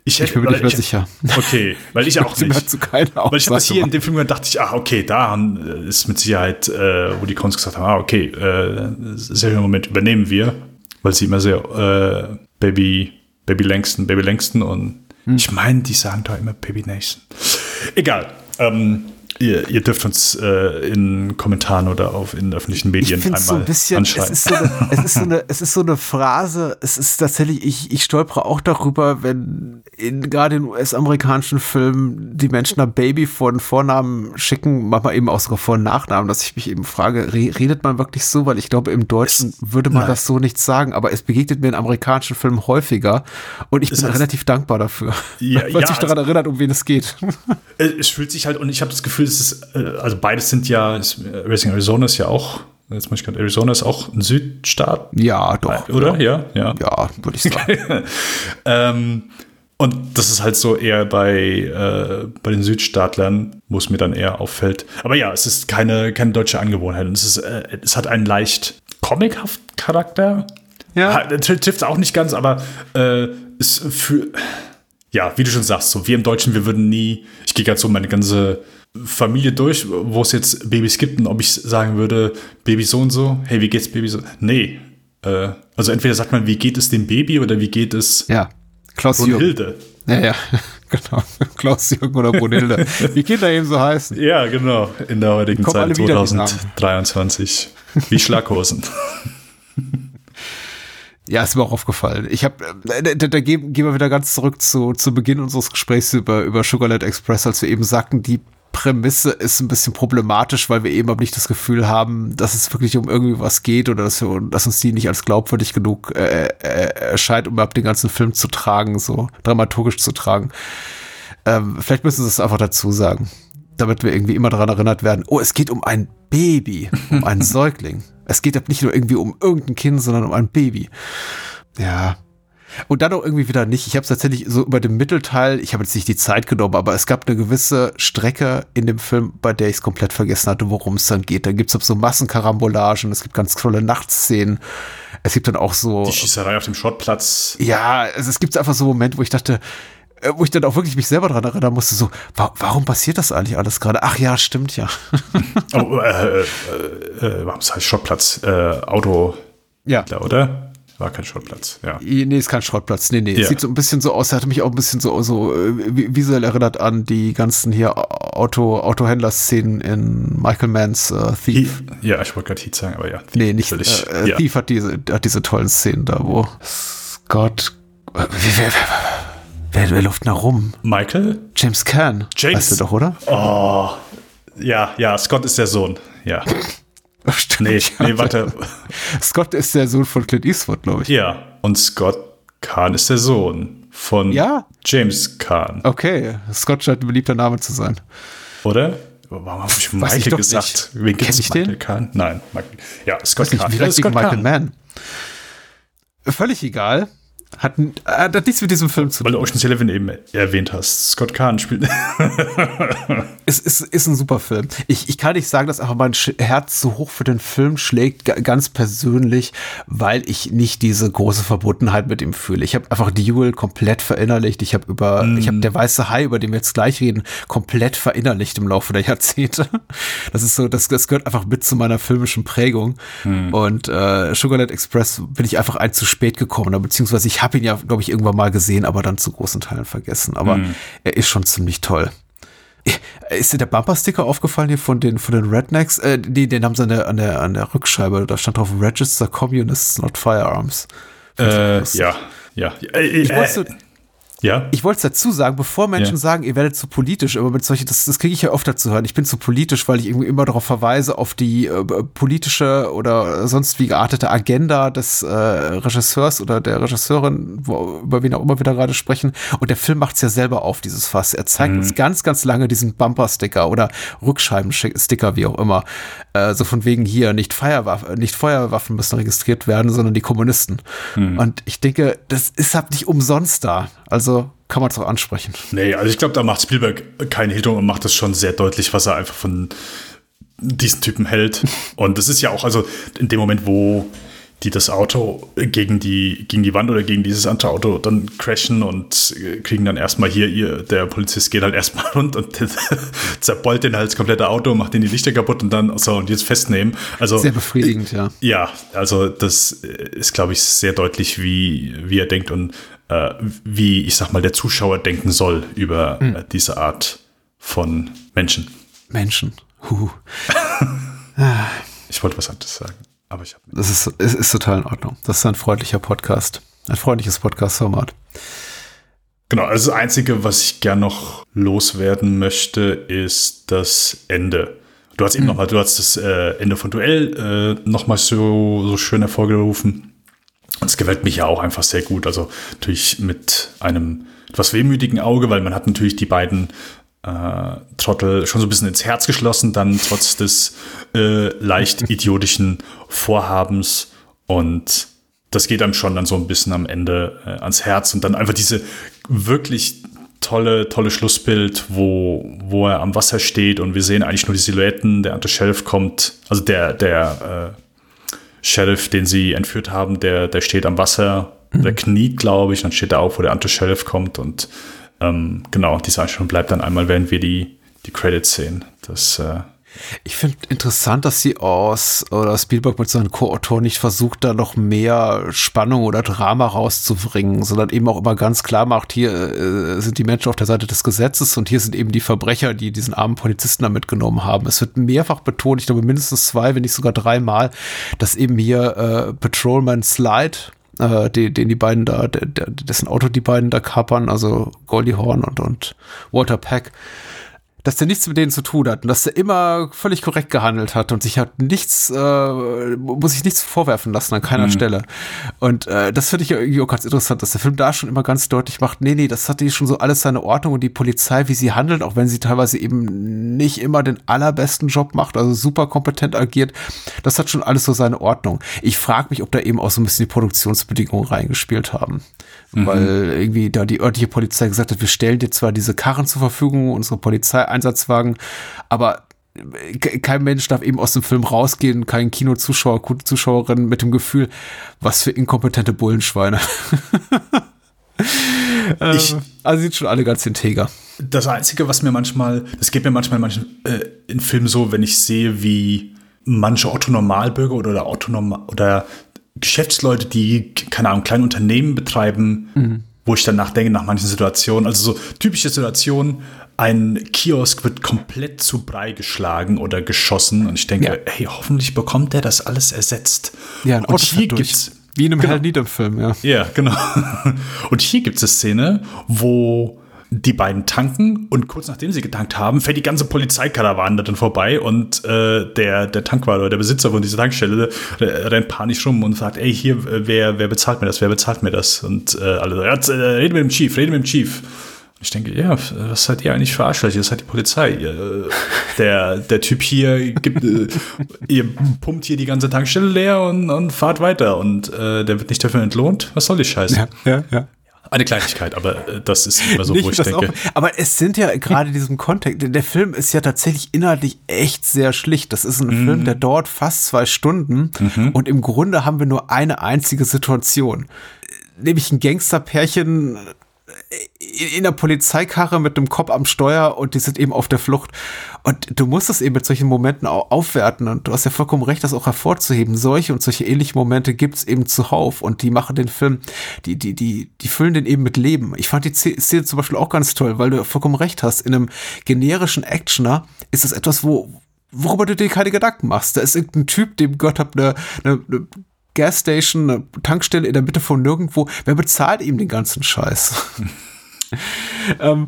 S4: ich, hätte, ich bin mir nicht mehr
S5: ich,
S4: sicher.
S5: Okay, weil ich auch nicht.
S4: Zu keiner
S5: weil ich habe das hier in dem Film gedacht, ich, ah, okay, da äh, ist mit Sicherheit, äh, wo die Cons gesagt haben, ah, okay, äh, sehr Moment übernehmen wir, weil sie immer sehr äh, Baby, Baby Langston, Baby Langston und hm. ich meine, die sagen da immer Baby Nation. Egal. Ähm, Ihr, ihr, dürft uns äh, in Kommentaren oder auf in öffentlichen Medien
S4: einmal so ein bisschen, anschreiben. Es ist, so eine, es, ist so eine, es ist so eine Phrase, es ist tatsächlich, ich, ich stolpere auch darüber, wenn in, gerade in US-amerikanischen Filmen die Menschen ein Baby vor den Vornamen schicken, manchmal eben auch sogar vor den Nachnamen, dass ich mich eben frage, redet man wirklich so? Weil ich glaube, im Deutschen es, würde man nein. das so nicht sagen, aber es begegnet mir in amerikanischen Filmen häufiger und ich bin relativ dankbar dafür, ja, weil ja, sich daran also, erinnert, um wen es geht.
S5: Es fühlt sich halt, und ich habe das Gefühl, es ist, äh, also beides sind ja, Racing Arizona ist ja auch, jetzt muss ich gerade, Arizona ist auch ein Südstaat.
S4: Ja, doch.
S5: Oder? Ja, ja.
S4: Ja, würde ich sagen.
S5: ähm, und das ist halt so eher bei, äh, bei den Südstaatlern, wo es mir dann eher auffällt. Aber ja, es ist keine, keine deutsche Angewohnheit. Und es, ist, äh, es hat einen leicht comichaft Charakter. Ja. Trifft auch nicht ganz, aber äh, ist für ja, wie du schon sagst, so wir im Deutschen, wir würden nie, ich gehe gerade so meine ganze Familie durch, wo es jetzt Babys gibt und ob ich sagen würde, Baby so und so, hey, wie geht's Baby so? Nee. Äh, also entweder sagt man, wie geht es dem Baby oder wie geht es
S4: ja. Klaus
S5: Brunhilde?
S4: Ja, ja, genau. Klaus Jürgen oder Brunhilde. wie Kinder eben so heißen.
S5: Ja, genau. In der heutigen Zeit 2023. Wie Schlaghosen.
S4: Ja, ist mir auch aufgefallen. Ich habe, äh, da, da gehen, gehen wir wieder ganz zurück zu, zu Beginn unseres Gesprächs über, über Sugarland Express, als wir eben sagten, die Prämisse ist ein bisschen problematisch, weil wir eben aber nicht das Gefühl haben, dass es wirklich um irgendwie was geht oder dass, wir, dass uns die nicht als glaubwürdig genug äh, äh, erscheint, um überhaupt den ganzen Film zu tragen, so dramaturgisch zu tragen. Ähm, vielleicht müssen sie es einfach dazu sagen, damit wir irgendwie immer daran erinnert werden, oh, es geht um ein Baby, um einen Säugling. Es geht nicht nur irgendwie um irgendein Kind, sondern um ein Baby. Ja, und dann auch irgendwie wieder nicht. Ich habe es tatsächlich so über den Mittelteil, ich habe jetzt nicht die Zeit genommen, aber es gab eine gewisse Strecke in dem Film, bei der ich es komplett vergessen hatte, worum es dann geht. Da gibt es so Massenkarambolagen, es gibt ganz tolle Nachtszenen. Es gibt dann auch so.
S5: Die Schießerei auf dem Schrottplatz.
S4: Ja, es, es gibt einfach so Momente, wo ich dachte, äh, wo ich dann auch wirklich mich selber daran erinnern musste, so, wa warum passiert das eigentlich alles gerade? Ach ja, stimmt ja.
S5: oh, äh, äh, äh, warum heißt Schrottplatz? Äh, Auto,
S4: ja.
S5: oder? War kein Schrottplatz, ja.
S4: Nee, ist kein Schrottplatz. Nee, nee. Ja. Sieht so ein bisschen so aus, hatte mich auch ein bisschen so, so äh, visuell erinnert an die ganzen hier Auto, Autohändler-Szenen in Michael Manns äh, Thief.
S5: He ja, ich wollte gerade Heat sagen, aber ja.
S4: Thief nee, nicht. Völlig, äh, ja. Thief hat diese, hat diese tollen Szenen da, wo Scott. Wer, wer, wer, wer läuft da rum?
S5: Michael?
S4: James Caan.
S5: James.
S4: Weißt du doch, oder?
S5: Oh. Ja, ja, Scott ist der Sohn. Ja. Stimmt, nee, nee, warte.
S4: Scott ist der Sohn von Clint Eastwood, glaube ich.
S5: Ja, und Scott Kahn ist der Sohn von
S4: ja?
S5: James Kahn.
S4: Okay, Scott scheint ein beliebter Name zu sein.
S5: Oder? Warum habe ich Michael ich gesagt?
S4: Nicht. Wen
S5: kenn
S4: ich Michael den?
S5: Kahn? Nein, Michael. Ja, Scott
S4: Kahn. Vielleicht Scott Michael Kahn. Mann. Völlig egal. Hat, hat nichts mit diesem Film zu
S5: tun. Weil du Ocean's Eleven eben erwähnt hast. Scott Kahn spielt.
S4: es ist, ist ein super Film. Ich, ich kann nicht sagen, dass einfach mein Herz so hoch für den Film schlägt, ganz persönlich, weil ich nicht diese große Verbundenheit mit ihm fühle. Ich habe einfach Duel komplett verinnerlicht. Ich habe über, mm. ich habe der weiße Hai, über den wir jetzt gleich reden, komplett verinnerlicht im Laufe der Jahrzehnte. Das ist so, das, das gehört einfach mit zu meiner filmischen Prägung. Mm. Und äh, Sugarland Express bin ich einfach ein zu spät gekommen, beziehungsweise ich habe ihn ja, glaube ich, irgendwann mal gesehen, aber dann zu großen Teilen vergessen. Aber mhm. er ist schon ziemlich toll. Ist dir der Bumpersticker aufgefallen hier von den, von den Rednecks? Äh, nee, den haben sie an der, an der, an der Rückscheibe. Da stand drauf Register Communists, not Firearms.
S5: Äh, ja, ja.
S4: Ich, äh, wusste,
S5: Ja.
S4: Ich wollte es dazu sagen, bevor Menschen
S5: Ja.
S4: sagen, ihr werdet zu politisch, aber mit solchen, das, das kriege ich ja oft dazu hören. Ich bin zu politisch, weil ich irgendwie immer darauf verweise, auf die äh, politische oder sonst wie geartete Agenda des äh, Regisseurs oder der Regisseurin, wo, über wen auch immer wir da gerade sprechen. Und der Film macht es ja selber auf, dieses Fass. Er zeigt uns ganz, ganz lange diesen Bumper-Sticker oder Rückscheibensticker, wie auch immer. Äh, so von wegen hier, nicht, Feuerwaffen, nicht Feuerwaffen müssen registriert werden, sondern die Kommunisten. Und ich denke, das ist halt nicht umsonst da. Also kann man es auch ansprechen.
S5: Nee, also ich glaube, da macht Spielberg keine Hehl drum und macht das schon sehr deutlich, was er einfach von diesen Typen hält. Und das ist ja auch, also in dem Moment, wo die das Auto gegen die, gegen die Wand oder gegen dieses andere Auto dann crashen und äh, kriegen dann erstmal hier, ihr, der Polizist geht halt erstmal rund und zerbeult den halt das komplette Auto, macht den die Lichter kaputt und dann, so, und jetzt festnehmen. Also,
S4: Sehr befriedigend, ja.
S5: ja, also das ist, glaube ich, sehr deutlich, wie, wie er denkt und äh, wie, ich sag mal, der Zuschauer denken soll über
S4: Hm.
S5: äh, diese Art von Menschen.
S4: Menschen. Huh.
S5: Ich wollte was anderes sagen, aber ich habe
S4: Das ist, ist, ist total in Ordnung. Das ist ein freundlicher Podcast. Ein freundliches Podcast-Format.
S5: Genau, also das Einzige, was ich gern noch loswerden möchte, ist das Ende. Du hast eben noch mal, du hast das äh, Ende von Duell äh, noch mal so, so schön hervorgerufen. Und es gefällt mich ja auch einfach sehr gut. Also natürlich mit einem etwas wehmütigen Auge, weil man hat natürlich die beiden äh, Trottel schon so ein bisschen ins Herz geschlossen, dann trotz des äh, leicht idiotischen Vorhabens. Und das geht einem schon dann so ein bisschen am Ende äh, ans Herz. Und dann einfach diese wirklich tolle, tolle Schlussbild, wo, wo er am Wasser steht und wir sehen eigentlich nur die Silhouetten. Der andere Sheriff kommt, also der, der äh, Sheriff, den sie entführt haben, der, der steht am Wasser, der kniet, glaube ich, dann steht er auf, wo der andere Sheriff kommt und ähm, genau, diese Einstellung bleibt dann einmal, während wir die, die Credits sehen. Das, äh,
S4: Ich finde interessant, dass sie aus oder Spielberg mit seinen Co-Autoren nicht versucht, da noch mehr Spannung oder Drama rauszubringen, sondern eben auch immer ganz klar macht, hier äh, sind die Menschen auf der Seite des Gesetzes und hier sind eben die Verbrecher, die diesen armen Polizisten da mitgenommen haben. Es wird mehrfach betont, ich glaube mindestens zwei, wenn nicht sogar dreimal, dass eben hier äh, Patrolman Slide äh, den, den die beiden da, dessen Auto die beiden da kapern, also Goldie Horn und, und Walter Peck, dass der nichts mit denen zu tun hat und dass der immer völlig korrekt gehandelt hat und sich hat nichts, äh, muss sich nichts vorwerfen lassen an keiner Stelle. Und äh, das finde ich irgendwie auch ganz interessant, dass der Film da schon immer ganz deutlich macht, nee, nee, das hat die schon so alles seine Ordnung und die Polizei, wie sie handelt, auch wenn sie teilweise eben nicht immer den allerbesten Job macht, also super kompetent agiert, das hat schon alles so seine Ordnung. Ich frage mich, ob da eben auch so ein bisschen die Produktionsbedingungen reingespielt haben. Weil irgendwie da die örtliche Polizei gesagt hat, wir stellen dir zwar diese Karren zur Verfügung, unsere Polizeieinsatzwagen, aber ke- kein Mensch darf eben aus dem Film rausgehen, kein Kinozuschauer, Zuschauerin mit dem Gefühl, was für inkompetente Bullenschweine.
S5: Ich-
S4: ähm, also sind schon alle ganz integer.
S5: Das Einzige, was mir manchmal, das geht mir manchmal in manchen äh, in Filmen so, wenn ich sehe, wie manche Otto-Normalbürger oder, oder Autonom oder Geschäftsleute, die, keine Ahnung, kleine Unternehmen betreiben, wo ich dann nachdenke, nach manchen Situationen, also so typische Situationen, ein Kiosk wird komplett zu Brei geschlagen oder geschossen und ich denke,
S4: Ja.
S5: hey, hoffentlich bekommt der das alles ersetzt.
S4: Ja,
S5: und hier gibt's
S4: Wie in einem
S5: Genau.
S4: Hal Needham-Film, ja.
S5: ja, genau. Und hier gibt es eine Szene, wo die beiden tanken und kurz nachdem sie getankt haben, fährt die ganze Polizeikarawane dann vorbei und äh, der, der Tankwart oder der Besitzer von dieser Tankstelle der rennt panisch rum und sagt, ey, hier, äh, wer, wer bezahlt mir das, wer bezahlt mir das? Und äh, alle sagen, ja, äh, reden mit dem Chief, reden mit dem Chief. Ich denke, ja, was seid ihr eigentlich für Arschlöcher? Das ist halt die Polizei. Äh, Der, der Typ hier gibt, äh, ihr pumpt hier die ganze Tankstelle leer und, und fahrt weiter und äh, der wird nicht dafür entlohnt. Was soll die Scheiße?
S4: ja, ja.
S5: Eine Kleinigkeit, aber äh, das ist immer so,
S4: Nicht
S5: wo ich denke.
S4: auch, aber es sind ja gerade in diesem Kontext, der Film ist ja tatsächlich inhaltlich echt sehr schlicht. Das ist ein
S5: Mhm.
S4: Film, der dauert fast zwei Stunden und im Grunde haben wir nur eine einzige Situation. Nämlich ein Gangsterpärchen in, in der Polizeikarre mit einem Kopf am Steuer und die sind eben auf der Flucht. Und du musst es eben mit solchen Momenten auch aufwerten. Und du hast ja vollkommen recht, das auch hervorzuheben. Solche und solche ähnliche Momente gibt's eben zuhauf. Und die machen den Film, die, die, die, die füllen den eben mit Leben. Ich fand die Szene zum Beispiel auch ganz toll, weil du vollkommen recht hast. In einem generischen Actioner ist es etwas, wo, worüber du dir keine Gedanken machst. Da ist irgendein Typ, dem gehört hat eine, eine, eine Gasstation, eine Tankstelle in der Mitte von nirgendwo. Wer bezahlt ihm den ganzen Scheiß? ähm,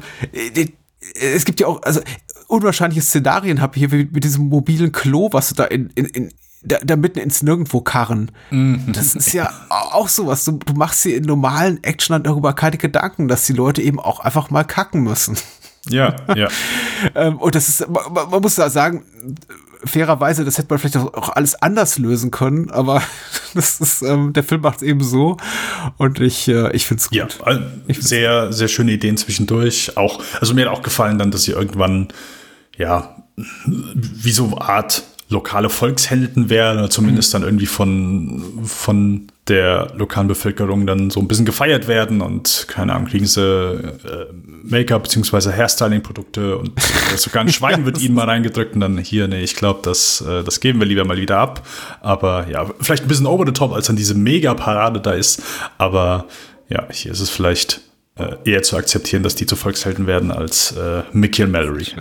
S4: es gibt ja auch, also unwahrscheinliche Szenarien habe ich hier mit diesem mobilen Klo, was du da in, in, in da, da mitten ins Nirgendwo karren. Mhm. Das ist ja auch sowas. Du, du machst dir in normalen Action darüber keine Gedanken, dass die Leute eben auch einfach mal kacken müssen.
S5: Ja, ja.
S4: ähm, und das ist, man, man muss da sagen, fairerweise, das hätte man vielleicht auch alles anders lösen können, aber das ist, ähm, der Film macht es eben so und ich, äh, ich finde es gut.
S5: Ja, ich sehr, sehr schöne Ideen zwischendurch. Auch, also mir hat auch gefallen dann, dass sie irgendwann, ja, wie so Art lokale Volkshelden werden oder zumindest dann irgendwie von, von der lokalen Bevölkerung dann so ein bisschen gefeiert werden und keine Ahnung, kriegen sie äh, Make-up bzw. Hairstyling-Produkte und äh, sogar ein Schwein wird ihnen mal reingedrückt und dann hier, nee, ich glaube, das, äh, das geben wir lieber mal wieder ab. Aber ja, vielleicht ein bisschen over the top, als dann diese Mega-Parade da ist. Aber ja, hier ist es vielleicht äh, eher zu akzeptieren, dass die zu Volkshelden werden als äh, Mickey und Mallory.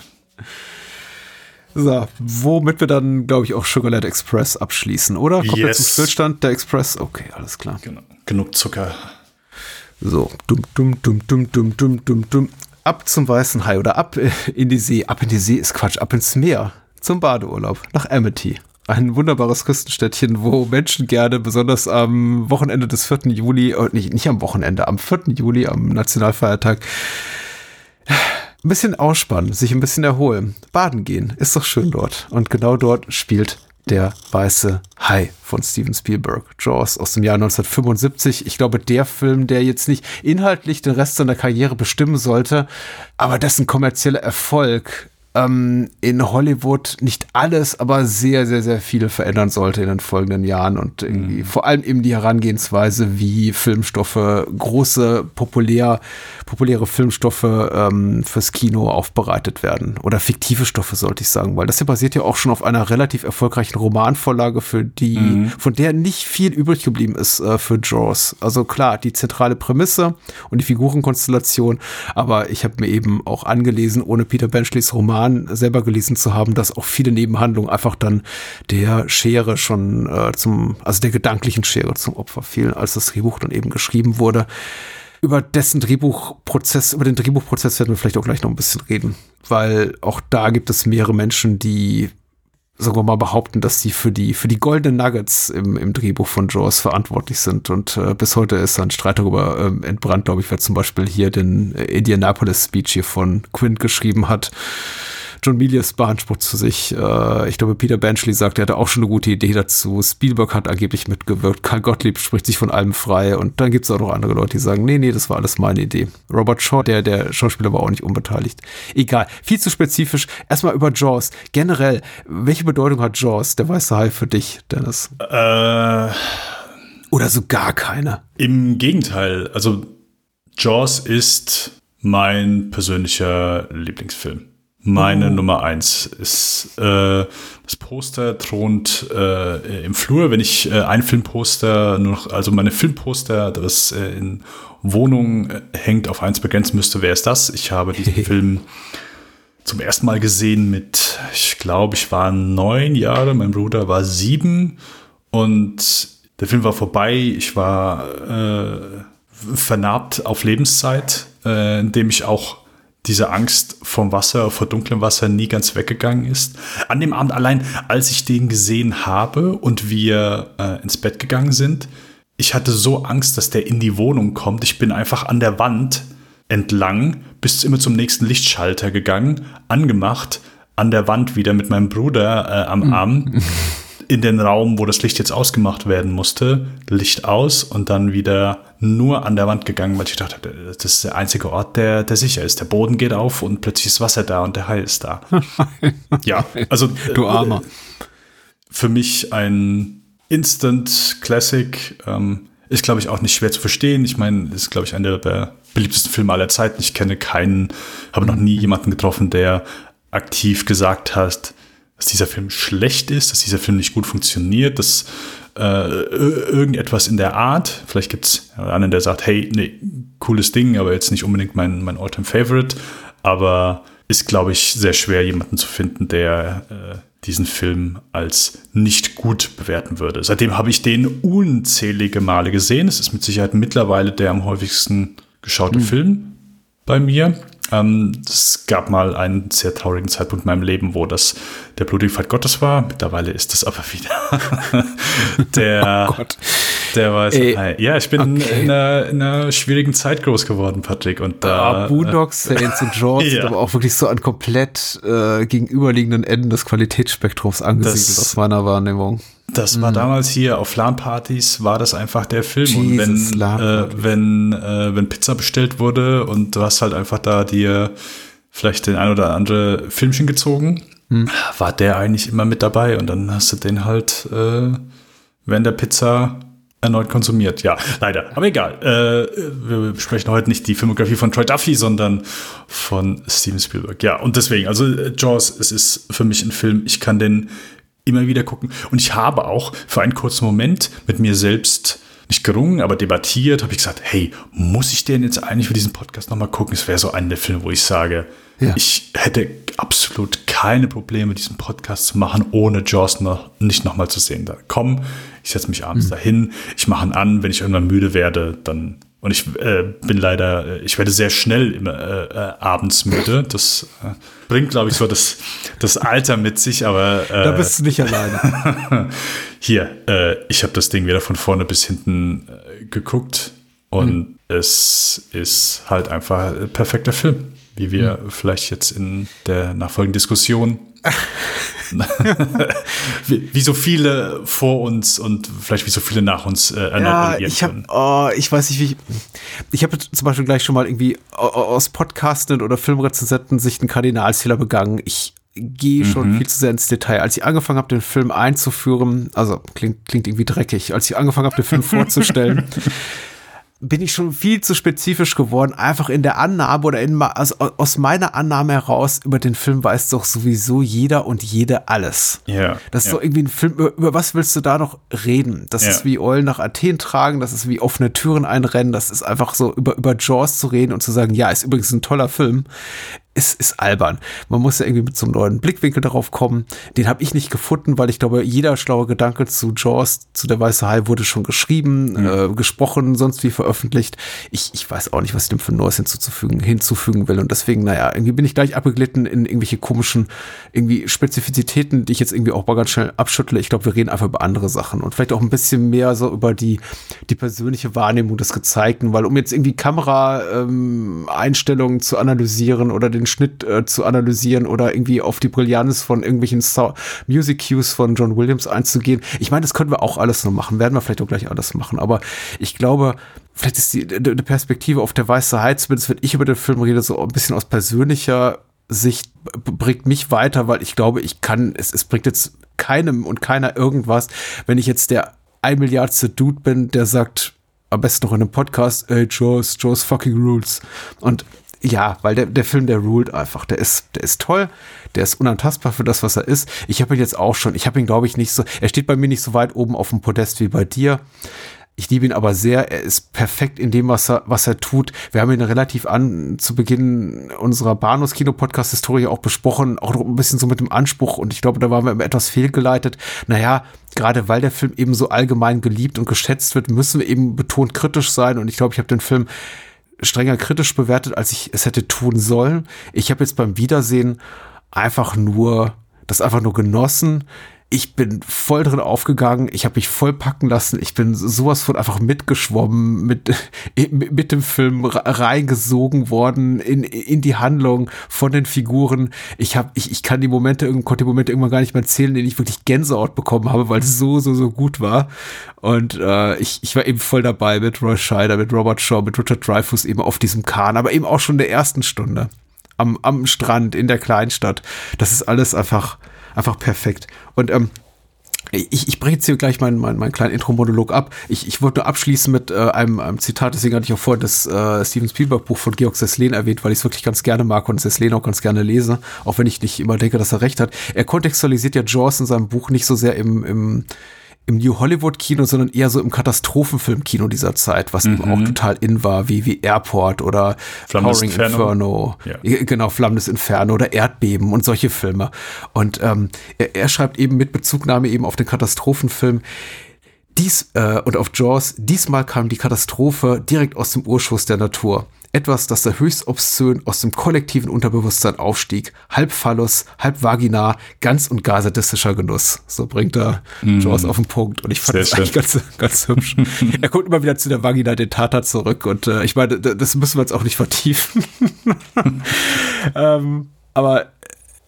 S4: So, womit wir dann, glaube ich, auch Sugarland Express abschließen, oder? Kommt yes. jetzt zum Stillstand der Express? Okay, alles klar.
S5: Genau. Genug Zucker.
S4: So, dumm, dumm, dumm, dumm, dumm, dumm, dumm, dumm. Ab zum Weißen Hai oder ab in die See. Ab in die See ist Quatsch, ab ins Meer. Zum Badeurlaub nach Amity. Ein wunderbares Küstenstädtchen, wo Menschen gerne, besonders am Wochenende des 4. Juli, äh, nicht, nicht am Wochenende, am 4. Juli, am Nationalfeiertag, ein bisschen ausspannen, sich ein bisschen erholen, baden gehen, ist doch schön dort. Und genau dort spielt der weiße Hai von Steven Spielberg, Jaws aus dem Jahr 1975. Ich glaube, der Film, der jetzt nicht inhaltlich den Rest seiner Karriere bestimmen sollte, aber dessen kommerzieller Erfolg ähm, in Hollywood nicht alles, aber sehr, sehr, sehr viel verändern sollte in den folgenden Jahren und irgendwie mhm. vor allem eben die Herangehensweise, wie Filmstoffe, große, populär, populäre Filmstoffe ähm, fürs Kino aufbereitet werden. Oder fiktive Stoffe, sollte ich sagen, weil das hier basiert ja auch schon auf einer relativ erfolgreichen Romanvorlage, für die, mhm. von der nicht viel übrig geblieben ist äh, für Jaws. Also klar, die zentrale Prämisse und die Figurenkonstellation, aber ich habe mir eben auch angelesen, ohne Peter Benchleys Roman Roman selber gelesen zu haben, dass auch viele Nebenhandlungen einfach dann der Schere schon äh, zum, also der gedanklichen Schere zum Opfer fielen, als das Drehbuch dann eben geschrieben wurde. Über dessen Drehbuchprozess, über den Drehbuchprozess werden wir vielleicht auch gleich noch ein bisschen reden, weil auch da gibt es mehrere Menschen, die sagen wir mal, behaupten, dass sie für die, für die goldenen Nuggets im, im Drehbuch von Jaws verantwortlich sind. Und äh, bis heute ist ein Streit darüber ähm, entbrannt, glaube ich, wer zum Beispiel hier den Indianapolis Speech hier von Quint geschrieben hat. John Milius beansprucht zu sich. Äh, ich glaube, Peter Benchley sagt, er hatte auch schon eine gute Idee dazu. Spielberg hat angeblich mitgewirkt. Karl Gottlieb spricht sich von allem frei. Und dann gibt es auch noch andere Leute, die sagen, nee, nee, das war alles meine Idee. Robert Shaw, der, der Schauspieler, war auch nicht unbeteiligt. Egal. Viel zu spezifisch. Erstmal über Jaws. Generell, welche Bedeutung hat Jaws, der weiße Hai, für dich, Dennis?
S5: Äh,
S4: Oder so gar keine?
S5: Im Gegenteil. Also, Jaws ist mein persönlicher Lieblingsfilm. Meine oh. Nummer eins ist äh, das Poster thront äh, im Flur. Wenn ich äh, ein Filmposter nur noch, also meine Filmposter, das äh, in Wohnung äh, hängt, auf eins begrenzen müsste, wer ist das? Ich habe diesen Film zum ersten Mal gesehen mit, ich glaube, ich war neun Jahre, mein Bruder war sieben und der Film war vorbei. Ich war äh, vernarbt auf Lebenszeit, äh, indem ich auch diese Angst vom Wasser, vor dunklem Wasser nie ganz weggegangen ist. An dem Abend allein, als ich den gesehen habe und wir äh, ins Bett gegangen sind, ich hatte so Angst, dass der in die Wohnung kommt. Ich bin einfach an der Wand entlang bis immer zum nächsten Lichtschalter gegangen, angemacht, an der Wand wieder mit meinem Bruder äh, am Arm. in den Raum, wo das Licht jetzt ausgemacht werden musste, Licht aus und dann wieder nur an der Wand gegangen, weil ich dachte, das ist der einzige Ort, der, der sicher ist. Der Boden geht auf und plötzlich ist Wasser da und der Hai ist da. ja, also
S4: du Armer.
S5: Für mich ein Instant Classic. Ähm, ist, glaube ich, auch nicht schwer zu verstehen. Ich meine, ist, glaube ich, einer der beliebtesten Filme aller Zeiten. Ich kenne keinen, habe noch nie jemanden getroffen, der aktiv gesagt hat, dass dieser Film schlecht ist, dass dieser Film nicht gut funktioniert, dass äh, irgendetwas in der Art, vielleicht gibt es einen, der sagt, hey, nee, cooles Ding, aber jetzt nicht unbedingt mein, mein All-Time-Favorite, aber ist, glaube ich, sehr schwer, jemanden zu finden, der äh, diesen Film als nicht gut bewerten würde. Seitdem habe ich den unzählige Male gesehen. Es ist mit Sicherheit mittlerweile der am häufigsten geschaute hm. Film bei mir. Ähm, es gab mal einen sehr traurigen Zeitpunkt in meinem Leben, wo das der blutige Fight Gottes war. Mittlerweile ist das aber wieder der,
S4: Oh Gott.
S5: der weiß.
S4: Ey,
S5: ja, ich bin
S4: okay.
S5: in, einer, in einer schwierigen Zeit groß geworden, Patrick. Und da.
S4: Ah, Boondock, Saints und Jaws
S5: Ja.
S4: sind aber auch wirklich so an komplett äh, gegenüberliegenden Enden des Qualitätsspektrums angesiedelt
S5: Das-
S4: aus meiner Wahrnehmung.
S5: Das war damals hier auf LAN-Partys, war das einfach der Film. und
S4: Jesus,
S5: wenn, äh, wenn, äh, wenn Pizza bestellt wurde und du hast halt einfach da dir vielleicht den ein oder andere Filmchen gezogen, war der eigentlich immer mit dabei und dann hast du den halt äh, während der Pizza erneut konsumiert. Ja, leider. Aber egal. Äh, wir besprechen heute nicht die Filmografie von Troy Duffy, sondern von Steven Spielberg. Ja, und deswegen, also äh, Jaws, es ist für mich ein Film, ich kann den immer wieder gucken. Und ich habe auch für einen kurzen Moment mit mir selbst nicht gerungen, aber debattiert, habe ich gesagt, hey, muss ich den jetzt eigentlich für diesen Podcast nochmal gucken? Es wäre so einer der Filme, wo ich sage,
S4: Ja.
S5: ich hätte absolut keine Probleme, diesen Podcast zu machen, ohne Jaws noch, nicht nochmal zu sehen. Da komm, ich setze mich abends dahin, ich mache ihn an, wenn ich irgendwann müde werde, dann und ich äh, bin leider, äh, ich werde sehr schnell immer äh, äh, abends müde. Das äh, bringt, glaube ich, so das, das Alter mit sich, aber äh,
S4: Da bist du nicht alleine.
S5: hier, äh, ich habe das Ding wieder von vorne bis hinten geguckt und es ist halt einfach ein perfekter Film, wie wir vielleicht jetzt in der nachfolgenden Diskussion wie, wie so viele vor uns und vielleicht wie so viele nach uns äh, erneut
S4: Ja, ich habe,
S5: können.
S4: oh, ich weiß nicht, wie ich, ich habe zum Beispiel gleich schon mal irgendwie au- au- aus Podcasten oder Filmrezensenten sich einen Kardinalsfehler begangen. Ich gehe schon viel zu sehr ins Detail. Als ich angefangen habe, den Film einzuführen, also klingt, klingt irgendwie dreckig, als ich angefangen habe, den Film vorzustellen, bin ich schon viel zu spezifisch geworden, einfach in der Annahme oder in, also aus meiner Annahme heraus, über den Film weiß doch sowieso jeder und jede alles.
S5: Ja,
S4: Das ist
S5: ja.
S4: doch irgendwie ein Film, über, über was willst du da noch reden? Das
S5: Ja.
S4: ist wie Eulen nach Athen tragen, das ist wie offene Türen einrennen, das ist einfach so über, über Jaws zu reden und zu sagen, ja, ist übrigens ein toller Film, ist, ist albern. Man muss ja irgendwie mit so einem neuen Blickwinkel darauf kommen. Den habe ich nicht gefunden, weil ich glaube, jeder schlaue Gedanke zu Jaws, zu der Weiße Hai wurde schon geschrieben, äh, gesprochen, sonst wie veröffentlicht. Ich, ich weiß auch nicht, was ich dem für Neues hinzuzufügen, hinzufügen will. Und deswegen, naja, irgendwie bin ich gleich abgeglitten in irgendwelche komischen, irgendwie Spezifizitäten, die ich jetzt irgendwie auch mal ganz schnell abschüttle. Ich glaube, wir reden einfach über andere Sachen und vielleicht auch ein bisschen mehr so über die, die persönliche Wahrnehmung des Gezeigten, weil um jetzt irgendwie Kamera-Einstellungen ähm, zu analysieren oder den Schnitt äh, zu analysieren oder irgendwie auf die Brillanz von irgendwelchen Sou- Music Cues von John Williams einzugehen. Ich meine, das können wir auch alles noch machen, werden wir vielleicht auch gleich alles machen, aber ich glaube, vielleicht ist die, die Perspektive auf der Weiße Hai, zumindest wenn ich über den Film rede, so ein bisschen aus persönlicher Sicht bringt mich weiter, weil ich glaube, ich kann, es, es bringt jetzt keinem und keiner irgendwas, wenn ich jetzt der ein Milliardste Dude bin, der sagt, am besten noch in einem Podcast, ey, Jaws, Jaws fucking rules. Und ja, weil der, der Film, der ruled einfach. Der ist, der ist toll, der ist unantastbar für das, was er ist. Ich habe ihn jetzt auch schon, ich habe ihn, glaube ich, nicht so, er steht bei mir nicht so weit oben auf dem Podest wie bei dir. Ich liebe ihn aber sehr. Er ist perfekt in dem, was er, was er tut. Wir haben ihn relativ an zu Beginn unserer Bahnhofskino-Podcast-Historie auch besprochen, auch ein bisschen so mit dem Anspruch. Und ich glaube, da waren wir etwas fehlgeleitet. Naja, gerade weil der Film eben so allgemein geliebt und geschätzt wird, müssen wir eben betont kritisch sein. Und ich glaube, ich habe den Film strenger kritisch bewertet, als ich es hätte tun sollen. Ich habe jetzt beim Wiedersehen einfach nur, das einfach nur genossen. Ich bin voll drin aufgegangen, ich habe mich voll packen lassen, ich bin sowas von einfach mitgeschwommen, mit, mit dem Film reingesogen worden in, in die Handlung von den Figuren. Ich habe, ich, ich kann die Momente, konnte die Momente irgendwann gar nicht mehr zählen, in denen ich wirklich Gänsehaut bekommen habe, weil es so, so, so gut war. Und äh, ich, ich war eben voll dabei mit Roy Scheider, mit Robert Shaw, mit Richard Dreyfuss eben auf diesem Kahn, aber eben auch schon der ersten Stunde am, am Strand in der Kleinstadt. Das ist alles einfach, einfach perfekt. Und ähm, ich, ich breche jetzt hier gleich meinen mein, mein kleinen Intro-Monolog ab. Ich, ich wollte nur abschließen mit äh, einem, einem Zitat, deswegen hatte ich auch vorhin das äh, Steven Spielberg-Buch von Georg Seslen erwähnt, weil ich es wirklich ganz gerne mag und Seslen auch ganz gerne lese, auch wenn ich nicht immer denke, dass er recht hat. Er kontextualisiert ja Jaws in seinem Buch nicht so sehr im, im im New Hollywood Kino, sondern eher so im Katastrophenfilm-Kino dieser Zeit, was eben auch total in war, wie, wie Airport oder Towering
S5: Inferno.
S4: Inferno.
S5: Ja.
S4: Genau, Flammendes Inferno oder Erdbeben und solche Filme. Und ähm, er, er schreibt eben mit Bezugnahme eben auf den Katastrophenfilm, dies äh, und auf Jaws, diesmal kam die Katastrophe direkt aus dem Urschuss der Natur. Etwas, das da höchst obszön aus dem kollektiven Unterbewusstsein aufstieg. Halb Phallus, halb Vagina, ganz und gar sadistischer Genuss. So bringt er mm. Jaws auf den Punkt. Und ich fand Sehr das schön. eigentlich ganz, ganz hübsch. er kommt immer wieder zu der Vagina Dentata zurück. Und äh, ich meine, das müssen wir jetzt auch nicht vertiefen. ähm, aber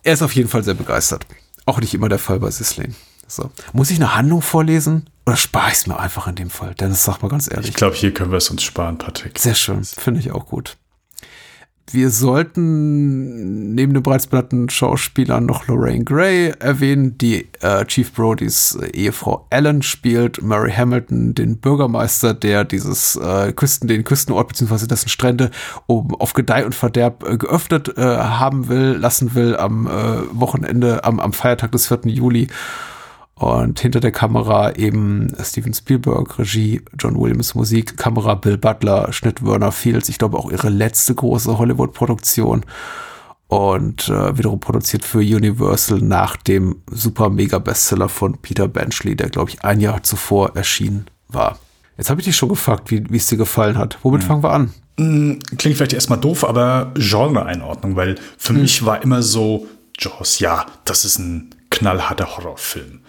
S4: er ist auf jeden Fall sehr begeistert. Auch nicht immer der Fall bei Sisling. So. Muss ich eine Handlung vorlesen? Oder spare ich es mir einfach in dem Fall? Dennis, sag mal ganz ehrlich.
S5: Ich glaube, hier können wir es uns sparen, Patrick.
S4: Sehr schön, finde ich auch gut. Wir sollten neben den bereits benannten Schauspielern noch Lorraine Gray erwähnen, die äh, Chief Brodys Ehefrau Ellen spielt, Murray Hamilton, den Bürgermeister, der dieses äh, Küsten, den Küstenort bzw. dessen Strände oben auf Gedeih und Verderb äh, geöffnet äh, haben will, lassen will am äh, Wochenende, am, am Feiertag des 4. Juli und hinter der Kamera eben Steven Spielberg, Regie, John Williams Musik, Kamera Bill Butler, Schnitt Werner Fields. Ich glaube auch ihre letzte große Hollywood-Produktion. Und äh, wiederum produziert für Universal nach dem super mega Bestseller von Peter Benchley, der glaube ich ein Jahr zuvor erschienen war. Jetzt habe ich dich schon gefragt, wie es dir gefallen hat. Womit mhm. fangen wir an?
S5: Hm, klingt vielleicht erstmal doof, aber Genre-Einordnung, weil für mhm. mich war immer so, Jaws, ja, das ist ein knallharter Horrorfilm.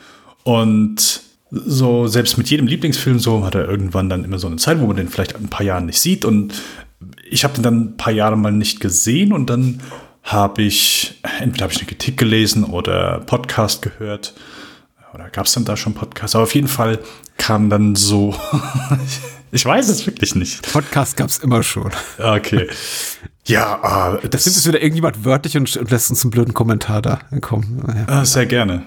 S5: Und so, selbst mit jedem Lieblingsfilm, so hat er irgendwann dann immer so eine Zeit, wo man den vielleicht ein paar Jahre nicht sieht. Und ich habe den dann ein paar Jahre mal nicht gesehen und dann habe ich, entweder habe ich eine Kritik gelesen oder Podcast gehört. Oder gab es dann da schon Podcast? Aber auf jeden Fall kam dann so. ich weiß es wirklich nicht.
S4: Podcast gab es immer schon.
S5: Okay. Ja,
S4: äh, das, nimmt wieder irgendjemand wörtlich und, und, lässt uns einen blöden Kommentar da kommen.
S5: Ja. Sehr gerne.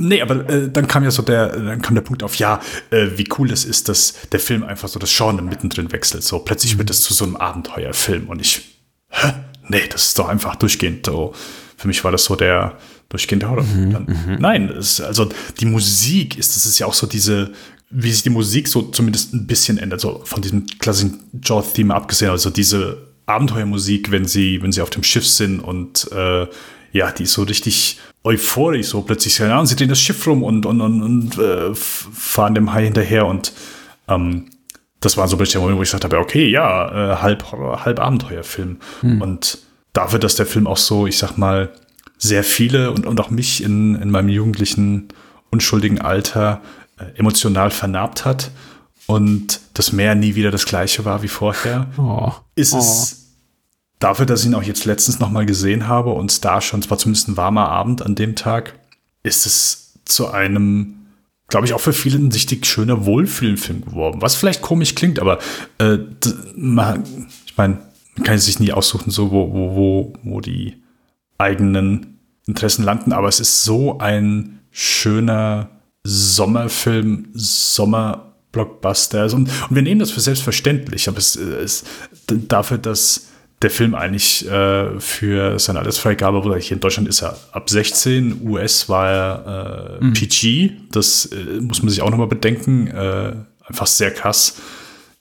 S5: Nee, aber äh, dann kam ja so der, dann kam der Punkt auf, ja, äh, wie cool es ist, dass der Film einfach so das Genre mittendrin wechselt. So plötzlich mhm. wird es zu so einem Abenteuerfilm und ich, hä? Nee, das ist doch einfach durchgehend so. Für mich war das so der durchgehende Horrorfilm. Mhm, mhm, Nein, es, also die Musik ist, das ist ja auch so diese, wie sich die Musik so zumindest ein bisschen ändert, so von diesem klassischen Jaw-Theme abgesehen, also diese Abenteuermusik, wenn sie, wenn sie auf dem Schiff sind und äh, ja, die ist so richtig euphorisch, so plötzlich, ja, und sie drehen das Schiff rum und, und, und, und äh, fahren dem Hai hinterher und ähm, das war so plötzlich der Moment, wo ich gesagt habe, okay, ja, äh, halb halb Abenteuerfilm. Hm. Und dafür, dass der Film auch so, ich sag mal, sehr viele und, und auch mich in, in meinem jugendlichen, unschuldigen Alter äh, emotional vernarbt hat und das Meer nie wieder das gleiche war wie vorher, oh. ist oh. es dafür, dass ich ihn auch jetzt letztens nochmal gesehen habe und da schon, es war zumindest ein warmer Abend an dem Tag, ist es zu einem, glaube ich, auch für viele ein richtig schöner Wohlfühlenfilm geworden. Was vielleicht komisch klingt, aber äh, man, ich meine, man kann sich nie aussuchen, so wo, wo, wo, wo die eigenen Interessen landen, aber es ist so ein schöner Sommerfilm, Sommerblockbuster. Und, und wir nehmen das für selbstverständlich, aber es ist dafür, dass der Film eigentlich äh, für seine Altersfreigabe, wo hier in Deutschland ist er ab 16, US war er äh, mhm. PG, das äh, muss man sich auch nochmal bedenken, äh, einfach sehr krass.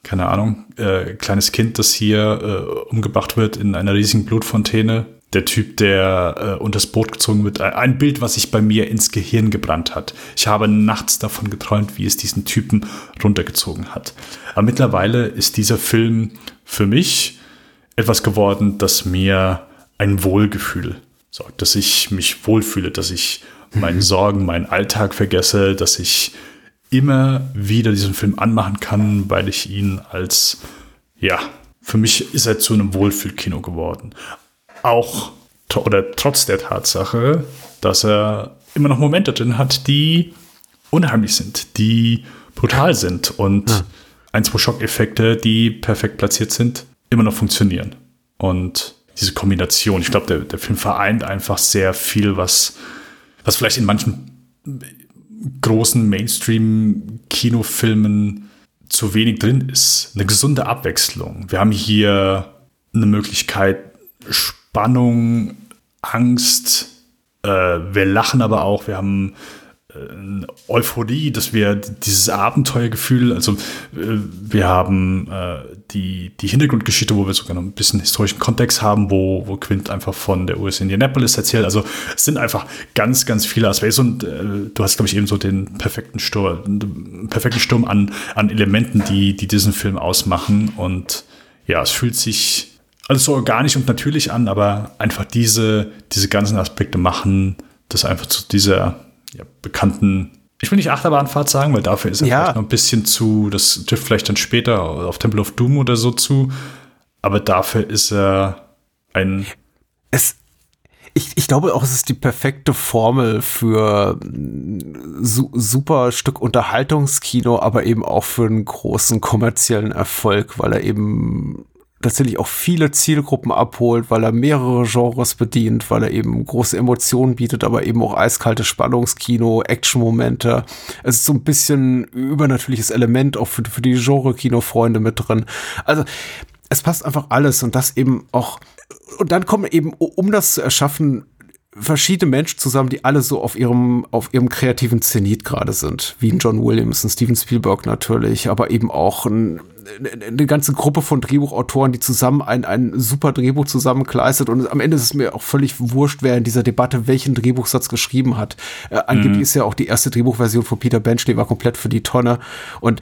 S5: Keine Ahnung, äh, kleines Kind, das hier äh, umgebracht wird in einer riesigen Blutfontäne. Der Typ, der äh, unter das Boot gezogen wird. Ein Bild, was sich bei mir ins Gehirn gebrannt hat. Ich habe nachts davon geträumt, wie es diesen Typen runtergezogen hat. Aber mittlerweile ist dieser Film für mich etwas geworden, das mir ein Wohlgefühl sorgt, dass ich mich wohlfühle, dass ich mhm. Sorgen, meinen Alltag vergesse, dass ich immer wieder diesen Film anmachen kann, weil ich ihn als, ja, für mich ist er zu einem Wohlfühlkino geworden. Auch oder trotz der Tatsache, dass er immer noch Momente drin hat, die unheimlich sind, die brutal sind und ja. ein, zwei Schockeffekte, die perfekt platziert sind, immer noch funktionieren. Und diese Kombination, ich glaube, der, der Film vereint einfach sehr viel, was, was vielleicht in manchen großen Mainstream-Kinofilmen zu wenig drin ist. Eine gesunde Abwechslung. Wir haben hier eine Möglichkeit, Spannung, Angst, äh, wir lachen aber auch, wir haben Euphorie, dass wir dieses Abenteuergefühl, also äh, wir haben äh, die, die Hintergrundgeschichte, wo wir sogar noch ein bisschen historischen Kontext haben, wo, wo Quint einfach von der US Indianapolis erzählt. Also es sind einfach ganz, ganz viele Aspekte und äh, du hast, glaube ich, eben so den perfekten Sturm, perfekten Sturm an, an Elementen, die, die diesen Film ausmachen und ja, es fühlt sich alles so organisch und natürlich an, aber einfach diese, diese ganzen Aspekte machen das einfach zu dieser ja, bekannten, ich will nicht Achterbahnfahrt sagen, weil dafür ist er
S4: Ja.
S5: vielleicht noch ein bisschen zu, das trifft vielleicht dann später auf Temple of Doom oder so zu, aber dafür ist er ein
S4: es, ich, ich glaube auch, es ist die perfekte Formel für ein su super Stück Unterhaltungskino, aber eben auch für einen großen kommerziellen Erfolg, weil er eben tatsächlich auch viele Zielgruppen abholt, weil er mehrere Genres bedient, weil er eben große Emotionen bietet, aber eben auch eiskaltes Spannungskino, Action-Momente. Es ist so ein bisschen übernatürliches Element auch für, für die Genre-Kino-Freunde mit drin. Also es passt einfach alles und das eben auch. Und dann kommen eben, um das zu erschaffen, verschiedene Menschen zusammen, die alle so auf ihrem, auf ihrem kreativen Zenit gerade sind. Wie ein John Williams, ein Steven Spielberg natürlich, aber eben auch ein, eine ganze Gruppe von Drehbuchautoren, die zusammen ein, ein super Drehbuch zusammenkleistet. Und am Ende ist es mir auch völlig wurscht, wer in dieser Debatte welchen Drehbuchsatz geschrieben hat. Äh, angeblich ist ja auch die erste Drehbuchversion von Peter Benchley war komplett für die Tonne. Und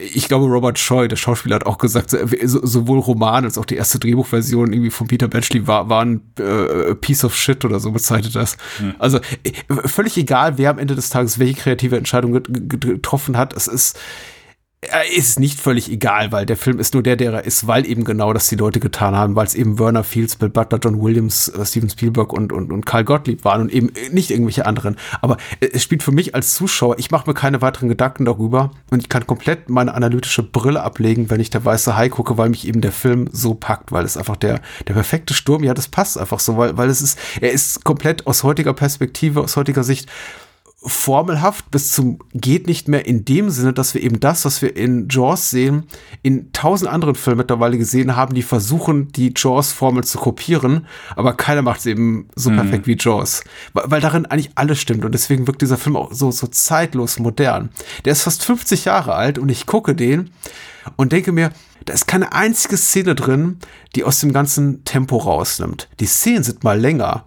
S4: ich glaube, Robert Scheu, der Schauspieler, hat auch gesagt, so- sowohl Roman als auch die erste Drehbuchversion irgendwie von Peter Benchley war, war ein äh, Piece of Shit oder so bezeichnet das. Also äh, völlig egal, wer am Ende des Tages welche kreative Entscheidung get- get- getroffen hat. Es ist er ist nicht völlig egal, weil der Film ist nur der, der er ist, weil eben genau das die Leute getan haben, weil es eben Werner Fields, Bill Butler, John Williams, äh, Steven Spielberg und, und, und Karl Gottlieb waren und eben nicht irgendwelche anderen. Aber äh, es spielt für mich als Zuschauer, ich mache mir keine weiteren Gedanken darüber und ich kann komplett meine analytische Brille ablegen, wenn ich der weiße Hai gucke, weil mich eben der Film so packt, weil es einfach der, der perfekte Sturm, ja, das passt einfach so, weil, weil es ist, er ist komplett aus heutiger Perspektive, aus heutiger Sicht formelhaft bis zum geht nicht mehr in dem Sinne, dass wir eben das, was wir in Jaws sehen, in tausend anderen Filmen mittlerweile gesehen haben, die versuchen, die Jaws-Formel zu kopieren, aber keiner macht es eben so perfekt wie Jaws. Weil, weil darin eigentlich alles stimmt und deswegen wirkt dieser Film auch so, so zeitlos modern. Der ist fast 50 Jahre alt und ich gucke den und denke mir, da ist keine einzige Szene drin, die aus dem ganzen Tempo rausnimmt. Die Szenen sind mal länger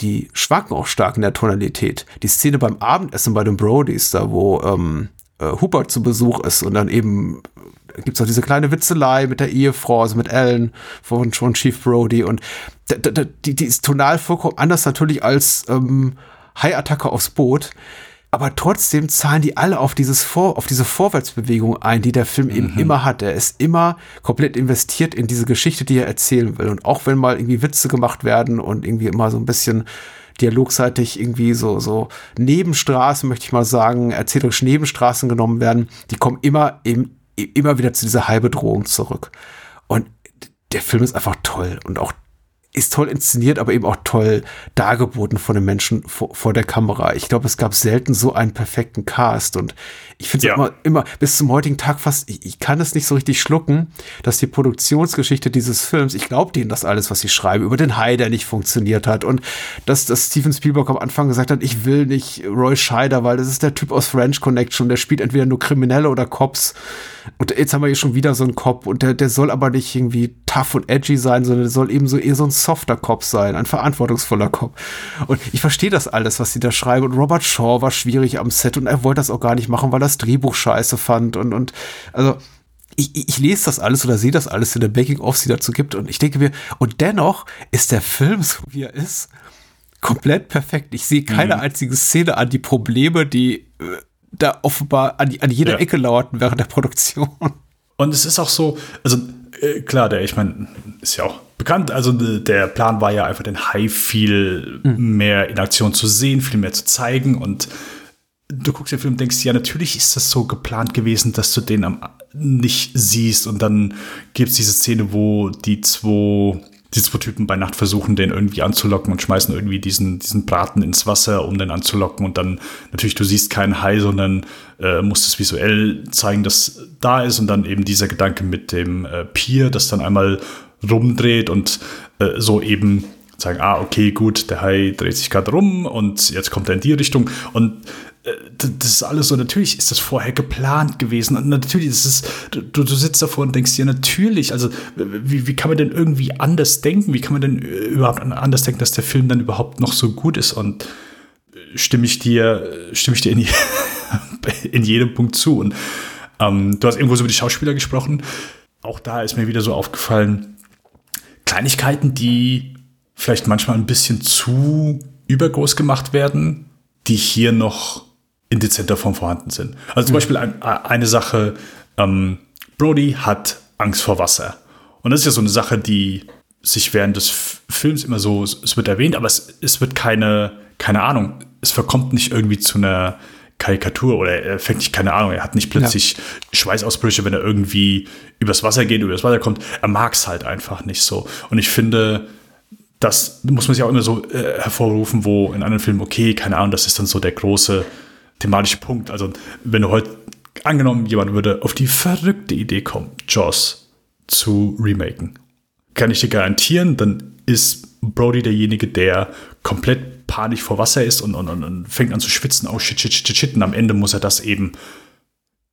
S4: die schwanken auch stark in der Tonalität. Die Szene beim Abendessen bei den Brodies, da wo ähm, äh, Hubert zu Besuch ist und dann eben äh, gibt's auch diese kleine Witzelei mit der Ehefrau, also mit Ellen von, von Chief Brody und da, da, die, die ist tonal vollkommen anders natürlich als ähm, High-Attacke aufs Boot. Aber trotzdem zahlen die alle auf dieses Vor, auf diese Vorwärtsbewegung ein, die der Film eben immer hat. Er ist immer komplett investiert in diese Geschichte, die er erzählen will. Und auch wenn mal irgendwie Witze gemacht werden und irgendwie immer so ein bisschen dialogseitig irgendwie so, so Nebenstraßen, möchte ich mal sagen, erzählerisch Nebenstraßen genommen werden, die kommen immer, im, immer wieder zu dieser Heilbedrohung zurück. Und der Film ist einfach toll und auch ist toll inszeniert, aber eben auch toll dargeboten von den Menschen vor, vor der Kamera. Ich glaube, es gab selten so einen perfekten Cast und ich finde es
S5: Ja.
S4: immer, immer bis zum heutigen Tag fast, ich, ich kann es nicht so richtig schlucken, dass die Produktionsgeschichte dieses Films, ich glaube denen das alles, was sie schreiben, über den Hai, der nicht funktioniert hat und dass, dass Steven Spielberg am Anfang gesagt hat, ich will nicht Roy Scheider, weil das ist der Typ aus French Connection, der spielt entweder nur Kriminelle oder Cops. Und jetzt haben wir hier schon wieder so einen Cop und der, der soll aber nicht irgendwie tough und edgy sein, sondern der soll eben so eher so ein softer Cop sein, ein verantwortungsvoller Cop. Und ich verstehe das alles, was sie da schreiben. Und Robert Shaw war schwierig am Set und er wollte das auch gar nicht machen, weil er das Drehbuch scheiße fand. Und, und also ich, ich lese das alles oder sehe das alles in der Making-of, die dazu gibt. Und ich denke mir, und dennoch ist der Film, so wie er ist, komplett perfekt. Ich sehe keine einzige Szene an die Probleme, die äh, da offenbar an, an jeder
S5: Ja.
S4: Ecke lauerten während der Produktion.
S5: Und es ist auch so, also äh, klar, der, ich meine, ist ja auch bekannt, also äh, der Plan war ja einfach den Hai viel mehr in Aktion zu sehen, viel mehr zu zeigen und du guckst den Film und denkst, ja, natürlich ist das so geplant gewesen, dass du den am, nicht siehst und dann gibt es diese Szene, wo die zwei, die zwei Typen bei Nacht versuchen, den irgendwie anzulocken und schmeißen irgendwie diesen, diesen Braten ins Wasser, um den anzulocken und dann natürlich, du siehst keinen Hai, sondern äh, musst es visuell zeigen, dass da ist und dann eben dieser Gedanke mit dem äh, Pier, das dann einmal rumdreht und äh, so eben sagen, ah, okay, gut, der Hai dreht sich gerade rum und jetzt kommt er in die Richtung und das ist alles so, natürlich ist das vorher geplant gewesen und natürlich ist es, du, du sitzt davor und denkst dir, natürlich, also wie, wie kann man denn irgendwie anders denken, wie kann man denn äh, überhaupt an- anders denken, dass der Film dann überhaupt noch so gut ist? Und äh, stimme ich dir, stimme ich dir in, je- in jedem Punkt zu. Und ähm, du hast irgendwo so über die Schauspieler gesprochen, auch da ist mir wieder so aufgefallen, Kleinigkeiten, die vielleicht manchmal ein bisschen zu übergroß gemacht werden, die hier noch in dezenter Form vorhanden sind. Also zum mhm. Beispiel ein, eine Sache, ähm, Brody hat Angst vor Wasser. Und das ist ja so eine Sache, die sich während des Films immer so, es wird erwähnt, aber es, es wird keine, keine Ahnung, es verkommt nicht irgendwie zu einer Karikatur oder er fängt nicht, keine Ahnung, er hat nicht plötzlich ja. Schweißausbrüche, wenn er irgendwie übers Wasser geht, übers Wasser kommt. Er mag es halt einfach nicht so. Und ich finde, das muss man sich auch immer so äh, hervorrufen, wo in anderen Filmen, okay, keine Ahnung, das ist dann so der große thematische Punkt. Also, wenn du heute, angenommen, jemand würde auf die verrückte Idee kommen, Jaws zu remaken, kann ich dir garantieren, dann ist Brody derjenige, der komplett panisch vor Wasser ist und, und, und fängt an zu schwitzen. Oh shit, shit, shit, shit. Und am Ende muss er das eben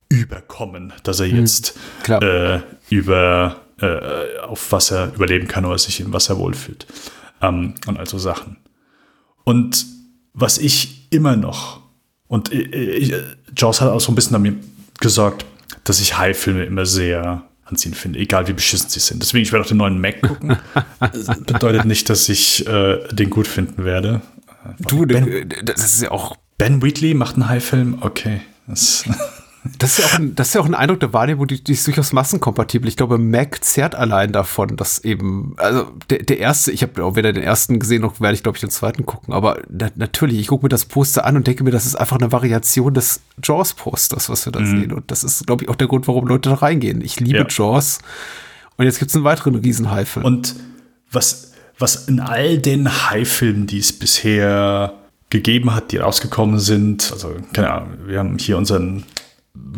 S5: überkommen, dass er hm, jetzt hm, äh, über äh, auf Wasser überleben kann oder sich im Wasser wohlfühlt. Ähm, und also Sachen. Und was ich immer noch, und ich, Jaws hat auch so ein bisschen damit gesorgt, dass ich High-Filme immer sehr anziehen finde, egal wie beschissen sie sind. Deswegen, ich werde auch den neuen Mac gucken. bedeutet nicht, dass ich äh, den gut finden werde.
S4: Du, ben, das ist ja auch.
S5: Ben Wheatley macht einen High-Film? Okay. Das
S4: Das ist, ja auch ein, das ist ja auch ein Eindruck der Wahrnehmung, die, die ist durchaus massenkompatibel. Ich glaube, Mac zerrt allein davon, dass eben, also der, der erste, ich habe auch weder den ersten gesehen, noch werde ich, glaube ich, den zweiten gucken. Aber na, natürlich, ich gucke mir das Poster an und denke mir, das ist einfach eine Variation des Jaws-Posters, was wir da mhm. sehen. Und das ist, glaube ich, auch der Grund, warum Leute da reingehen. Ich liebe ja. Jaws. Und jetzt gibt es einen weiteren Riesenhai-Film.
S5: Und was, was in all den Hai-Filmen, die es bisher gegeben hat, die rausgekommen sind, also keine Ahnung, wir haben hier unseren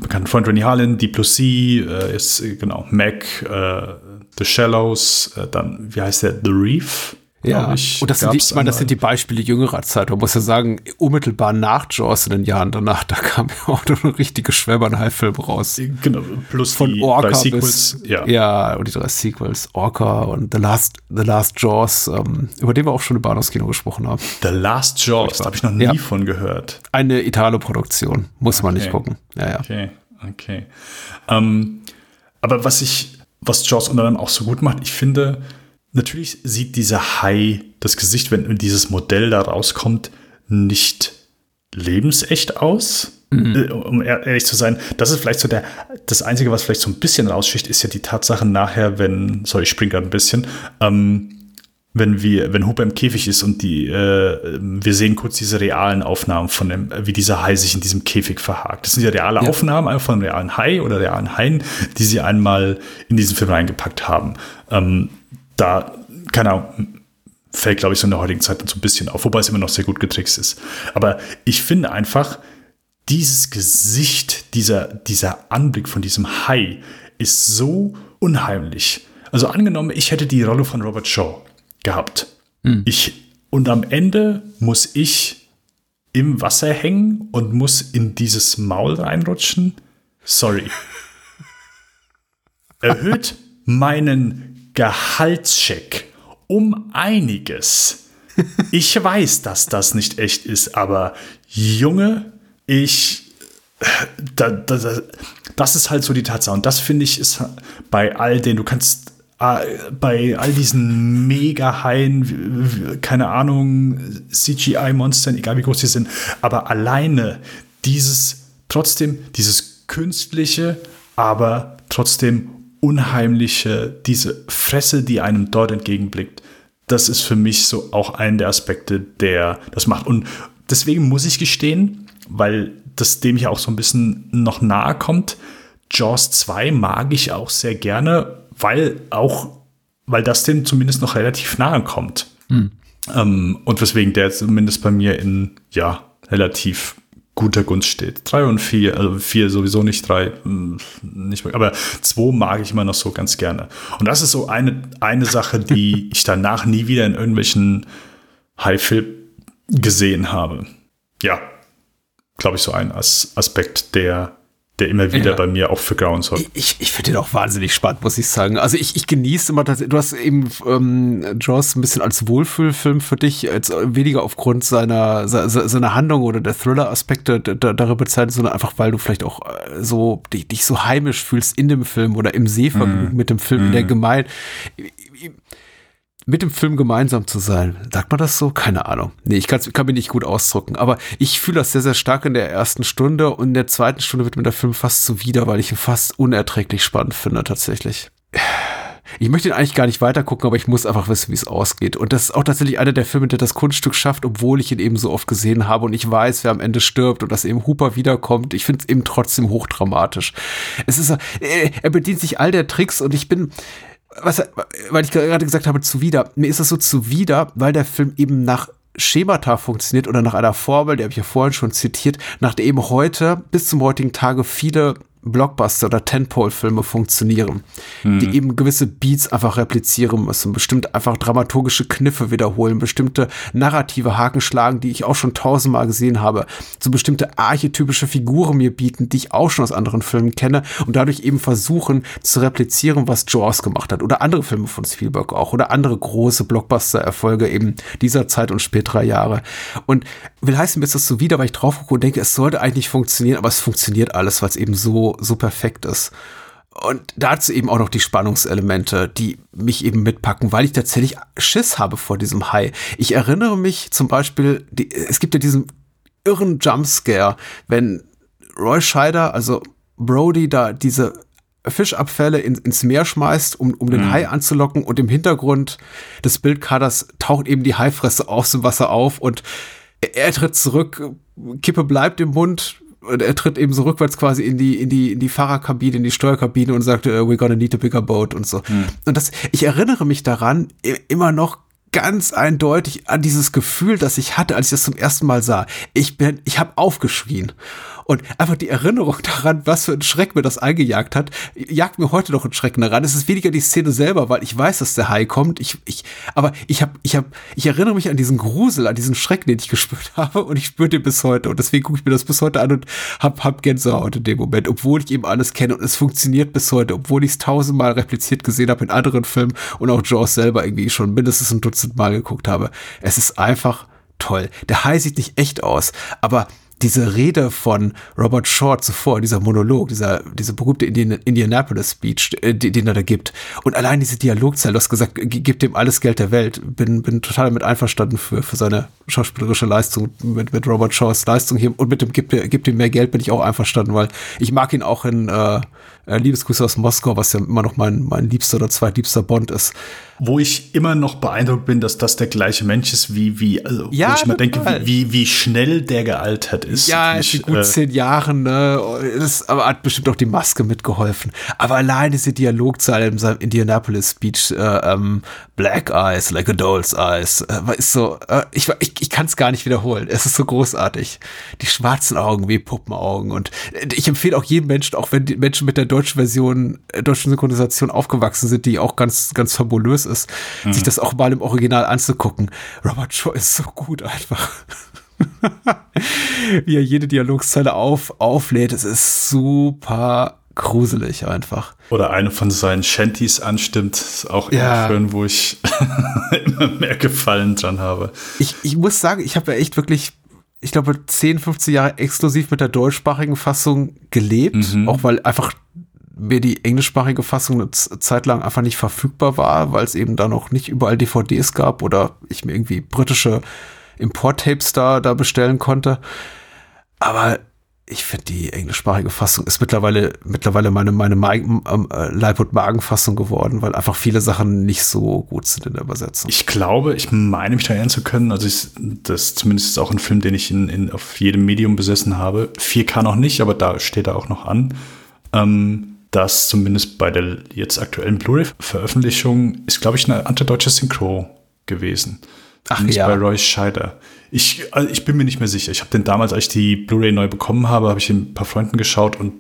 S5: bekannten Freund Rennie Harlan, Deep Blue Sea, äh, ist genau Mac, äh, The Shallows, äh, dann, wie heißt der, The Reef?
S4: Ja, ich, und das sind, die, ich meine, das sind die Beispiele jüngerer Zeit. Man muss ja sagen, unmittelbar nach Jaws in den Jahren danach, da kam ja auch noch ein richtige Schwäbern-High-Film raus.
S5: Genau, plus
S4: von die Orca drei Sequels. Bis, ja. ja, und die drei Sequels, Orca und The Last, The Last Jaws, ähm, über den wir auch schon im Bahnhofskino gesprochen haben.
S5: The Last Jaws, da habe ich noch nie ja. von gehört.
S4: Eine Italo-Produktion, muss okay. man nicht gucken. Ja, ja.
S5: Okay, okay. Ähm, aber was ich, was Jaws unter anderem auch so gut macht, ich finde, Natürlich sieht dieser Hai, das Gesicht, wenn dieses Modell da rauskommt, nicht lebensecht aus. Mhm. Äh, um ehrlich zu sein, das ist vielleicht so der, das Einzige, was vielleicht so ein bisschen rausschicht, ist ja die Tatsache nachher, wenn, sorry, ich springe gerade ein bisschen, ähm, wenn wir, wenn Hooper im Käfig ist und die, äh, wir sehen kurz diese realen Aufnahmen von dem, wie dieser Hai sich in diesem Käfig verhakt. Das sind ja reale ja. Aufnahmen einfach von realen Hai oder realen Haien, die sie einmal in diesen Film reingepackt haben. Ähm, da, keine Ahnung, fällt, glaube ich, so in der heutigen Zeit so ein bisschen auf, wobei es immer noch sehr gut getrickst ist. Aber ich finde einfach, dieses Gesicht, dieser, dieser Anblick von diesem Hai ist so unheimlich. Also angenommen, ich hätte die Rolle von Robert Shaw gehabt. Hm. Ich, und am Ende muss ich im Wasser hängen und muss in dieses Maul reinrutschen. Sorry. Erhöht meinen Gehaltscheck um einiges. Ich weiß, dass das nicht echt ist, aber Junge, ich. Da, da, das ist halt so die Tatsache. Und das finde ich ist bei all den, du kannst äh, bei all diesen Mega-Haien, keine Ahnung, CGI-Monstern, egal wie groß die sind, aber alleine dieses, trotzdem dieses künstliche, aber trotzdem unheimliche, diese Fresse, die einem dort entgegenblickt, das ist für mich so auch ein der Aspekte, der das macht. Und deswegen muss ich gestehen, weil das dem ja auch so ein bisschen noch nahe kommt, Jaws 2 mag ich auch sehr gerne, weil auch, weil das dem zumindest noch relativ nahe kommt. Hm. Ähm, und weswegen der zumindest bei mir in, ja, relativ guter Gunst steht. Drei und vier, also vier sowieso nicht, drei hm, nicht mehr, aber zwei mag ich immer noch so ganz gerne. Und das ist so eine, eine Sache, die ich danach nie wieder in irgendwelchen High-Film gesehen habe. Ja, glaube ich, so ein As Aspekt, der der immer wieder ja. bei mir auch für sorgt.
S4: Ich, ich finde den auch wahnsinnig spannend, muss ich sagen. Also ich, ich genieße immer, du hast eben ähm, Jaws ein bisschen als Wohlfühlfilm für dich, als weniger aufgrund seiner, seiner Handlung oder der Thriller-Aspekte darüber bezeichnet, sondern einfach, weil du vielleicht auch äh, so dich, dich so heimisch fühlst in dem Film oder im Sehvergnügen mm. mit dem Film, mm. der gemein mit dem Film gemeinsam zu sein. Sagt man das so? Keine Ahnung. Nee, ich kann, kann mich nicht gut ausdrücken. Aber ich fühle das sehr, sehr stark in der ersten Stunde und in der zweiten Stunde wird mir der Film fast zuwider, weil ich ihn fast unerträglich spannend finde, tatsächlich. Ich möchte ihn eigentlich gar nicht weiter gucken, aber ich muss einfach wissen, wie es ausgeht. Und das ist auch tatsächlich einer der Filme, der das Kunststück schafft, obwohl ich ihn eben so oft gesehen habe und ich weiß, wer am Ende stirbt und dass eben Hooper wiederkommt. Ich finde es eben trotzdem hochdramatisch. Es ist, äh, er bedient sich all der Tricks und ich bin, was, weil ich gerade gesagt habe, zuwider. Mir ist das so zuwider, weil der Film eben nach Schemata funktioniert oder nach einer Formel, die habe ich ja vorhin schon zitiert, nach der eben heute bis zum heutigen Tage viele Blockbuster oder Tentpole-Filme funktionieren, mhm. die eben gewisse Beats einfach replizieren müssen, bestimmt einfach dramaturgische Kniffe wiederholen, bestimmte narrative Haken schlagen, die ich auch schon tausendmal gesehen habe, so bestimmte archetypische Figuren mir bieten, die ich auch schon aus anderen Filmen kenne und dadurch eben versuchen zu replizieren, was Jaws gemacht hat oder andere Filme von Spielberg auch oder andere große Blockbuster-Erfolge eben dieser Zeit und späterer Jahre. Und will heißen, mir ist das so wieder, weil ich drauf gucke und denke, es sollte eigentlich funktionieren, aber es funktioniert alles, weil es eben so so, perfekt ist. Und dazu eben auch noch die Spannungselemente, die mich eben mitpacken, weil ich tatsächlich Schiss habe vor diesem Hai. Ich erinnere mich zum Beispiel, die, es gibt ja diesen irren Jumpscare, wenn Roy Scheider, also Brody, da diese Fischabfälle in, ins Meer schmeißt, um, um den mhm. Hai anzulocken und im Hintergrund des Bildkaders taucht eben die Haifresse aus dem Wasser auf und er, er tritt zurück, Kippe bleibt im Mund, und er tritt eben so rückwärts quasi in die, in die, in die Fahrerkabine, in die Steuerkabine und sagt, uh, we're gonna need a bigger boat und so. Hm. Und das, ich erinnere mich daran, immer noch ganz eindeutig an dieses Gefühl, das ich hatte, als ich das zum ersten Mal sah. Ich bin, ich habe aufgeschrien. Und einfach die Erinnerung daran, was für ein Schreck mir das eingejagt hat, jagt mir heute noch einen Schrecken daran. Es ist weniger die Szene selber, weil ich weiß, dass der Hai kommt. Ich, ich, aber ich habe, ich habe, ich erinnere mich an diesen Grusel, an diesen Schreck, den ich gespürt habe und ich spüre den bis heute. Und deswegen gucke ich mir das bis heute an und hab, hab Gänsehaut in dem Moment, obwohl ich eben alles kenne und es funktioniert bis heute, obwohl ich es tausendmal repliziert gesehen habe in anderen Filmen und auch Jaws selber irgendwie schon mindestens ein Dutzend Mal geguckt habe. Es ist einfach toll. Der Hai sieht nicht echt aus, aber diese Rede von Robert Short zuvor, dieser Monolog, dieser, diese berühmte Indian, Indianapolis Speech, äh, den er da gibt. Und allein diese Dialogzeile, du hast gesagt, gib dem alles Geld der Welt. Bin, bin total damit einverstanden für, für seine schauspielerische Leistung, mit, mit Robert Shaws Leistung hier. Und mit dem gib, gib ihm mehr Geld bin ich auch einverstanden, weil ich mag ihn auch in, äh, äh, Liebesgrüße aus Moskau, was ja immer noch mein, mein liebster oder zweitliebster Bond ist.
S5: Wo ich immer noch beeindruckt bin, dass das der gleiche Mensch ist, wie, wie, also, ja, wo ich mal denke, wie, wie schnell der gealtert ist.
S4: Ja, ist in gut äh, zehn Jahren, ne? Das aber hat bestimmt auch die Maske mitgeholfen. Aber allein diese Dialogzeile in seinem Indianapolis-Speech, äh, ähm, Black Eyes, like a doll's eyes, äh, ist so, äh, ich, ich, ich kann es gar nicht wiederholen. Es ist so großartig. Die schwarzen Augen wie Puppenaugen. Und äh, ich empfehle auch jedem Menschen, auch wenn die Menschen mit der deutschen Version, äh, deutschen Synchronisation aufgewachsen sind, die auch ganz, ganz fabulös ist, mhm. sich das auch mal im Original anzugucken. Robert Shaw ist so gut einfach. Wie er jede Dialogzeile auf, auflädt, es ist super gruselig einfach.
S5: Oder eine von seinen Shanties anstimmt, ist auch ja. schön, wo ich immer mehr Gefallen dran habe.
S4: Ich, ich muss sagen, ich habe ja echt wirklich ich glaube, 10, 15 Jahre exklusiv mit der deutschsprachigen Fassung gelebt, mhm. auch weil einfach mir die englischsprachige Fassung eine Zeit lang einfach nicht verfügbar war, weil es eben da noch nicht überall DVDs gab oder ich mir irgendwie britische Import-Tapes da, da bestellen konnte. Aber ich finde die englischsprachige Fassung ist mittlerweile mittlerweile meine meine ähm, äh, Leib- und Magenfassung geworden, weil einfach viele Sachen nicht so gut sind in der Übersetzung.
S5: Ich glaube, ich meine mich da erinnern zu können, also ich, das zumindest ist auch ein Film, den ich in, in auf jedem Medium besessen habe. 4K noch nicht, aber da steht er auch noch an. Ähm, das zumindest bei der jetzt aktuellen Blu-ray-Veröffentlichung ist, glaube ich, eine antideutsche Synchro gewesen. Ach nicht ja. bei Roy Scheider. Ich, also ich bin mir nicht mehr sicher. Ich habe den damals, als ich die Blu-ray neu bekommen habe, habe ich ein paar Freunden geschaut und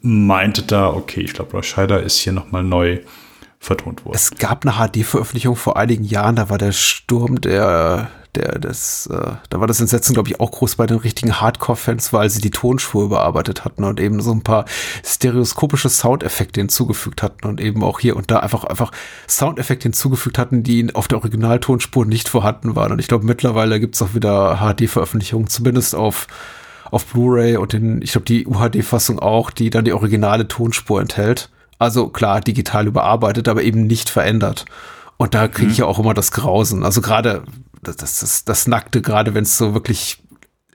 S5: meinte da, okay, ich glaube, Roy Scheider ist hier nochmal neu vertont worden.
S4: Es gab eine HD-Veröffentlichung vor einigen Jahren, da war der Sturm der, der, das, äh, da war das Entsetzen, glaube ich, auch groß bei den richtigen Hardcore-Fans, weil sie die Tonspur überarbeitet hatten und eben so ein paar stereoskopische Soundeffekte hinzugefügt hatten und eben auch hier und da einfach, einfach Soundeffekte hinzugefügt hatten, die auf der Originaltonspur nicht vorhanden waren. Und ich glaube, mittlerweile gibt's auch wieder HD-Veröffentlichungen, zumindest auf auf Blu-ray und den, ich glaube, die UHD-Fassung auch, die dann die originale Tonspur enthält. Also klar, digital überarbeitet, aber eben nicht verändert. Und da kriege ich mhm. ja auch immer das Grausen. Also gerade das, das, das, Nackte, gerade wenn es so wirklich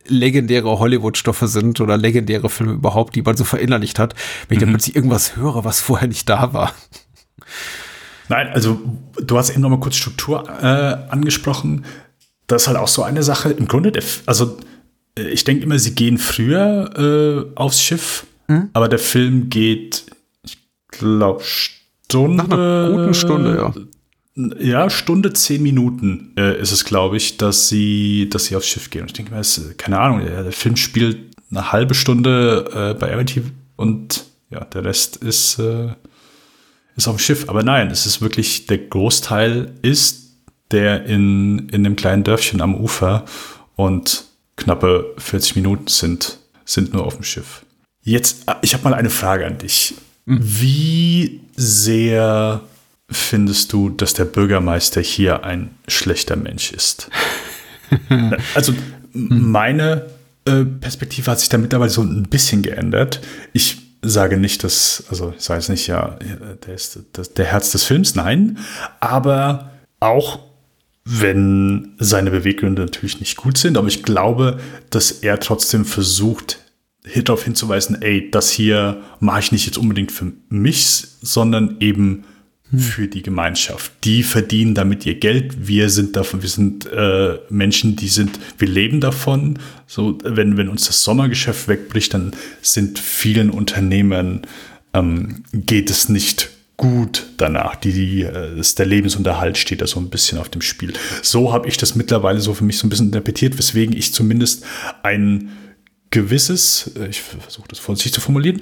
S4: legendäre Hollywood-Stoffe sind oder legendäre Filme überhaupt, die man so verinnerlicht hat, wenn ich mhm. dann plötzlich irgendwas höre, was vorher nicht da war.
S5: Nein, also du hast eben noch mal kurz Struktur äh, angesprochen. Das ist halt auch so eine Sache. Im Grunde, also äh, ich denke immer, sie gehen früher äh, aufs Schiff, mhm. aber der Film geht, ich glaube, Stunde. Nach einer
S4: guten Stunde, ja.
S5: Ja, Stunde, zehn Minuten äh, ist es, glaube ich, dass sie, dass sie aufs Schiff gehen. Und ich denke mir, ist, keine Ahnung, der, der, Film spielt eine halbe Stunde äh, bei Amity und ja, der Rest ist, äh, ist auf dem Schiff. Aber nein, es ist wirklich, der Großteil ist der in, in dem kleinen Dörfchen am Ufer und knappe 40 Minuten sind, sind nur auf dem Schiff. Jetzt, äh, ich habe mal eine Frage an dich. Mhm. Wie sehr findest du, dass der Bürgermeister hier ein schlechter Mensch ist? also meine äh, Perspektive hat sich da mittlerweile so ein bisschen geändert. Ich sage nicht, dass, also ich sage jetzt nicht, ja, der ist das, der Herz des Films, nein, aber auch wenn seine Beweggründe natürlich nicht gut sind, aber ich glaube, dass er trotzdem versucht, darauf hinzuweisen, ey, das hier mache ich nicht jetzt unbedingt für mich, sondern eben für die Gemeinschaft. Die verdienen damit ihr Geld. Wir sind davon, wir sind äh, Menschen, die sind, wir leben davon. So, wenn, wenn uns das Sommergeschäft wegbricht, dann sind vielen Unternehmern ähm, geht es nicht gut danach. Die, die, äh, der Lebensunterhalt steht da so ein bisschen auf dem Spiel. So habe ich das mittlerweile so für mich so ein bisschen interpretiert, weswegen ich zumindest ein gewisses, äh, ich versuche das vorsichtig zu formulieren,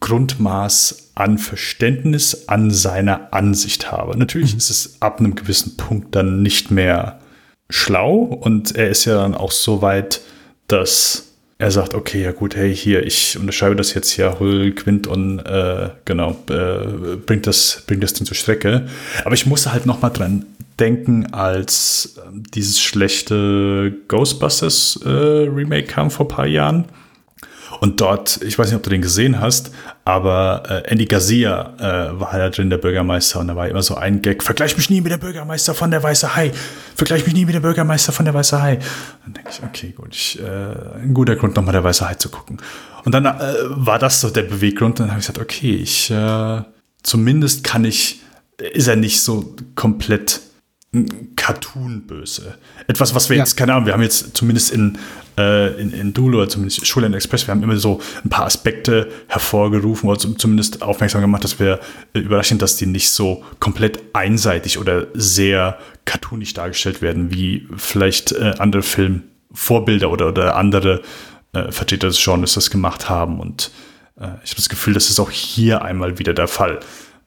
S5: Grundmaß an Verständnis an seiner Ansicht habe. Natürlich mhm. ist es ab einem gewissen Punkt dann nicht mehr schlau und er ist ja dann auch so weit, dass er sagt, okay, ja gut, hey, hier, ich unterschreibe das jetzt hier, hol Quint und äh, genau, äh, bringt das, bringt das Ding zur Strecke. Aber ich musste halt noch mal dran denken, als äh, dieses schlechte Ghostbusters äh, Remake kam vor ein paar Jahren und dort, ich weiß nicht, ob du den gesehen hast, aber äh, Andy Garcia äh, war da drin, der Bürgermeister, und da war immer so ein Gag, vergleich mich nie mit dem Bürgermeister von der Weiße Hai, vergleich mich nie mit dem Bürgermeister von der Weiße Hai. Dann denke ich, okay, gut, ich, äh, ein guter Grund, nochmal der Weiße Hai zu gucken. Und dann äh, war das so der Beweggrund, und dann habe ich gesagt, okay, ich, äh, zumindest kann ich, ist er nicht so komplett Cartoon-böse. Etwas, was wir ja. jetzt, keine Ahnung, wir haben jetzt zumindest in, äh, in, in Dulo oder zumindest Schule Express, wir haben immer so ein paar Aspekte hervorgerufen oder zumindest aufmerksam gemacht, dass wir äh, überraschend, dass die nicht so komplett einseitig oder sehr cartoonisch dargestellt werden, wie vielleicht äh, andere Filmvorbilder oder, oder andere äh, Vertreter des Genres das gemacht haben. Und äh, ich habe das Gefühl, das ist auch hier einmal wieder der Fall.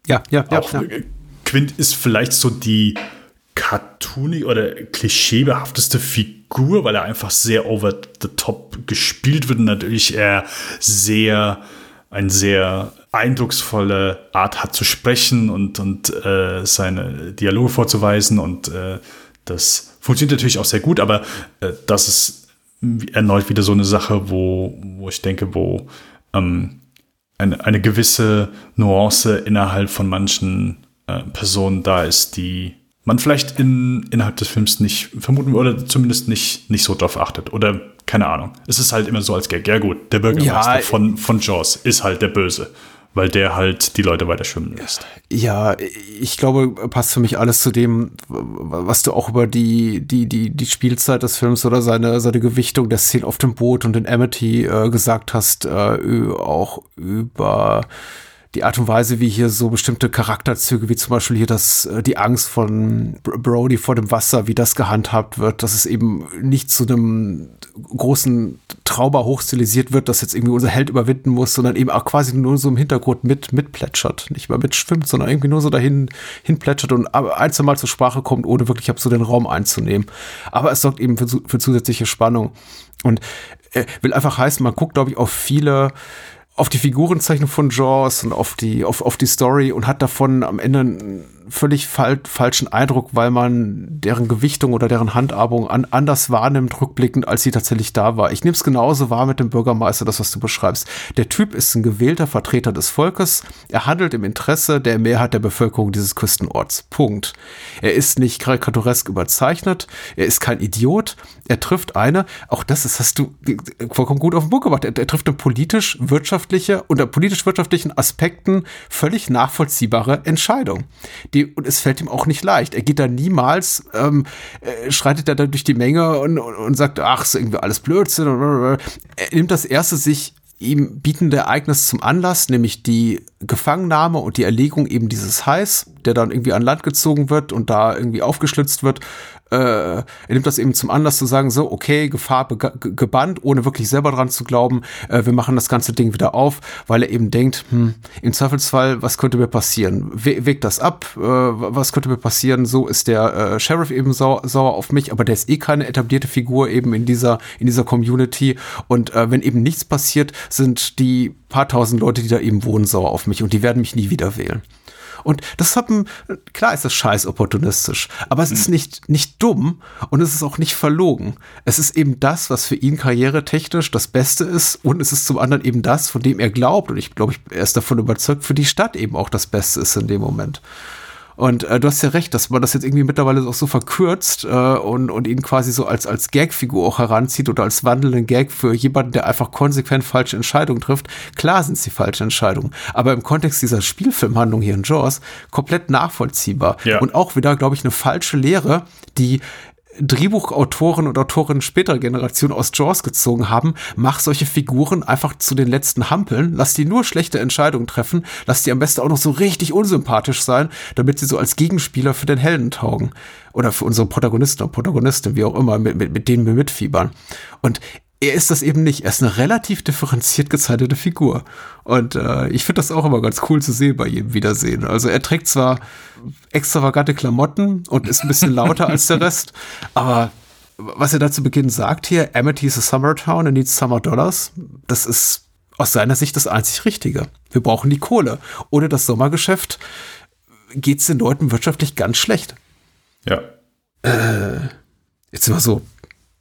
S4: Ja, ja,
S5: ja. Auch ja. Quint ist vielleicht so die cartoonig oder klischeebehafteste Figur, weil er einfach sehr over the top gespielt wird und natürlich er sehr, ein sehr eindrucksvolle Art hat zu sprechen und, und äh, seine Dialoge vorzuweisen und äh, das funktioniert natürlich auch sehr gut, aber äh, das ist erneut wieder so eine Sache, wo, wo ich denke, wo ähm, eine, eine gewisse Nuance innerhalb von manchen äh, Personen da ist, die man vielleicht in, innerhalb des Films nicht vermuten oder zumindest nicht, nicht so drauf achtet. Oder keine Ahnung. Es ist halt immer so als Gag. Ja, gut, der Bürgermeister ja, von, von Jaws ist halt der Böse. Weil der halt die Leute weiter schwimmen lässt.
S4: Ja, ich glaube, passt für mich alles zu dem, was du auch über die, die, die, die Spielzeit des Films oder seine, seine Gewichtung der Szene auf dem Boot und in Amity äh, gesagt hast, äh, auch über die Art und Weise, wie hier so bestimmte Charakterzüge, wie zum Beispiel hier das, äh, die Angst von Brody vor dem Wasser, wie das gehandhabt wird, dass es eben nicht zu einem großen Trauber hochstilisiert wird, dass jetzt irgendwie unser Held überwinden muss, sondern eben auch quasi nur so im Hintergrund mit, mitplätschert. Nicht mal mitschwimmt, sondern irgendwie nur so dahin hinplätschert und ein, zwei Mal zur Sprache kommt, ohne wirklich so den Raum einzunehmen. Aber es sorgt eben für, für zusätzliche Spannung. Und äh, will einfach heißen, man guckt, glaube ich, auf viele auf die Figurenzeichnung von Jaws und auf die, auf, auf die Story und hat davon am Ende völlig fal falschen Eindruck, weil man deren Gewichtung oder deren Handhabung an, anders wahrnimmt, rückblickend, als sie tatsächlich da war. Ich nehme es genauso wahr mit dem Bürgermeister, das, was du beschreibst. Der Typ ist ein gewählter Vertreter des Volkes. Er handelt im Interesse der Mehrheit der Bevölkerung dieses Küstenorts. Punkt. Er ist nicht karikaturesk überzeichnet. Er ist kein Idiot. Er trifft eine, auch das ist, hast du vollkommen gut auf den Buch gemacht. Er, er trifft eine politisch-wirtschaftliche, unter politisch-wirtschaftlichen Aspekten völlig nachvollziehbare Entscheidung. Die die, und es fällt ihm auch nicht leicht. Er geht da niemals, ähm, äh, schreitet er da durch die Menge und, und, und sagt, ach, ist irgendwie alles Blödsinn. Er nimmt das erste sich ihm bietende Ereignis zum Anlass, nämlich die Gefangennahme und die Erlegung eben dieses Hais, der dann irgendwie an Land gezogen wird und da irgendwie aufgeschlitzt wird, äh, er nimmt das eben zum Anlass zu sagen, so, okay, Gefahr gebannt, ohne wirklich selber dran zu glauben, äh, wir machen das ganze Ding wieder auf, weil er eben denkt, hm, im Zweifelsfall, was könnte mir passieren? We wägt das ab, äh, was könnte mir passieren? So ist der äh, Sheriff eben sau sauer auf mich, aber der ist eh keine etablierte Figur eben in dieser, in dieser Community und äh, wenn eben nichts passiert, sind die paar tausend Leute, die da eben wohnen, sauer auf mich und die werden mich nie wieder wählen. Und das hat ein, klar ist das scheiß opportunistisch, aber es mhm. ist nicht, nicht dumm und es ist auch nicht verlogen. Es ist eben das, was für ihn karrieretechnisch das Beste ist und es ist zum anderen eben das, von dem er glaubt und ich glaube, er ist davon überzeugt, für die Stadt eben auch das Beste ist in dem Moment. Und äh, du hast ja recht, dass man das jetzt irgendwie mittlerweile auch so verkürzt äh, und, und ihn quasi so als, als Gagfigur auch heranzieht oder als wandelnden Gag für jemanden, der einfach konsequent falsche Entscheidungen trifft. Klar sind es die falschen Entscheidungen, aber im Kontext dieser Spielfilmhandlung hier in Jaws komplett nachvollziehbar. Ja. Und auch wieder, glaube ich, eine falsche Lehre, die Drehbuchautoren und Autorinnen späterer Generation aus Jaws gezogen haben, mach solche Figuren einfach zu den letzten Hampeln, lass die nur schlechte Entscheidungen treffen, lass die am besten auch noch so richtig unsympathisch sein, damit sie so als Gegenspieler für den Helden taugen. Oder für unsere Protagonisten und Protagonistin, wie auch immer, mit, mit, mit denen wir mitfiebern. Und er ist das eben nicht. Er ist eine relativ differenziert gezeichnete Figur. Und äh, ich finde das auch immer ganz cool zu sehen bei jedem Wiedersehen. Also er trägt zwar extravagante Klamotten und ist ein bisschen lauter als der Rest, aber was er da zu Beginn sagt hier, Amity is a summer town and needs summer dollars, das ist aus seiner Sicht das einzig Richtige. Wir brauchen die Kohle. Ohne das Sommergeschäft geht es den Leuten wirtschaftlich ganz schlecht.
S5: Ja.
S4: Äh, jetzt wir so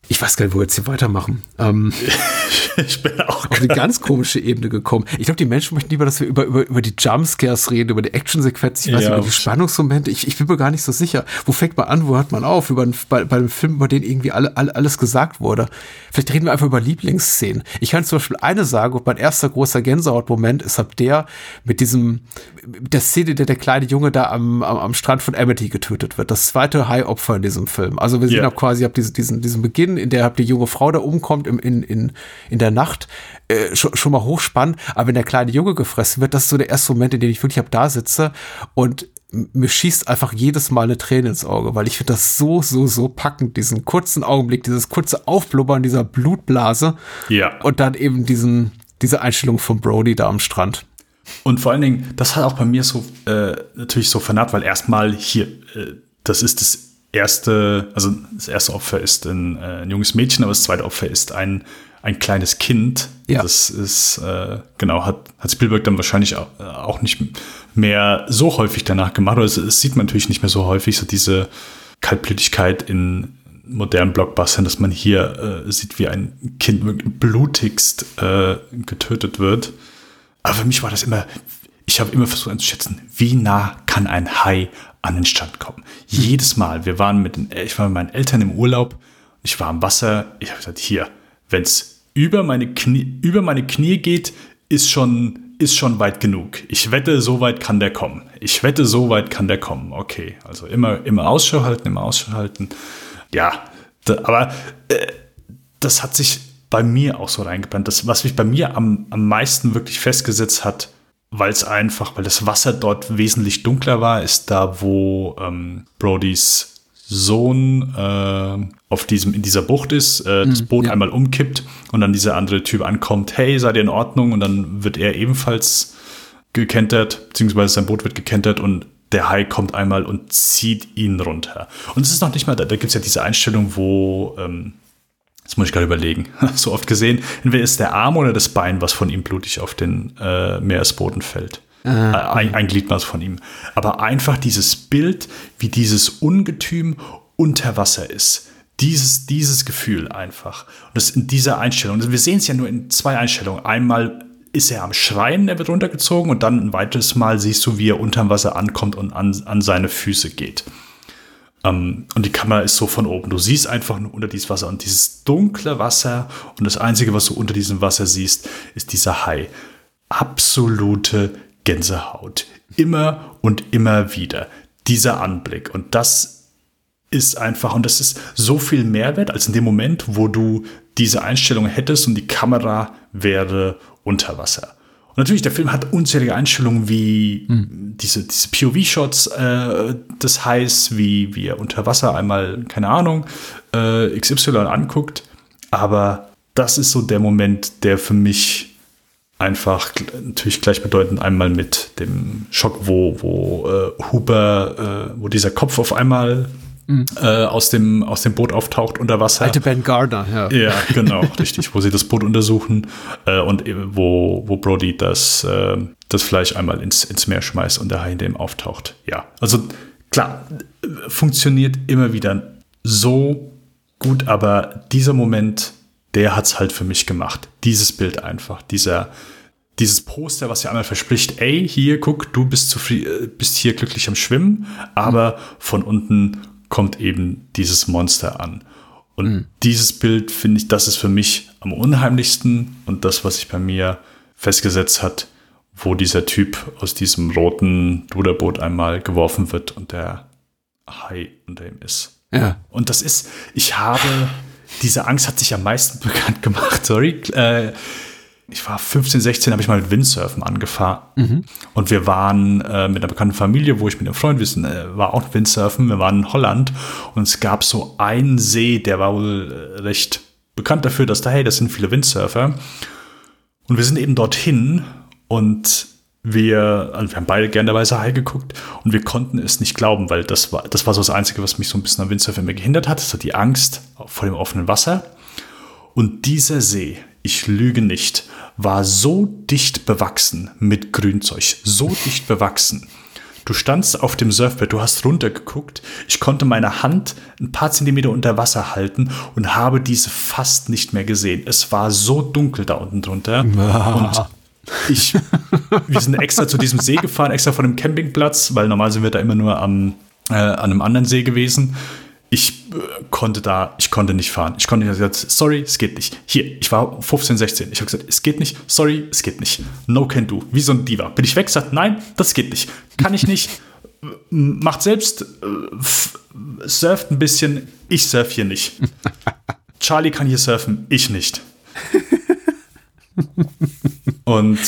S4: ich weiß gar nicht, wo wir jetzt hier weitermachen. Ähm,
S5: ich bin auch
S4: auf eine ganz komische Ebene gekommen. Ich glaube, die Menschen möchten lieber, dass wir über, über, über die Jumpscares reden, über die Actionsequenz, ich weiß ja, über die Spannungsmomente. Ich, ich bin mir gar nicht so sicher. Wo fängt man an, wo hört man auf? Über, bei, bei einem Film, über den irgendwie alle, alle, alles gesagt wurde. Vielleicht reden wir einfach über Lieblingsszenen. Ich kann zum Beispiel eine sagen, und mein erster großer Gänsehautmoment ist ab der mit diesem, mit der Szene, der der kleine Junge da am, am, am Strand von Amity getötet wird. Das zweite High-Opfer in diesem Film. Also wir sehen yeah. auch quasi ab diesen, diesen, diesen Beginn in der die junge Frau da umkommt im, in, in, in der Nacht, äh, schon, schon mal hochspannend. Aber wenn der kleine Junge gefressen wird, das ist so der erste Moment, in dem ich wirklich hab da sitze und mir schießt einfach jedes Mal eine Träne ins Auge, weil ich finde das so, so, so packend, diesen kurzen Augenblick, dieses kurze Aufblubbern dieser Blutblase.
S5: Ja.
S4: Und dann eben diesen, diese Einstellung von Brody da am Strand.
S5: Und vor allen Dingen, das hat auch bei mir so äh, natürlich so vernarrt, weil erstmal hier, äh, das ist das erste, also das erste Opfer ist ein, äh, ein junges Mädchen, aber das zweite Opfer ist ein, ein kleines Kind. Ja. Das ist, äh, genau, hat, hat Spielberg dann wahrscheinlich auch, äh, auch nicht mehr so häufig danach gemacht. Also es sieht man natürlich nicht mehr so häufig, so diese Kaltblütigkeit in modernen Blockbustern, dass man hier äh, sieht, wie ein Kind blutigst äh, getötet wird. Aber für mich war das immer, ich habe immer versucht einzuschätzen, wie nah kann ein Hai an den Strand kommen. Jedes Mal, wir waren mit den, ich war mit meinen Eltern im Urlaub, ich war am Wasser, ich habe gesagt, hier, wenn es über meine Knie, über meine Knie geht, ist schon, ist schon weit genug. Ich wette, so weit kann der kommen. Ich wette, so weit kann der kommen. Okay, also immer, immer Ausschau halten, immer Ausschau halten. Ja, da, aber äh, das hat sich bei mir auch so reingebrannt. Das, was mich bei mir am, am meisten wirklich festgesetzt hat, weil es einfach, weil das Wasser dort wesentlich dunkler war, ist da, wo ähm, Brodys Sohn äh, auf diesem in dieser Bucht ist, äh, das Boot
S4: ja.
S5: einmal umkippt und dann dieser andere Typ ankommt, hey, seid ihr in Ordnung? Und dann wird er ebenfalls gekentert, beziehungsweise sein Boot wird gekentert und der Hai kommt einmal und zieht ihn runter. Und es ist noch nicht mal, da, da gibt es ja diese Einstellung, wo, ähm, das muss ich gerade überlegen, so oft gesehen, entweder ist der Arm oder das Bein, was von ihm blutig auf den äh, Meeresboden fällt. Äh, ein, ein Gliedmaß von ihm. Aber einfach dieses Bild, wie dieses Ungetüm unter Wasser ist. Dieses, dieses Gefühl einfach. Und das in dieser Einstellung. Wir sehen es ja nur in zwei Einstellungen. Einmal ist er am Schreien, er wird runtergezogen und dann ein weiteres Mal siehst du, wie er unterm Wasser ankommt und an, an seine Füße geht. Ähm, und die Kamera ist so von oben. Du siehst einfach nur unter dieses Wasser und dieses dunkle Wasser und das Einzige, was du unter diesem Wasser siehst, ist dieser Hai. Absolute Gänsehaut. Immer und immer wieder. Dieser Anblick. Und das ist einfach, und das ist so viel Mehrwert als in dem Moment, wo du diese Einstellung hättest und die Kamera wäre unter Wasser. Natürlich, der Film hat unzählige Einstellungen wie
S4: Hm.
S5: diese, diese POV-Shots äh, des Hais, wie, wie er unter Wasser einmal, keine Ahnung, äh, XY anguckt. Aber das ist so der Moment, der für mich einfach natürlich gleichbedeutend einmal mit dem Schock, wo, wo äh, Huber, äh, wo dieser Kopf auf einmal äh, aus, dem, aus dem Boot auftaucht unter Wasser.
S4: Alte Ben Gardner, ja.
S5: Ja, genau, richtig, wo sie das Boot untersuchen äh, und eben wo, wo Brody das, äh, das Fleisch einmal ins, ins Meer schmeißt und der Hai in dem auftaucht. Ja, also klar, funktioniert immer wieder so gut, aber dieser Moment, der hat's halt für mich gemacht. Dieses Bild einfach, dieser, dieses Poster, was ja einmal verspricht, ey, hier, guck, du bist, zufrieden, äh, bist hier glücklich am Schwimmen, aber von unten kommt eben dieses Monster an. Und dieses Bild finde ich, das ist für mich am unheimlichsten und das, was sich bei mir festgesetzt hat, wo dieser Typ aus diesem roten Ruderboot einmal geworfen wird und der Hai unter ihm ist.
S4: Ja.
S5: Und das ist, ich habe, diese Angst hat sich am meisten bekannt gemacht, sorry. Äh, ich war 15, 16, habe ich mal mit Windsurfen angefahren. Und wir waren äh, mit einer bekannten Familie, wo ich mit einem Freund, wir sind, äh, war auch Windsurfen, wir waren in Holland und es gab so einen See, der war wohl äh, recht bekannt dafür, dass da, hey, das sind viele Windsurfer. Und wir sind eben dorthin und wir, also wir haben beide gerne dabei Hai geguckt und wir konnten es nicht glauben, weil das war, das war so das Einzige, was mich so ein bisschen am Windsurfen immer gehindert hat. Das war die Angst vor dem offenen Wasser. Und dieser See, ich lüge nicht, war so dicht bewachsen mit Grünzeug, so dicht bewachsen. Du standst auf dem Surfbrett, du hast runtergeguckt. Ich konnte meine Hand ein paar Zentimeter unter Wasser halten und habe diese fast nicht mehr gesehen. Es war so dunkel da unten drunter. Und ich, wir sind extra zu diesem See gefahren, extra von dem Campingplatz, weil normal sind wir da immer nur am, äh, an einem anderen See gewesen. Ich äh, konnte da, ich konnte nicht fahren. Ich konnte nicht, gesagt, sorry, es geht nicht. Hier, ich war 15, 16. Ich habe gesagt, es geht nicht, sorry, es geht nicht. No can do. Wie so ein Diva. Bin ich weg, sagt, nein, das geht nicht. Kann ich nicht. Macht selbst, äh, surft ein bisschen, ich surf hier nicht. Charlie kann hier surfen, ich nicht. Und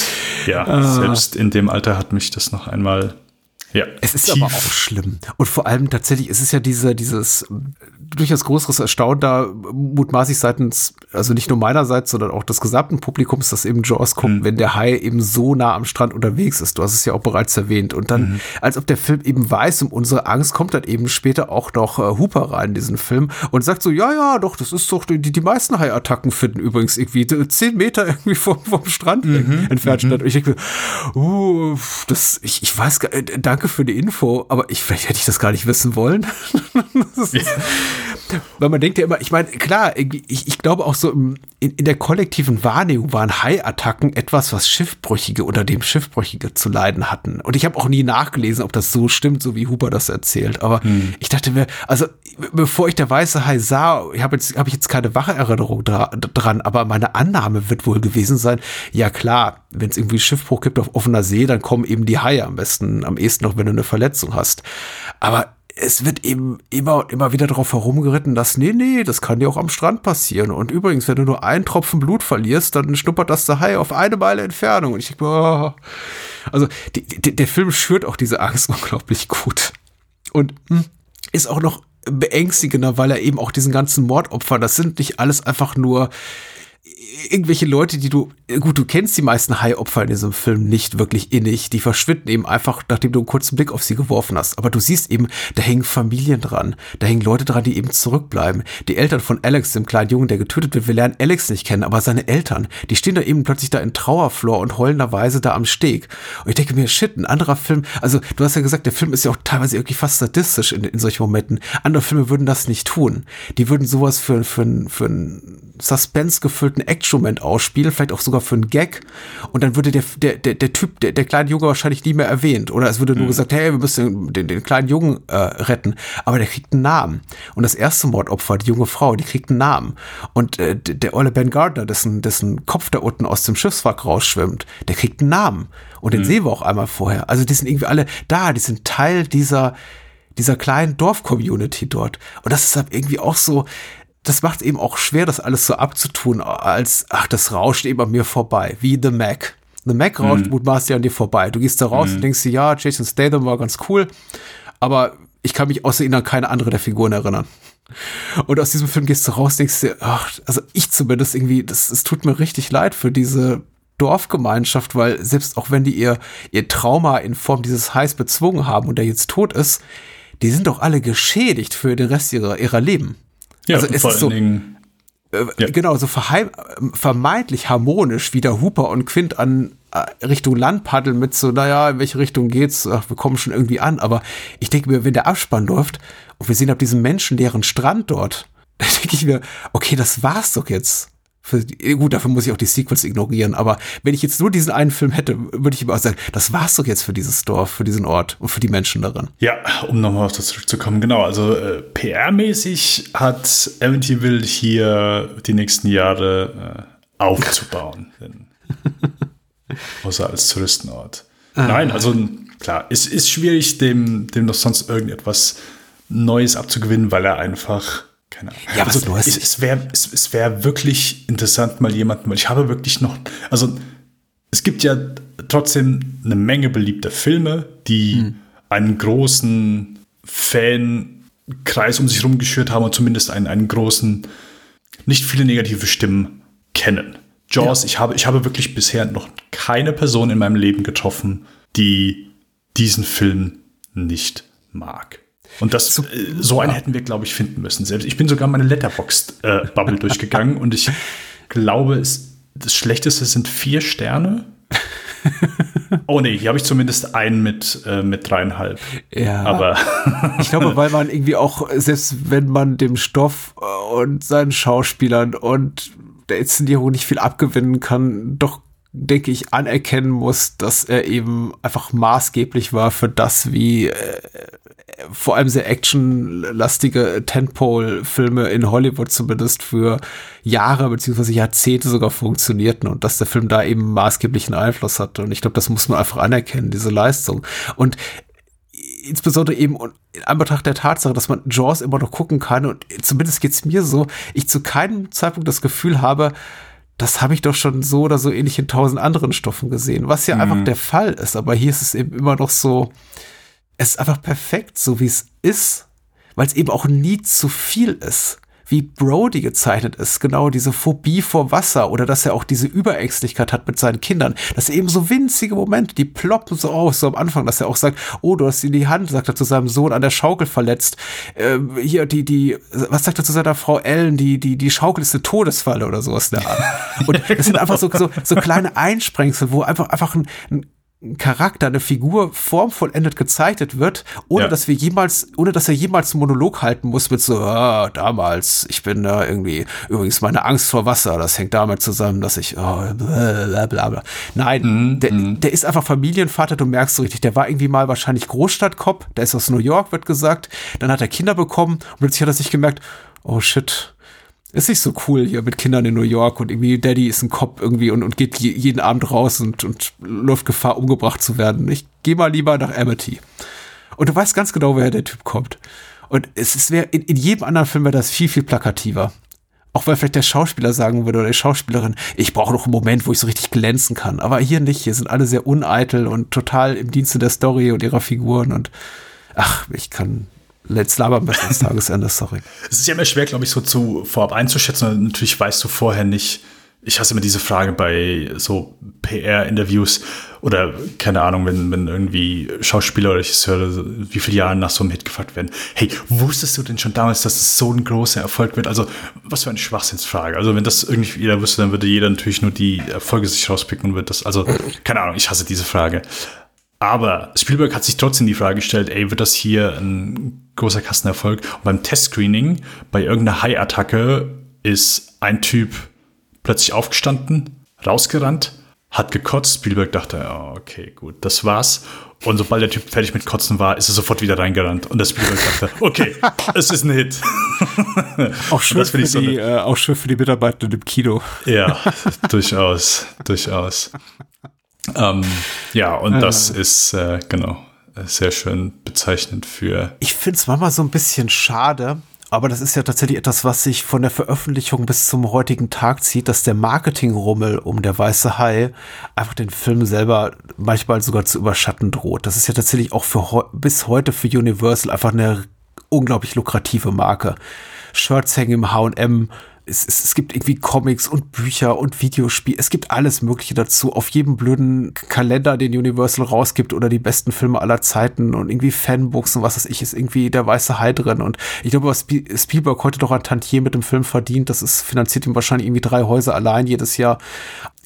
S5: ja, selbst in dem Alter hat mich das noch einmal. Ja,
S4: Es ist aber auch schlimm. Und vor allem tatsächlich, es ist ja diese, dieses durchaus größeres Erstaunen da mutmaßlich seitens, also nicht nur meinerseits, sondern auch des gesamten Publikums, das eben Jaws guckt, wenn der Hai eben so nah am Strand unterwegs ist. Du hast es ja auch bereits erwähnt. Und dann, als ob der Film eben weiß um unsere Angst, kommt dann eben später auch noch äh, Hooper rein in diesen Film und sagt so, ja, ja, doch, das ist doch, die, die meisten Hai-Attacken finden übrigens irgendwie zehn Meter irgendwie vom, vom Strand weg entfernt statt. Und ich denke, uh, das, ich, ich weiß gar, äh, danke für die Info, aber ich, vielleicht hätte ich das gar nicht wissen wollen. das ist, weil man denkt ja immer, ich meine, klar, ich, ich glaube auch so in, in der kollektiven Wahrnehmung waren Hai-Attacken etwas, was Schiffbrüchige oder dem Schiffbrüchige zu leiden hatten. Und ich habe auch nie nachgelesen, ob das so stimmt, so wie Huber das erzählt. Aber ich dachte mir, also bevor ich der weiße Hai sah, ich habe jetzt, hab ich jetzt keine wache Erinnerung dra dran, aber meine Annahme wird wohl gewesen sein, ja klar, wenn es irgendwie Schiffbruch gibt auf offener See, dann kommen eben die Haie am besten, am ehesten noch, wenn du eine Verletzung hast. Aber es wird eben immer und immer wieder darauf herumgeritten, dass, nee, nee, das kann dir auch am Strand passieren. Und übrigens, wenn du nur einen Tropfen Blut verlierst, dann schnuppert das der Hai auf eine Meile Entfernung. Und ich denke, oh. also die, die, der Film schürt auch diese Angst unglaublich gut. Und hm, ist auch noch beängstigender, weil er eben auch diesen ganzen Mordopfer, das sind nicht alles einfach nur irgendwelche Leute, die du, gut, du kennst die meisten Hai-Opfer in diesem Film nicht wirklich innig, die verschwinden eben einfach, nachdem du einen kurzen Blick auf sie geworfen hast. Aber du siehst eben, da hängen Familien dran, da hängen Leute dran, die eben zurückbleiben. Die Eltern von Alex, dem kleinen Jungen, der getötet wird, wir lernen Alex nicht kennen, aber seine Eltern, die stehen da eben plötzlich da in Trauerflor und heulenderweise da am Steg. Und ich denke mir, shit, ein anderer Film, also du hast ja gesagt, der Film ist ja auch teilweise irgendwie fast sadistisch in, in solchen Momenten. Andere Filme würden das nicht tun. Die würden sowas für, für, für einen Suspense gefüllten Action-Moment ausspielen, vielleicht auch sogar für einen Gag. Und dann würde der, der, der, der Typ, der, der kleine Junge wahrscheinlich nie mehr erwähnt. Oder es würde nur mhm. gesagt, hey, wir müssen den, den kleinen Jungen äh, retten. Aber der kriegt einen Namen. Und das erste Mordopfer, die junge Frau, die kriegt einen Namen. Und äh, der Olle Ben Gardner, dessen, dessen Kopf da unten aus dem Schiffswrack rausschwimmt, der kriegt einen Namen. Und den mhm. sehen wir auch einmal vorher. Also die sind irgendwie alle da, die sind Teil dieser, dieser kleinen Dorf-Community dort. Und das ist halt irgendwie auch so, das macht eben auch schwer, das alles so abzutun, als, ach, das rauscht eben an mir vorbei, wie The Mac. The Mac rauscht mhm. mutmaßlich an dir vorbei. Du gehst da raus mhm. und denkst dir, ja, Jason Statham war ganz cool, aber ich kann mich außer ihn an keine andere der Figuren erinnern. Und aus diesem Film gehst du raus, denkst dir, ach, also ich zumindest irgendwie, das, es tut mir richtig leid für diese Dorfgemeinschaft, weil selbst auch wenn die ihr, ihr Trauma in Form dieses Heiß bezwungen haben und der jetzt tot ist, die sind doch alle geschädigt für den Rest ihrer, ihrer Leben.
S5: Ja, also es vor ist so, Dingen,
S4: äh, ja. genau, so vermeintlich harmonisch, wie der Hooper und Quint an äh, Richtung Land paddeln mit so, naja, in welche Richtung geht's? Ach, wir kommen schon irgendwie an. Aber ich denke mir, wenn der Abspann läuft und wir sehen ab diesem Menschen deren Strand dort, dann denke ich mir, okay, das war's doch jetzt. Für, gut, dafür muss ich auch die Sequels ignorieren, aber wenn ich jetzt nur diesen einen Film hätte, würde ich immer auch sagen, das war's doch jetzt für dieses Dorf, für diesen Ort und für die Menschen darin.
S5: Ja, um nochmal auf das zurückzukommen, genau, also äh, PR-mäßig hat Amityville hier die nächsten Jahre äh, aufzubauen. außer als Touristenort. Ah. Nein, also klar, es ist schwierig, dem, dem noch sonst irgendetwas Neues abzugewinnen, weil er einfach keine Ahnung. Ja, also, es, es wäre es, es wär wirklich interessant, mal jemanden, weil ich habe wirklich noch, also es gibt ja trotzdem eine Menge beliebter Filme, die hm. einen großen Fankreis um sich herum geschürt haben und zumindest einen, einen großen, nicht viele negative Stimmen kennen. Jaws, ja. ich, habe, ich habe wirklich bisher noch keine Person in meinem Leben getroffen, die diesen Film nicht mag. Und das, so, äh, so einen hätten wir, glaube ich, finden müssen. Selbst ich bin sogar meine Letterboxd-Bubble äh, durchgegangen und ich glaube, es, das Schlechteste sind vier Sterne. oh nee, hier habe ich zumindest einen mit, äh, mit dreieinhalb.
S4: Ja. Aber. ich glaube, weil man irgendwie auch, selbst wenn man dem Stoff äh, und seinen Schauspielern und der Inszenierung nicht viel abgewinnen kann, doch denke ich, anerkennen muss, dass er eben einfach maßgeblich war für das, wie äh, vor allem sehr actionlastige Tentpole-Filme in Hollywood zumindest für Jahre beziehungsweise Jahrzehnte sogar funktionierten und dass der Film da eben maßgeblichen Einfluss hatte. Und ich glaube, das muss man einfach anerkennen, diese Leistung. Und insbesondere eben in Anbetracht der Tatsache, dass man Jaws immer noch gucken kann und zumindest geht's mir so, ich zu keinem Zeitpunkt das Gefühl habe, das habe ich doch schon so oder so ähnlich in tausend anderen Stoffen gesehen, was ja mhm. einfach der Fall ist. Aber hier ist es eben immer noch so, es ist einfach perfekt, so wie es ist, weil es eben auch nie zu viel ist. Wie Brody gezeichnet ist, genau diese Phobie vor Wasser oder dass er auch diese Überängstlichkeit hat mit seinen Kindern. Das sind eben so winzige Momente, die ploppen so aus, so am Anfang, dass er auch sagt, oh, du hast ihn die Hand, sagt er zu seinem Sohn, an der Schaukel verletzt. Ähm, hier, die, die, was sagt er zu seiner Frau Ellen, die, die, die Schaukel ist eine Todesfalle oder sowas Art. Und es sind einfach so, so, so kleine Einsprengsel, wo einfach, einfach ein, ein Charakter, eine Figur formvollendet gezeichnet wird, ohne ja. dass wir jemals, ohne dass er jemals einen Monolog halten muss mit so, ah, damals, ich bin da irgendwie, übrigens meine Angst vor Wasser, das hängt damit zusammen, dass ich, oh, bla, bla, bla. Nein, mhm, der, mhm. der ist einfach Familienvater, du merkst so richtig, der war irgendwie mal wahrscheinlich Großstadtkopf, der ist aus New York, wird gesagt, dann hat er Kinder bekommen und plötzlich hat er sich gemerkt, oh shit, ist nicht so cool hier mit Kindern in New York und irgendwie Daddy ist ein Cop irgendwie und, und geht jeden Abend raus und, und läuft Gefahr, umgebracht zu werden. Ich gehe mal lieber nach Amity. Und du weißt ganz genau, woher der Typ kommt. Und es ist, wär, in, in jedem anderen Film wäre das viel, viel plakativer. Auch weil vielleicht der Schauspieler sagen würde oder die Schauspielerin, ich brauche noch einen Moment, wo ich so richtig glänzen kann. Aber hier nicht. Hier sind alle sehr uneitel und total im Dienste der Story und ihrer Figuren. Und ach, ich kann Let's labern bis ans Tagesende, sorry.
S5: Es ist ja immer schwer, glaube ich, so zu vorab einzuschätzen. Natürlich weißt du vorher nicht, ich hasse immer diese Frage bei so PR-Interviews oder keine Ahnung, wenn, wenn irgendwie Schauspieler oder Regisseure wie viele Jahre nach so einem Hit gefragt werden, hey, wusstest du denn schon damals, dass es so ein großer Erfolg wird? Also, was für eine Schwachsinnsfrage. Also, wenn das irgendwie jeder wüsste, dann würde jeder natürlich nur die Erfolge sich rauspicken und wird das, also, keine Ahnung, ich hasse diese Frage. Aber Spielberg hat sich trotzdem die Frage gestellt, ey, wird das hier ein großer Kastenerfolg? Und beim Testscreening, bei irgendeiner High-Attacke, ist ein Typ plötzlich aufgestanden, rausgerannt, hat gekotzt. Spielberg dachte, oh, okay, gut, das war's. Und sobald der Typ fertig mit Kotzen war, ist er sofort wieder reingerannt. Und der Spielberg dachte, okay, es ist ein Hit.
S4: auch, schön für so die, äh, auch schön für die Mitarbeitenden im Kino.
S5: Ja, durchaus, durchaus. Ähm, ja, und äh. das ist, äh, genau, sehr schön bezeichnend für.
S4: Ich finde es manchmal so ein bisschen schade, aber das ist ja tatsächlich etwas, was sich von der Veröffentlichung bis zum heutigen Tag zieht, dass der Marketingrummel um der weiße Hai einfach den Film selber manchmal sogar zu überschatten droht. Das ist ja tatsächlich auch für bis heute für Universal einfach eine unglaublich lukrative Marke. Shirts hängen im H&M, es, es, es gibt irgendwie Comics und Bücher und Videospiele. Es gibt alles Mögliche dazu. Auf jedem blöden Kalender, den Universal rausgibt oder die besten Filme aller Zeiten und irgendwie Fanbooks und was weiß ich, ist irgendwie der weiße Hai drin. Und ich glaube, was Spielberg heute doch an Tantier mit dem Film verdient, das ist, finanziert ihm wahrscheinlich irgendwie drei Häuser allein jedes Jahr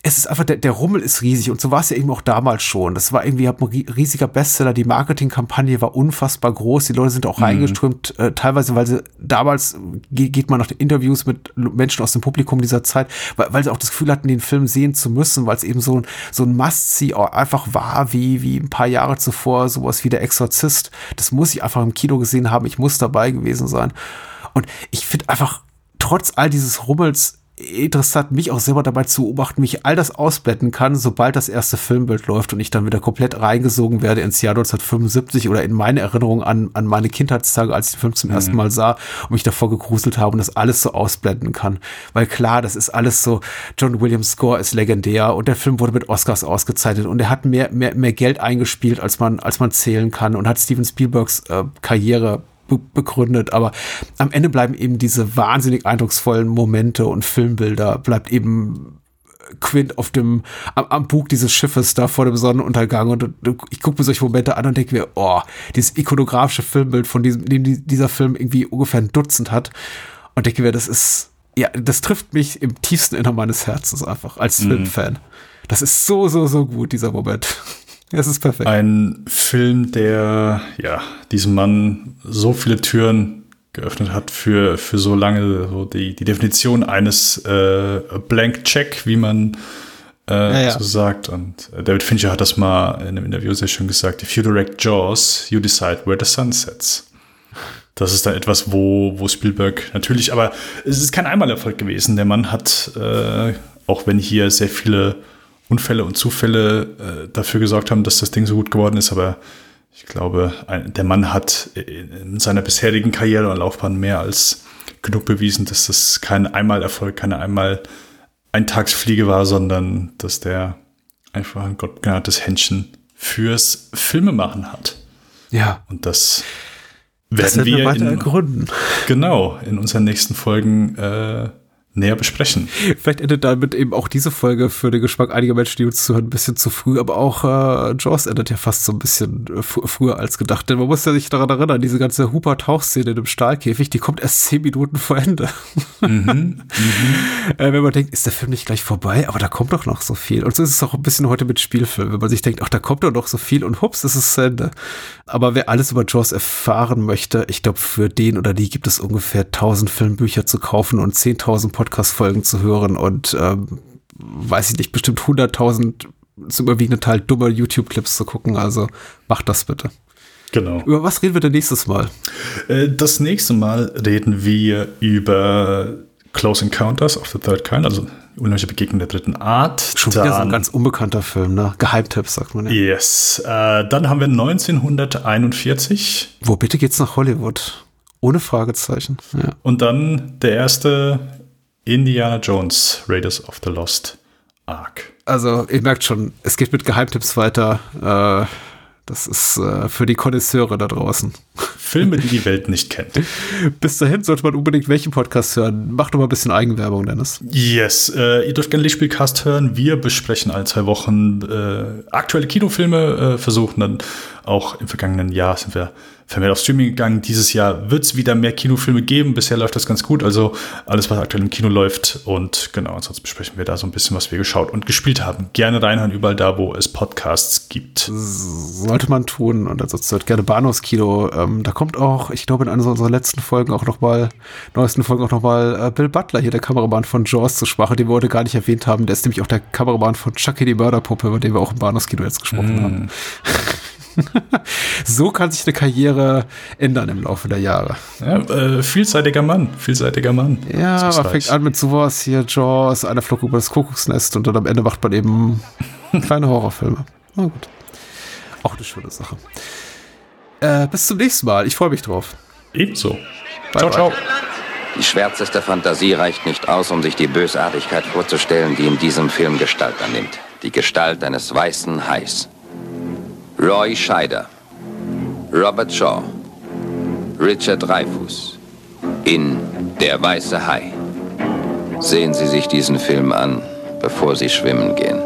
S4: es ist einfach, der, der Rummel ist riesig und so war es ja eben auch damals schon. Das war irgendwie ein riesiger Bestseller, die Marketingkampagne war unfassbar groß, die Leute sind auch mhm. reingeströmt, äh, teilweise, weil sie damals geht man nach den Interviews mit Menschen aus dem Publikum dieser Zeit, weil, weil sie auch das Gefühl hatten, den Film sehen zu müssen, weil es eben so ein, so ein Must-See einfach war, wie, wie ein paar Jahre zuvor, sowas wie der Exorzist. Das muss ich einfach im Kino gesehen haben, ich muss dabei gewesen sein. Und ich finde einfach, trotz all dieses Rummels, interessant, mich auch selber dabei zu beobachten, wie ich all das ausblenden kann, sobald das erste Filmbild läuft und ich dann wieder komplett reingesogen werde ins Jahr 1975 oder in meine Erinnerung an, an meine Kindheitstage, als ich den Film zum mhm. ersten Mal sah und mich davor gegruselt habe und das alles so ausblenden kann. Weil klar, das ist alles so, John Williams Score ist legendär und der Film wurde mit Oscars ausgezeichnet und er hat mehr, mehr, mehr Geld eingespielt, als man, als man zählen kann und hat Steven Spielbergs äh, Karriere be begründet, aber am Ende bleiben eben diese wahnsinnig eindrucksvollen Momente und Filmbilder, bleibt eben Quint auf dem, am, am Bug dieses Schiffes da vor dem Sonnenuntergang und, und ich gucke mir solche Momente an und denke mir, oh, dieses ikonografische Filmbild, von diesem, dem dieser Film irgendwie ungefähr ein Dutzend hat und denke mir, das ist, ja, das trifft mich im tiefsten Innern meines Herzens einfach als mhm. Filmfan. Das ist so, so, so gut, dieser Moment. Es ist perfekt.
S5: Ein Film, der ja diesem Mann so viele Türen geöffnet hat für, für so lange, so die, die Definition eines äh, Blank Check, wie man äh, ja, ja. so sagt. Und äh, David Fincher hat das mal in einem Interview sehr schön gesagt: If you direct Jaws, you decide where the sun sets. Das ist dann etwas, wo, wo Spielberg natürlich, aber es ist kein Einmalerfolg gewesen. Der Mann hat, äh, auch wenn hier sehr viele Unfälle und Zufälle äh, dafür gesorgt haben, dass das Ding so gut geworden ist. Aber ich glaube, ein, der Mann hat in seiner bisherigen Karriere und Laufbahn mehr als genug bewiesen, dass das kein Einmalerfolg, keine einmal Eintagsfliege war, sondern dass der einfach ein gottgenates Händchen fürs Filmemachen hat.
S4: Ja.
S5: Und das werden das wir, wir weiter in, ergründen. Genau, in unseren nächsten Folgen äh, näher besprechen.
S4: Vielleicht endet damit eben auch diese Folge für den Geschmack einiger Menschen, die uns zuhören, ein bisschen zu früh, aber auch äh, Jaws endet ja fast so ein bisschen äh, früher als gedacht. Denn man muss ja sich daran erinnern, diese ganze Hooper-Tauchszene in dem Stahlkäfig, die kommt erst zehn Minuten vor Ende. Mhm, mhm. äh, wenn man denkt, ist der Film nicht gleich vorbei, aber da kommt doch noch so viel. Und so ist es auch ein bisschen heute mit Spielfilmen, wenn man sich denkt, ach, da kommt doch noch so viel und hups, ist es zu Ende. Aber wer alles über Jaws erfahren möchte, ich glaube, für den oder die gibt es ungefähr 1000 Filmbücher zu kaufen und 10.000 Podcast-Folgen zu hören und ähm, weiß ich nicht, bestimmt 100.000 zum überwiegenden Teil dummer YouTube-Clips zu gucken. Also macht das bitte.
S5: Genau.
S4: Über was reden wir denn nächstes Mal?
S5: Äh, das nächste Mal reden wir über Close Encounters of the Third Kind, also Unheimliche Begegnung der dritten Art.
S4: Schon wieder so ein ganz unbekannter Film, ne? Geheimtipps, sagt man
S5: ja. Yes. Äh, dann haben wir 1941.
S4: Wo bitte geht's nach Hollywood? Ohne Fragezeichen. Ja.
S5: Und dann der erste Indiana Jones, Raiders of the Lost Ark.
S4: Also, ihr merkt schon, es geht mit Geheimtipps weiter. Äh, das ist äh, für die Konnoisseure da draußen.
S5: Filme, die die Welt nicht kennt.
S4: Bis dahin sollte man unbedingt welchen Podcast hören. Mach doch mal ein bisschen Eigenwerbung, Dennis.
S5: Yes, äh, ihr dürft gerne Lichtspielcast hören. Wir besprechen alle zwei Wochen äh, aktuelle Kinofilme, versuchen dann auch im vergangenen Jahr sind wir vermehrt auf Streaming gegangen. Dieses Jahr wird es wieder mehr Kinofilme geben. Bisher läuft das ganz gut. Also alles, was aktuell im Kino läuft. Und genau, ansonsten besprechen wir da so ein bisschen, was wir geschaut und gespielt haben. Gerne reinhören, überall da, wo es Podcasts gibt.
S4: Sollte man tun. Und ansonsten hört gerne Bahnhofskino. Ähm, da kommt auch, ich glaube, in einer unserer letzten Folgen auch nochmal, neuesten Folgen auch nochmal äh, Bill Butler, hier der Kameramann von Jaws zu Sprache, den wir heute gar nicht erwähnt haben. Der ist nämlich auch der Kameramann von Chucky die Mörderpuppe, über den wir auch im Bahnhofskino jetzt gesprochen mm. haben. So kann sich eine Karriere ändern im Laufe der Jahre.
S5: Ja, äh, vielseitiger Mann, vielseitiger Mann.
S4: Ja, man fängt an mit sowas hier, Jaws, einer flog über das Kuckucksnest und dann am Ende macht man eben kleine Horrorfilme. Na gut. Auch eine schöne Sache. Äh, bis zum nächsten Mal. Ich freue mich drauf.
S5: Ebenso.
S1: Bye ciao, bye. ciao. Die schwärzeste Fantasie reicht nicht aus, um sich die Bösartigkeit vorzustellen, die in diesem Film Gestalt annimmt. Die Gestalt eines weißen Hais. Roy Scheider, Robert Shaw, Richard Dreyfus in Der weiße Hai. Sehen Sie sich diesen Film an, bevor Sie schwimmen gehen.